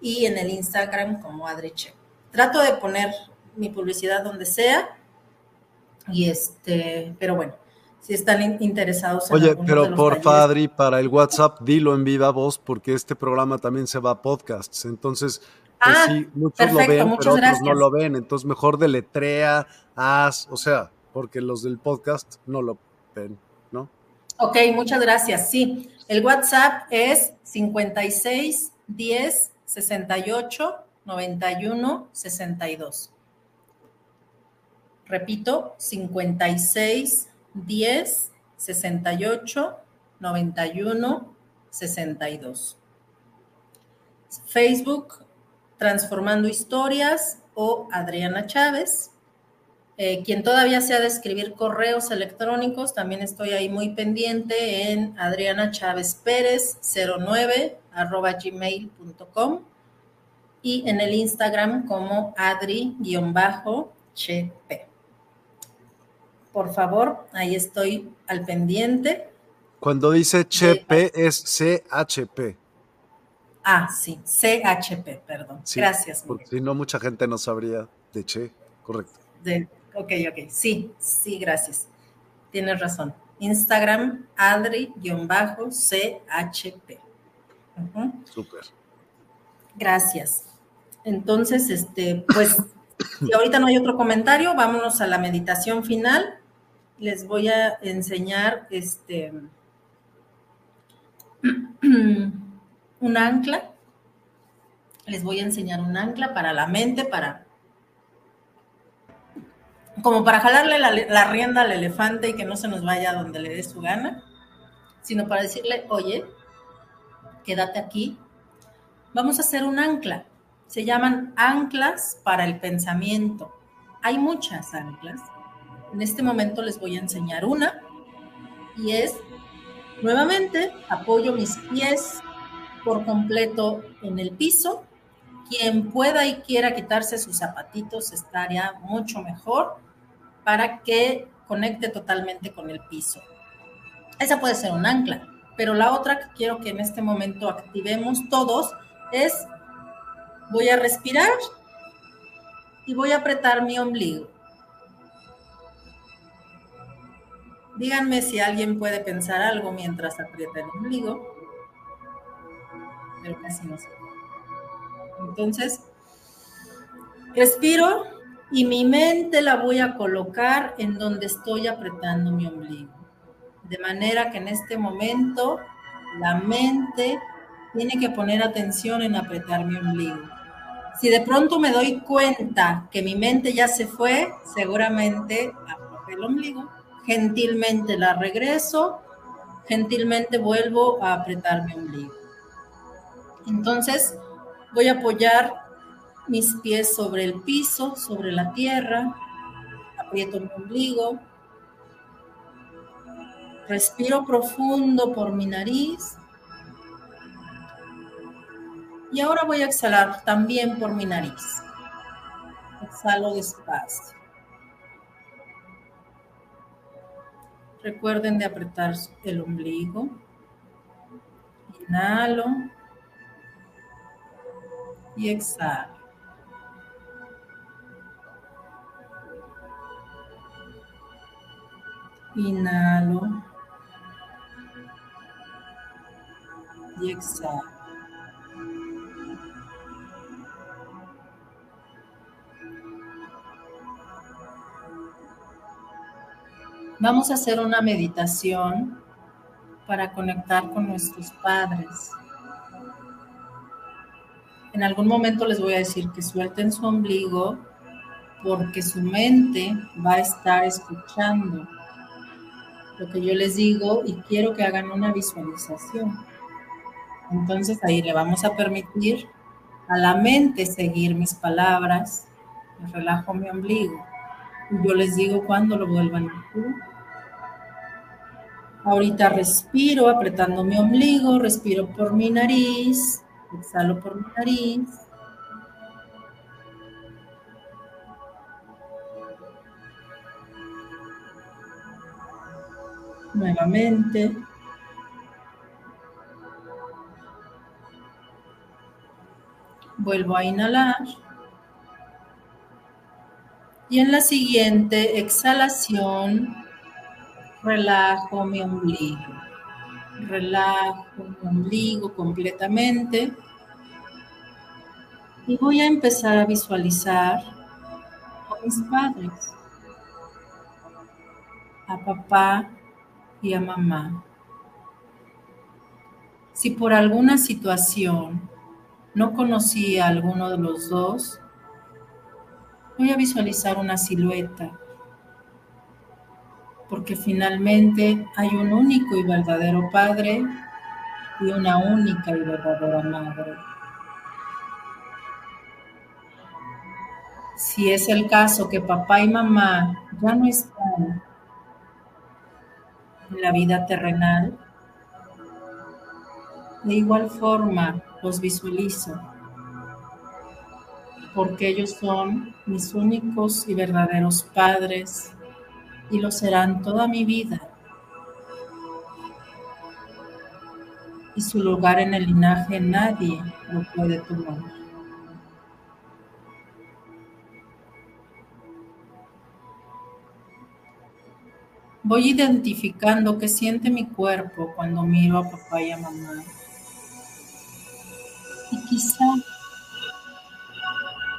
y en el Instagram como Adreche. Trato de poner mi publicidad donde sea y este, pero bueno, si están interesados en Oye, pero por Adri, para el WhatsApp, dilo en viva voz, porque este programa también se va a podcasts. Entonces, pues ah, sí, muchos lo ven, pero otros no lo ven. Entonces, mejor deletrea, haz, o sea, porque los del podcast no lo ven, ¿no? Ok, muchas gracias. Sí, el WhatsApp es 56 10 68 91 62. Repito, 56 10 68 91 62. Facebook Transformando Historias o Adriana Chávez. Eh, quien todavía sea de escribir correos electrónicos, también estoy ahí muy pendiente en Adriana Chávez Pérez 09 arroba gmail.com y en el Instagram como adri-chp por favor, ahí estoy al pendiente. Cuando dice CHP es CHP. Ah, sí, CHP, perdón. Gracias. Porque si no, mucha gente no sabría de Che, correcto. ok, ok, sí, sí, gracias. Tienes razón. Instagram, adri-chp. Súper. Gracias. Entonces, este, pues, si ahorita no hay otro comentario, vámonos a la meditación final les voy a enseñar este un ancla. Les voy a enseñar un ancla para la mente, para como para jalarle la, rienda al elefante y que no se nos vaya donde le dé su gana, sino para decirle, oye, quédate aquí. Vamos a hacer un ancla. Se llaman anclas para el pensamiento. Hay muchas anclas en este momento les voy a enseñar una y es, nuevamente, apoyo mis pies por completo en el piso. Quien pueda y quiera quitarse sus zapatitos estaría mucho mejor para que conecte totalmente con el piso. Esa puede ser un ancla, pero la otra que quiero que en este momento activemos todos es voy a respirar y voy a apretar mi ombligo. Díganme si alguien puede pensar algo mientras aprieta el ombligo. Pero casi no. Entonces, respiro y mi mente la voy a colocar en donde estoy apretando mi ombligo. De manera que en este momento la mente tiene que poner atención en apretar mi ombligo. Si de pronto me doy cuenta que mi mente ya se fue, seguramente apreté el ombligo gentilmente la regreso, gentilmente vuelvo a apretar mi ombligo. Entonces voy a apoyar mis pies sobre el piso, sobre la tierra, aprieto mi ombligo, respiro profundo por mi nariz y ahora voy a exhalar también por mi nariz. Exhalo despacio. Recuerden de apretar el ombligo. Inhalo y exhalo. Inhalo y exhalo. Vamos a hacer una meditación para conectar con nuestros padres. En algún momento les voy a decir que suelten su ombligo porque su mente va a estar escuchando lo que yo les digo y quiero que hagan una visualización. Entonces ahí le vamos a permitir a la mente seguir mis palabras, relajo mi ombligo. Yo les digo cuando lo vuelvan a. Ahorita respiro apretando mi ombligo, respiro por mi nariz, exhalo por mi nariz. Nuevamente. Vuelvo a inhalar. Y en la siguiente exhalación, relajo mi ombligo. Relajo mi ombligo completamente. Y voy a empezar a visualizar a mis padres, a papá y a mamá. Si por alguna situación no conocí a alguno de los dos, voy a visualizar una silueta, porque finalmente hay un único y verdadero Padre y una única y verdadera Madre. Si es el caso que papá y mamá ya no están en la vida terrenal, de igual forma los visualizo, porque ellos son mis únicos y verdaderos padres y lo serán toda mi vida. Y su lugar en el linaje nadie lo puede tomar. Voy identificando qué siente mi cuerpo cuando miro a papá y a mamá y quizá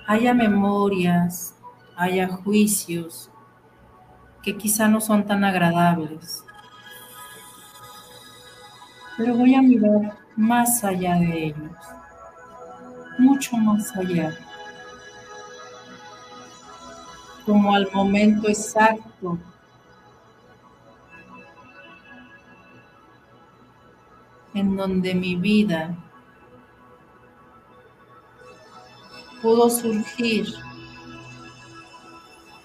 haya memorias, haya juicios que quizá no son tan agradables. Pero voy a mirar más allá de ellos, mucho más allá, como al momento exacto en donde mi vida pudo surgir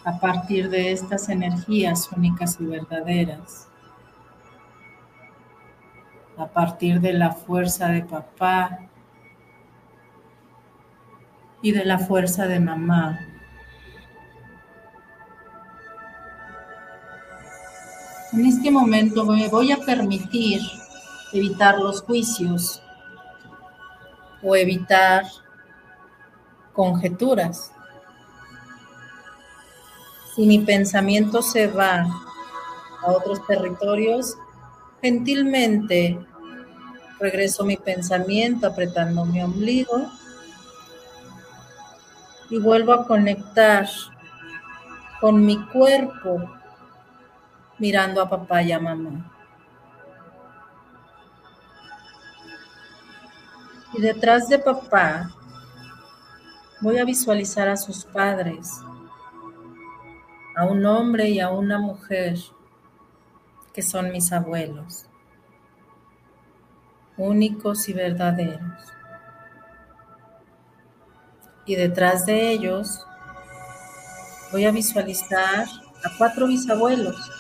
a partir de estas energías únicas y verdaderas, a partir de la fuerza de papá y de la fuerza de mamá. En este momento me voy a permitir evitar los juicios o evitar conjeturas. Si mi pensamiento se va a otros territorios, gentilmente regreso mi pensamiento apretando mi ombligo y vuelvo a conectar con mi cuerpo mirando a papá y a mamá. Y detrás de papá Voy a visualizar a sus padres, a un hombre y a una mujer que son mis abuelos, únicos y verdaderos. Y detrás de ellos voy a visualizar a cuatro bisabuelos.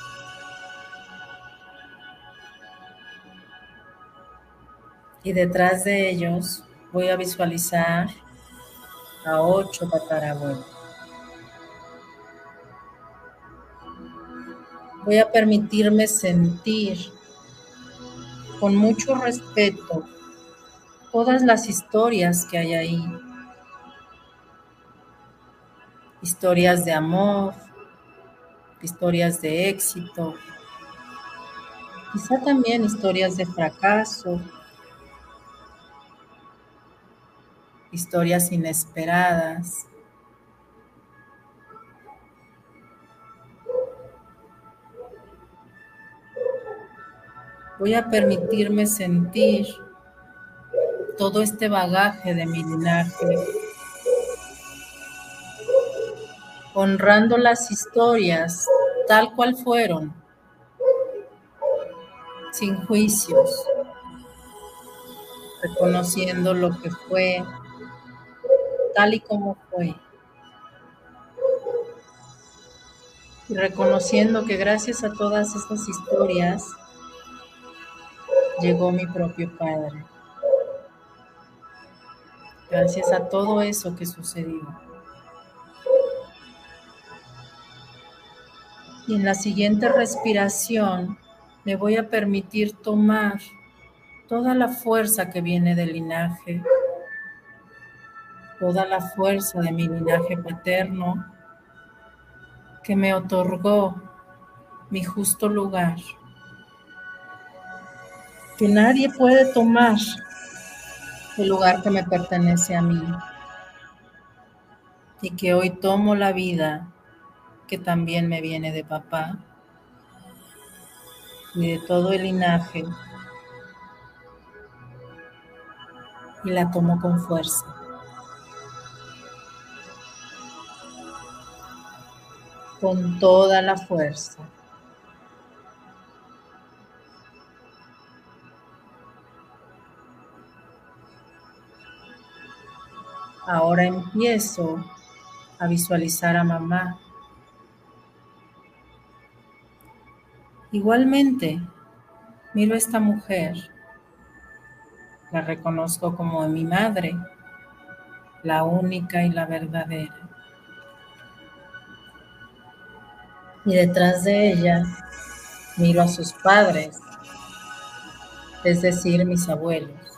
Y detrás de ellos voy a visualizar a ocho tatarabuelos. Voy a permitirme sentir con mucho respeto todas las historias que hay ahí. Historias de amor, historias de éxito, quizá también historias de fracaso, historias inesperadas. Voy a permitirme sentir todo este bagaje de mi linaje, honrando las historias tal cual fueron, sin juicios, reconociendo lo que fue, tal y como fue. Y reconociendo que gracias a todas estas historias llegó mi propio Padre. Gracias a todo eso que sucedió. Y en la siguiente respiración me voy a permitir tomar toda la fuerza que viene del linaje, toda la fuerza de mi linaje paterno que me otorgó mi justo lugar, que nadie puede tomar el lugar que me pertenece a mí y que hoy tomo la vida que también me viene de papá y de todo el linaje y la tomo con fuerza. Con toda la fuerza. Ahora empiezo a visualizar a mamá. Igualmente, miro a esta mujer, la reconozco como mi madre, la única y la verdadera. Y detrás de ella miro a sus padres, es decir, mis abuelos.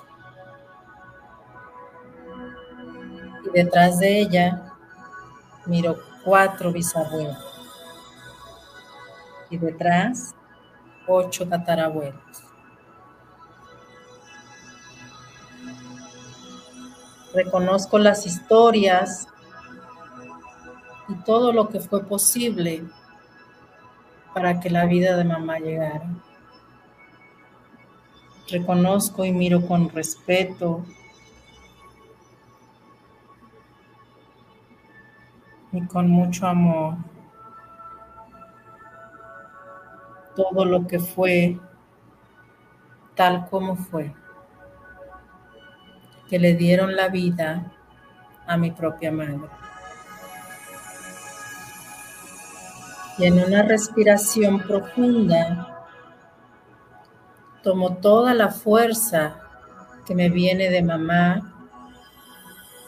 Detrás de ella miro cuatro bisabuelos. Y detrás, ocho tatarabuelos. Reconozco las historias y todo lo que fue posible para que la vida de mamá llegara. Reconozco y miro con respeto y con mucho amor todo lo que fue tal como fue, que le dieron la vida a mi propia madre. Y en una respiración profunda, tomo toda la fuerza que me viene de mamá,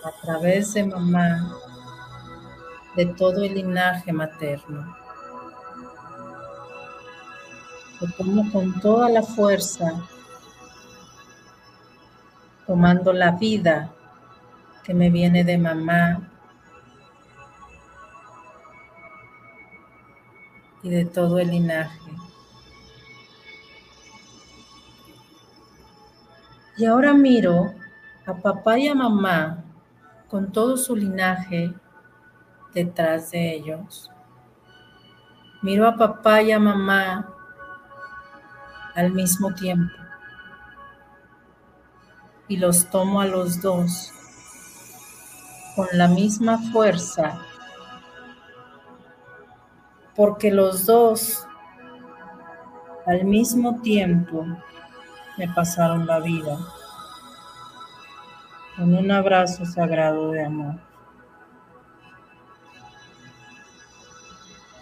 a través de mamá, de todo el linaje materno. Lo tomo con toda la fuerza, tomando la vida que me viene de mamá y de todo el linaje. Y ahora miro a papá y a mamá con todo su linaje detrás de ellos. Miro a papá y a mamá al mismo tiempo y los tomo a los dos con la misma fuerza porque los dos al mismo tiempo me pasaron la vida con un abrazo sagrado de amor.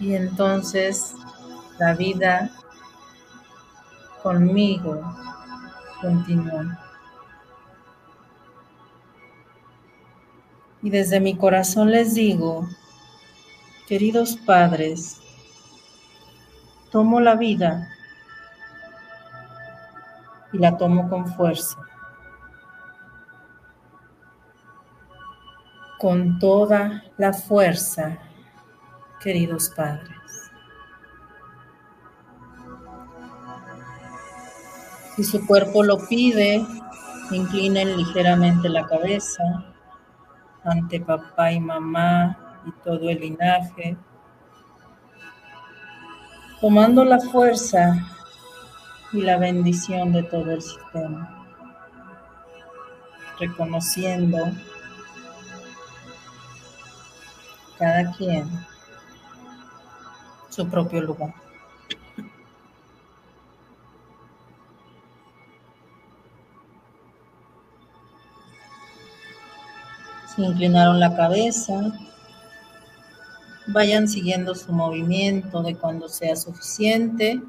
Y entonces la vida conmigo continúa. Y desde mi corazón les digo, queridos padres, tomo la vida y la tomo con fuerza, con toda la fuerza queridos padres. Si su cuerpo lo pide, inclinen ligeramente la cabeza ante papá y mamá y todo el linaje, tomando la fuerza y la bendición de todo el sistema, reconociendo cada quien su propio lugar. Inclinaron la cabeza. Vayan siguiendo su movimiento de cuando sea suficiente.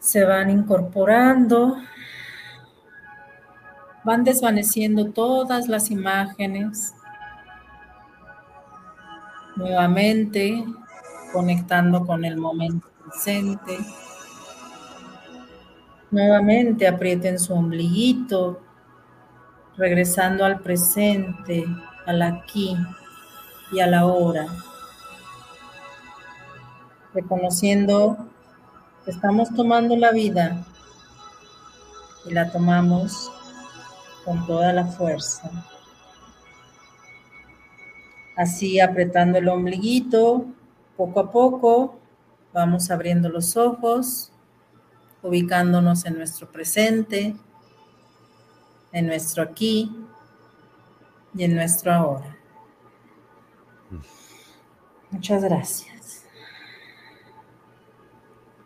Se van incorporando. Van desvaneciendo todas las imágenes. Nuevamente conectando con el momento presente. Nuevamente aprieten su ombliguito, regresando al presente, al aquí y a la hora. Reconociendo que estamos tomando la vida y la tomamos con toda la fuerza. Así apretando el ombliguito, poco a poco vamos abriendo los ojos, ubicándonos en nuestro presente, en nuestro aquí y en nuestro ahora. Muchas gracias.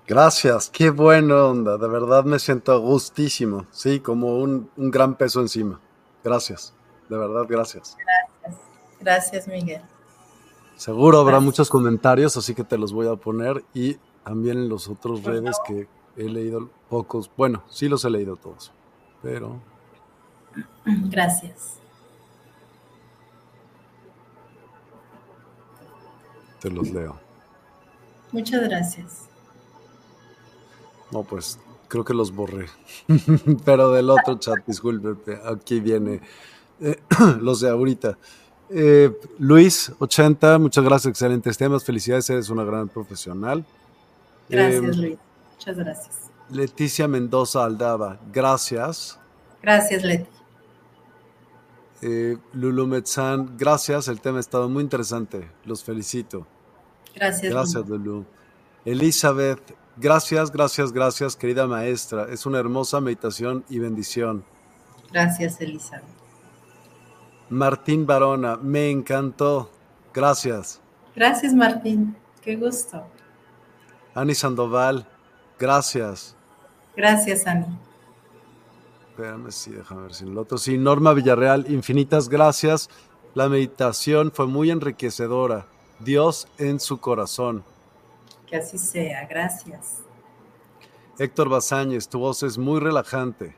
Gracias, qué buena onda, de verdad me siento gustísimo, sí, como un, un gran peso encima. Gracias, de verdad, gracias. Gracias, gracias Miguel. Seguro habrá muchos comentarios, así que te los voy a poner y también en los otros redes que he leído pocos. Bueno, sí los he leído todos, pero... Gracias. Te los leo. Muchas gracias. No, pues creo que los borré. pero del otro chat, disculpe, aquí viene. Eh, los de ahorita. Eh, Luis, 80, muchas gracias, excelentes temas, felicidades, eres una gran profesional. Gracias, em, Luis, muchas gracias. Leticia Mendoza Aldaba, gracias. Gracias, Leti. Eh, Lulu Metzán, gracias, el tema ha estado muy interesante, los felicito. Gracias. Gracias, Lulu. Elizabeth, gracias, gracias, gracias, querida maestra, es una hermosa meditación y bendición. Gracias, Elizabeth. Martín Barona, me encantó. Gracias. Gracias, Martín. Qué gusto. Ani Sandoval, gracias. Gracias, Ani. Espérame, sí, déjame ver si el otro. Sí, Norma Villarreal, infinitas gracias. La meditación fue muy enriquecedora. Dios en su corazón. Que así sea, gracias. Héctor Bazáñez, tu voz es muy relajante.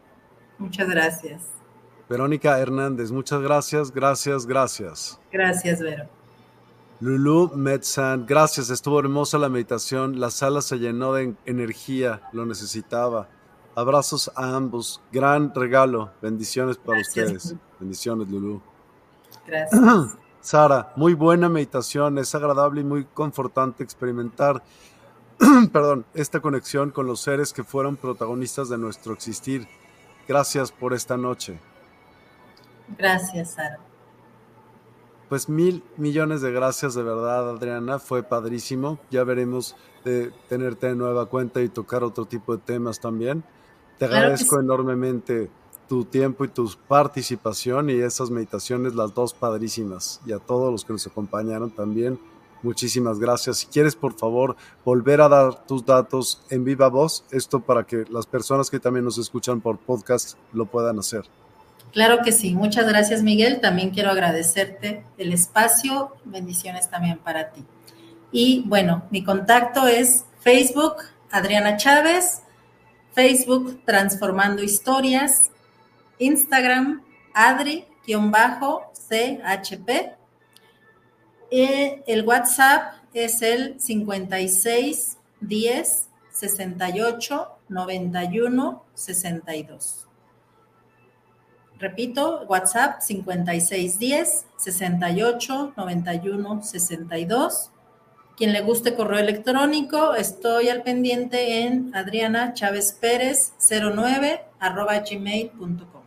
Muchas gracias. Verónica Hernández, muchas gracias, gracias, gracias. Gracias, Vero. Lulu Metzan, gracias, estuvo hermosa la meditación, la sala se llenó de energía, lo necesitaba. Abrazos a ambos, gran regalo, bendiciones para ustedes. Bendiciones, Lulu. Gracias. Sara, muy buena meditación, es agradable y muy confortante experimentar, perdón, esta conexión con los seres que fueron protagonistas de nuestro existir. Gracias por esta noche. Gracias, Sara. Pues mil millones de gracias de verdad, Adriana. Fue padrísimo. Ya veremos de tenerte de nueva cuenta y tocar otro tipo de temas también. Te agradezco enormemente tu tiempo y tu participación y esas meditaciones, las dos padrísimas. Y a todos los que nos acompañaron también, muchísimas gracias. Si quieres, por favor, volver a dar tus datos en viva voz, esto para que las personas que también nos escuchan por podcast lo puedan hacer. Claro que sí, muchas gracias Miguel. También quiero agradecerte el espacio. Bendiciones también para ti. Y bueno, mi contacto es Facebook, Adriana Chávez, Facebook Transformando Historias, Instagram, Adri-CHP. El WhatsApp es el 56 10 68 91 62. Repito, WhatsApp 5610 68 91 62. Quien le guste correo electrónico, estoy al pendiente en Adriana Chávez Pérez 09 arroba gmail.com.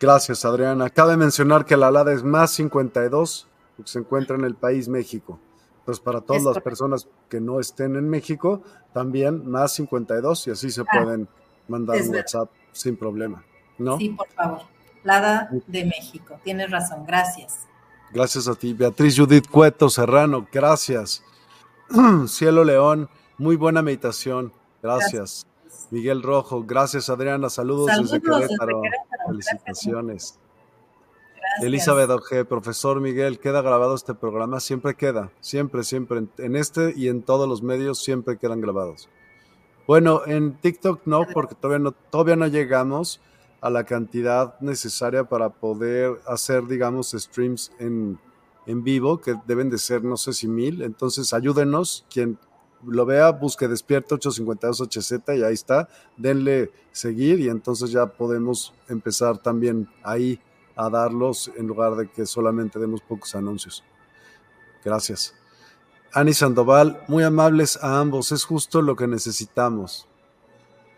Gracias, Adriana. Cabe mencionar que la alada es más 52, que se encuentra en el país México. Entonces, para todas las personas que no estén en México, también más 52 y así se ah, pueden mandar un WhatsApp sin problema. Sí, por favor. Lada de México. Tienes razón. Gracias. Gracias a ti. Beatriz Judith Cueto Serrano, gracias. Cielo León, muy buena meditación. Gracias. Miguel Rojo, gracias Adriana. Saludos, desde, Querétaro. Felicitaciones. Elizabeth Oje, profesor Miguel, queda grabado este programa, siempre queda, siempre, siempre, en este y en todos los medios siempre quedan grabados. Bueno, en TikTok no, porque todavía no, todavía no llegamos a la cantidad necesaria para poder hacer, digamos, streams en, en vivo, que deben de ser, no sé si mil. Entonces, ayúdenos, quien lo vea, busque Despierta 852HZ y ahí está. Denle seguir y entonces ya podemos empezar también ahí a darlos en lugar de que solamente demos pocos anuncios. Gracias. Ani Sandoval, muy amables a ambos, es justo lo que necesitamos.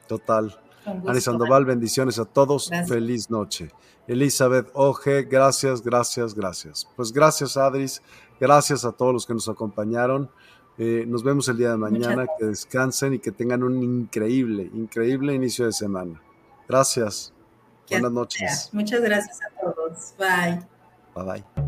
Total. Ani Sandoval, bendiciones a todos, feliz noche. Elizabeth Oje, gracias, gracias, gracias. Pues gracias Adris, gracias a todos los que nos acompañaron. Eh, nos vemos el día de mañana, que descansen y que tengan un increíble, increíble inicio de semana. Gracias. Buenas noches. Muchas gracias a todos. Bye. Bye bye.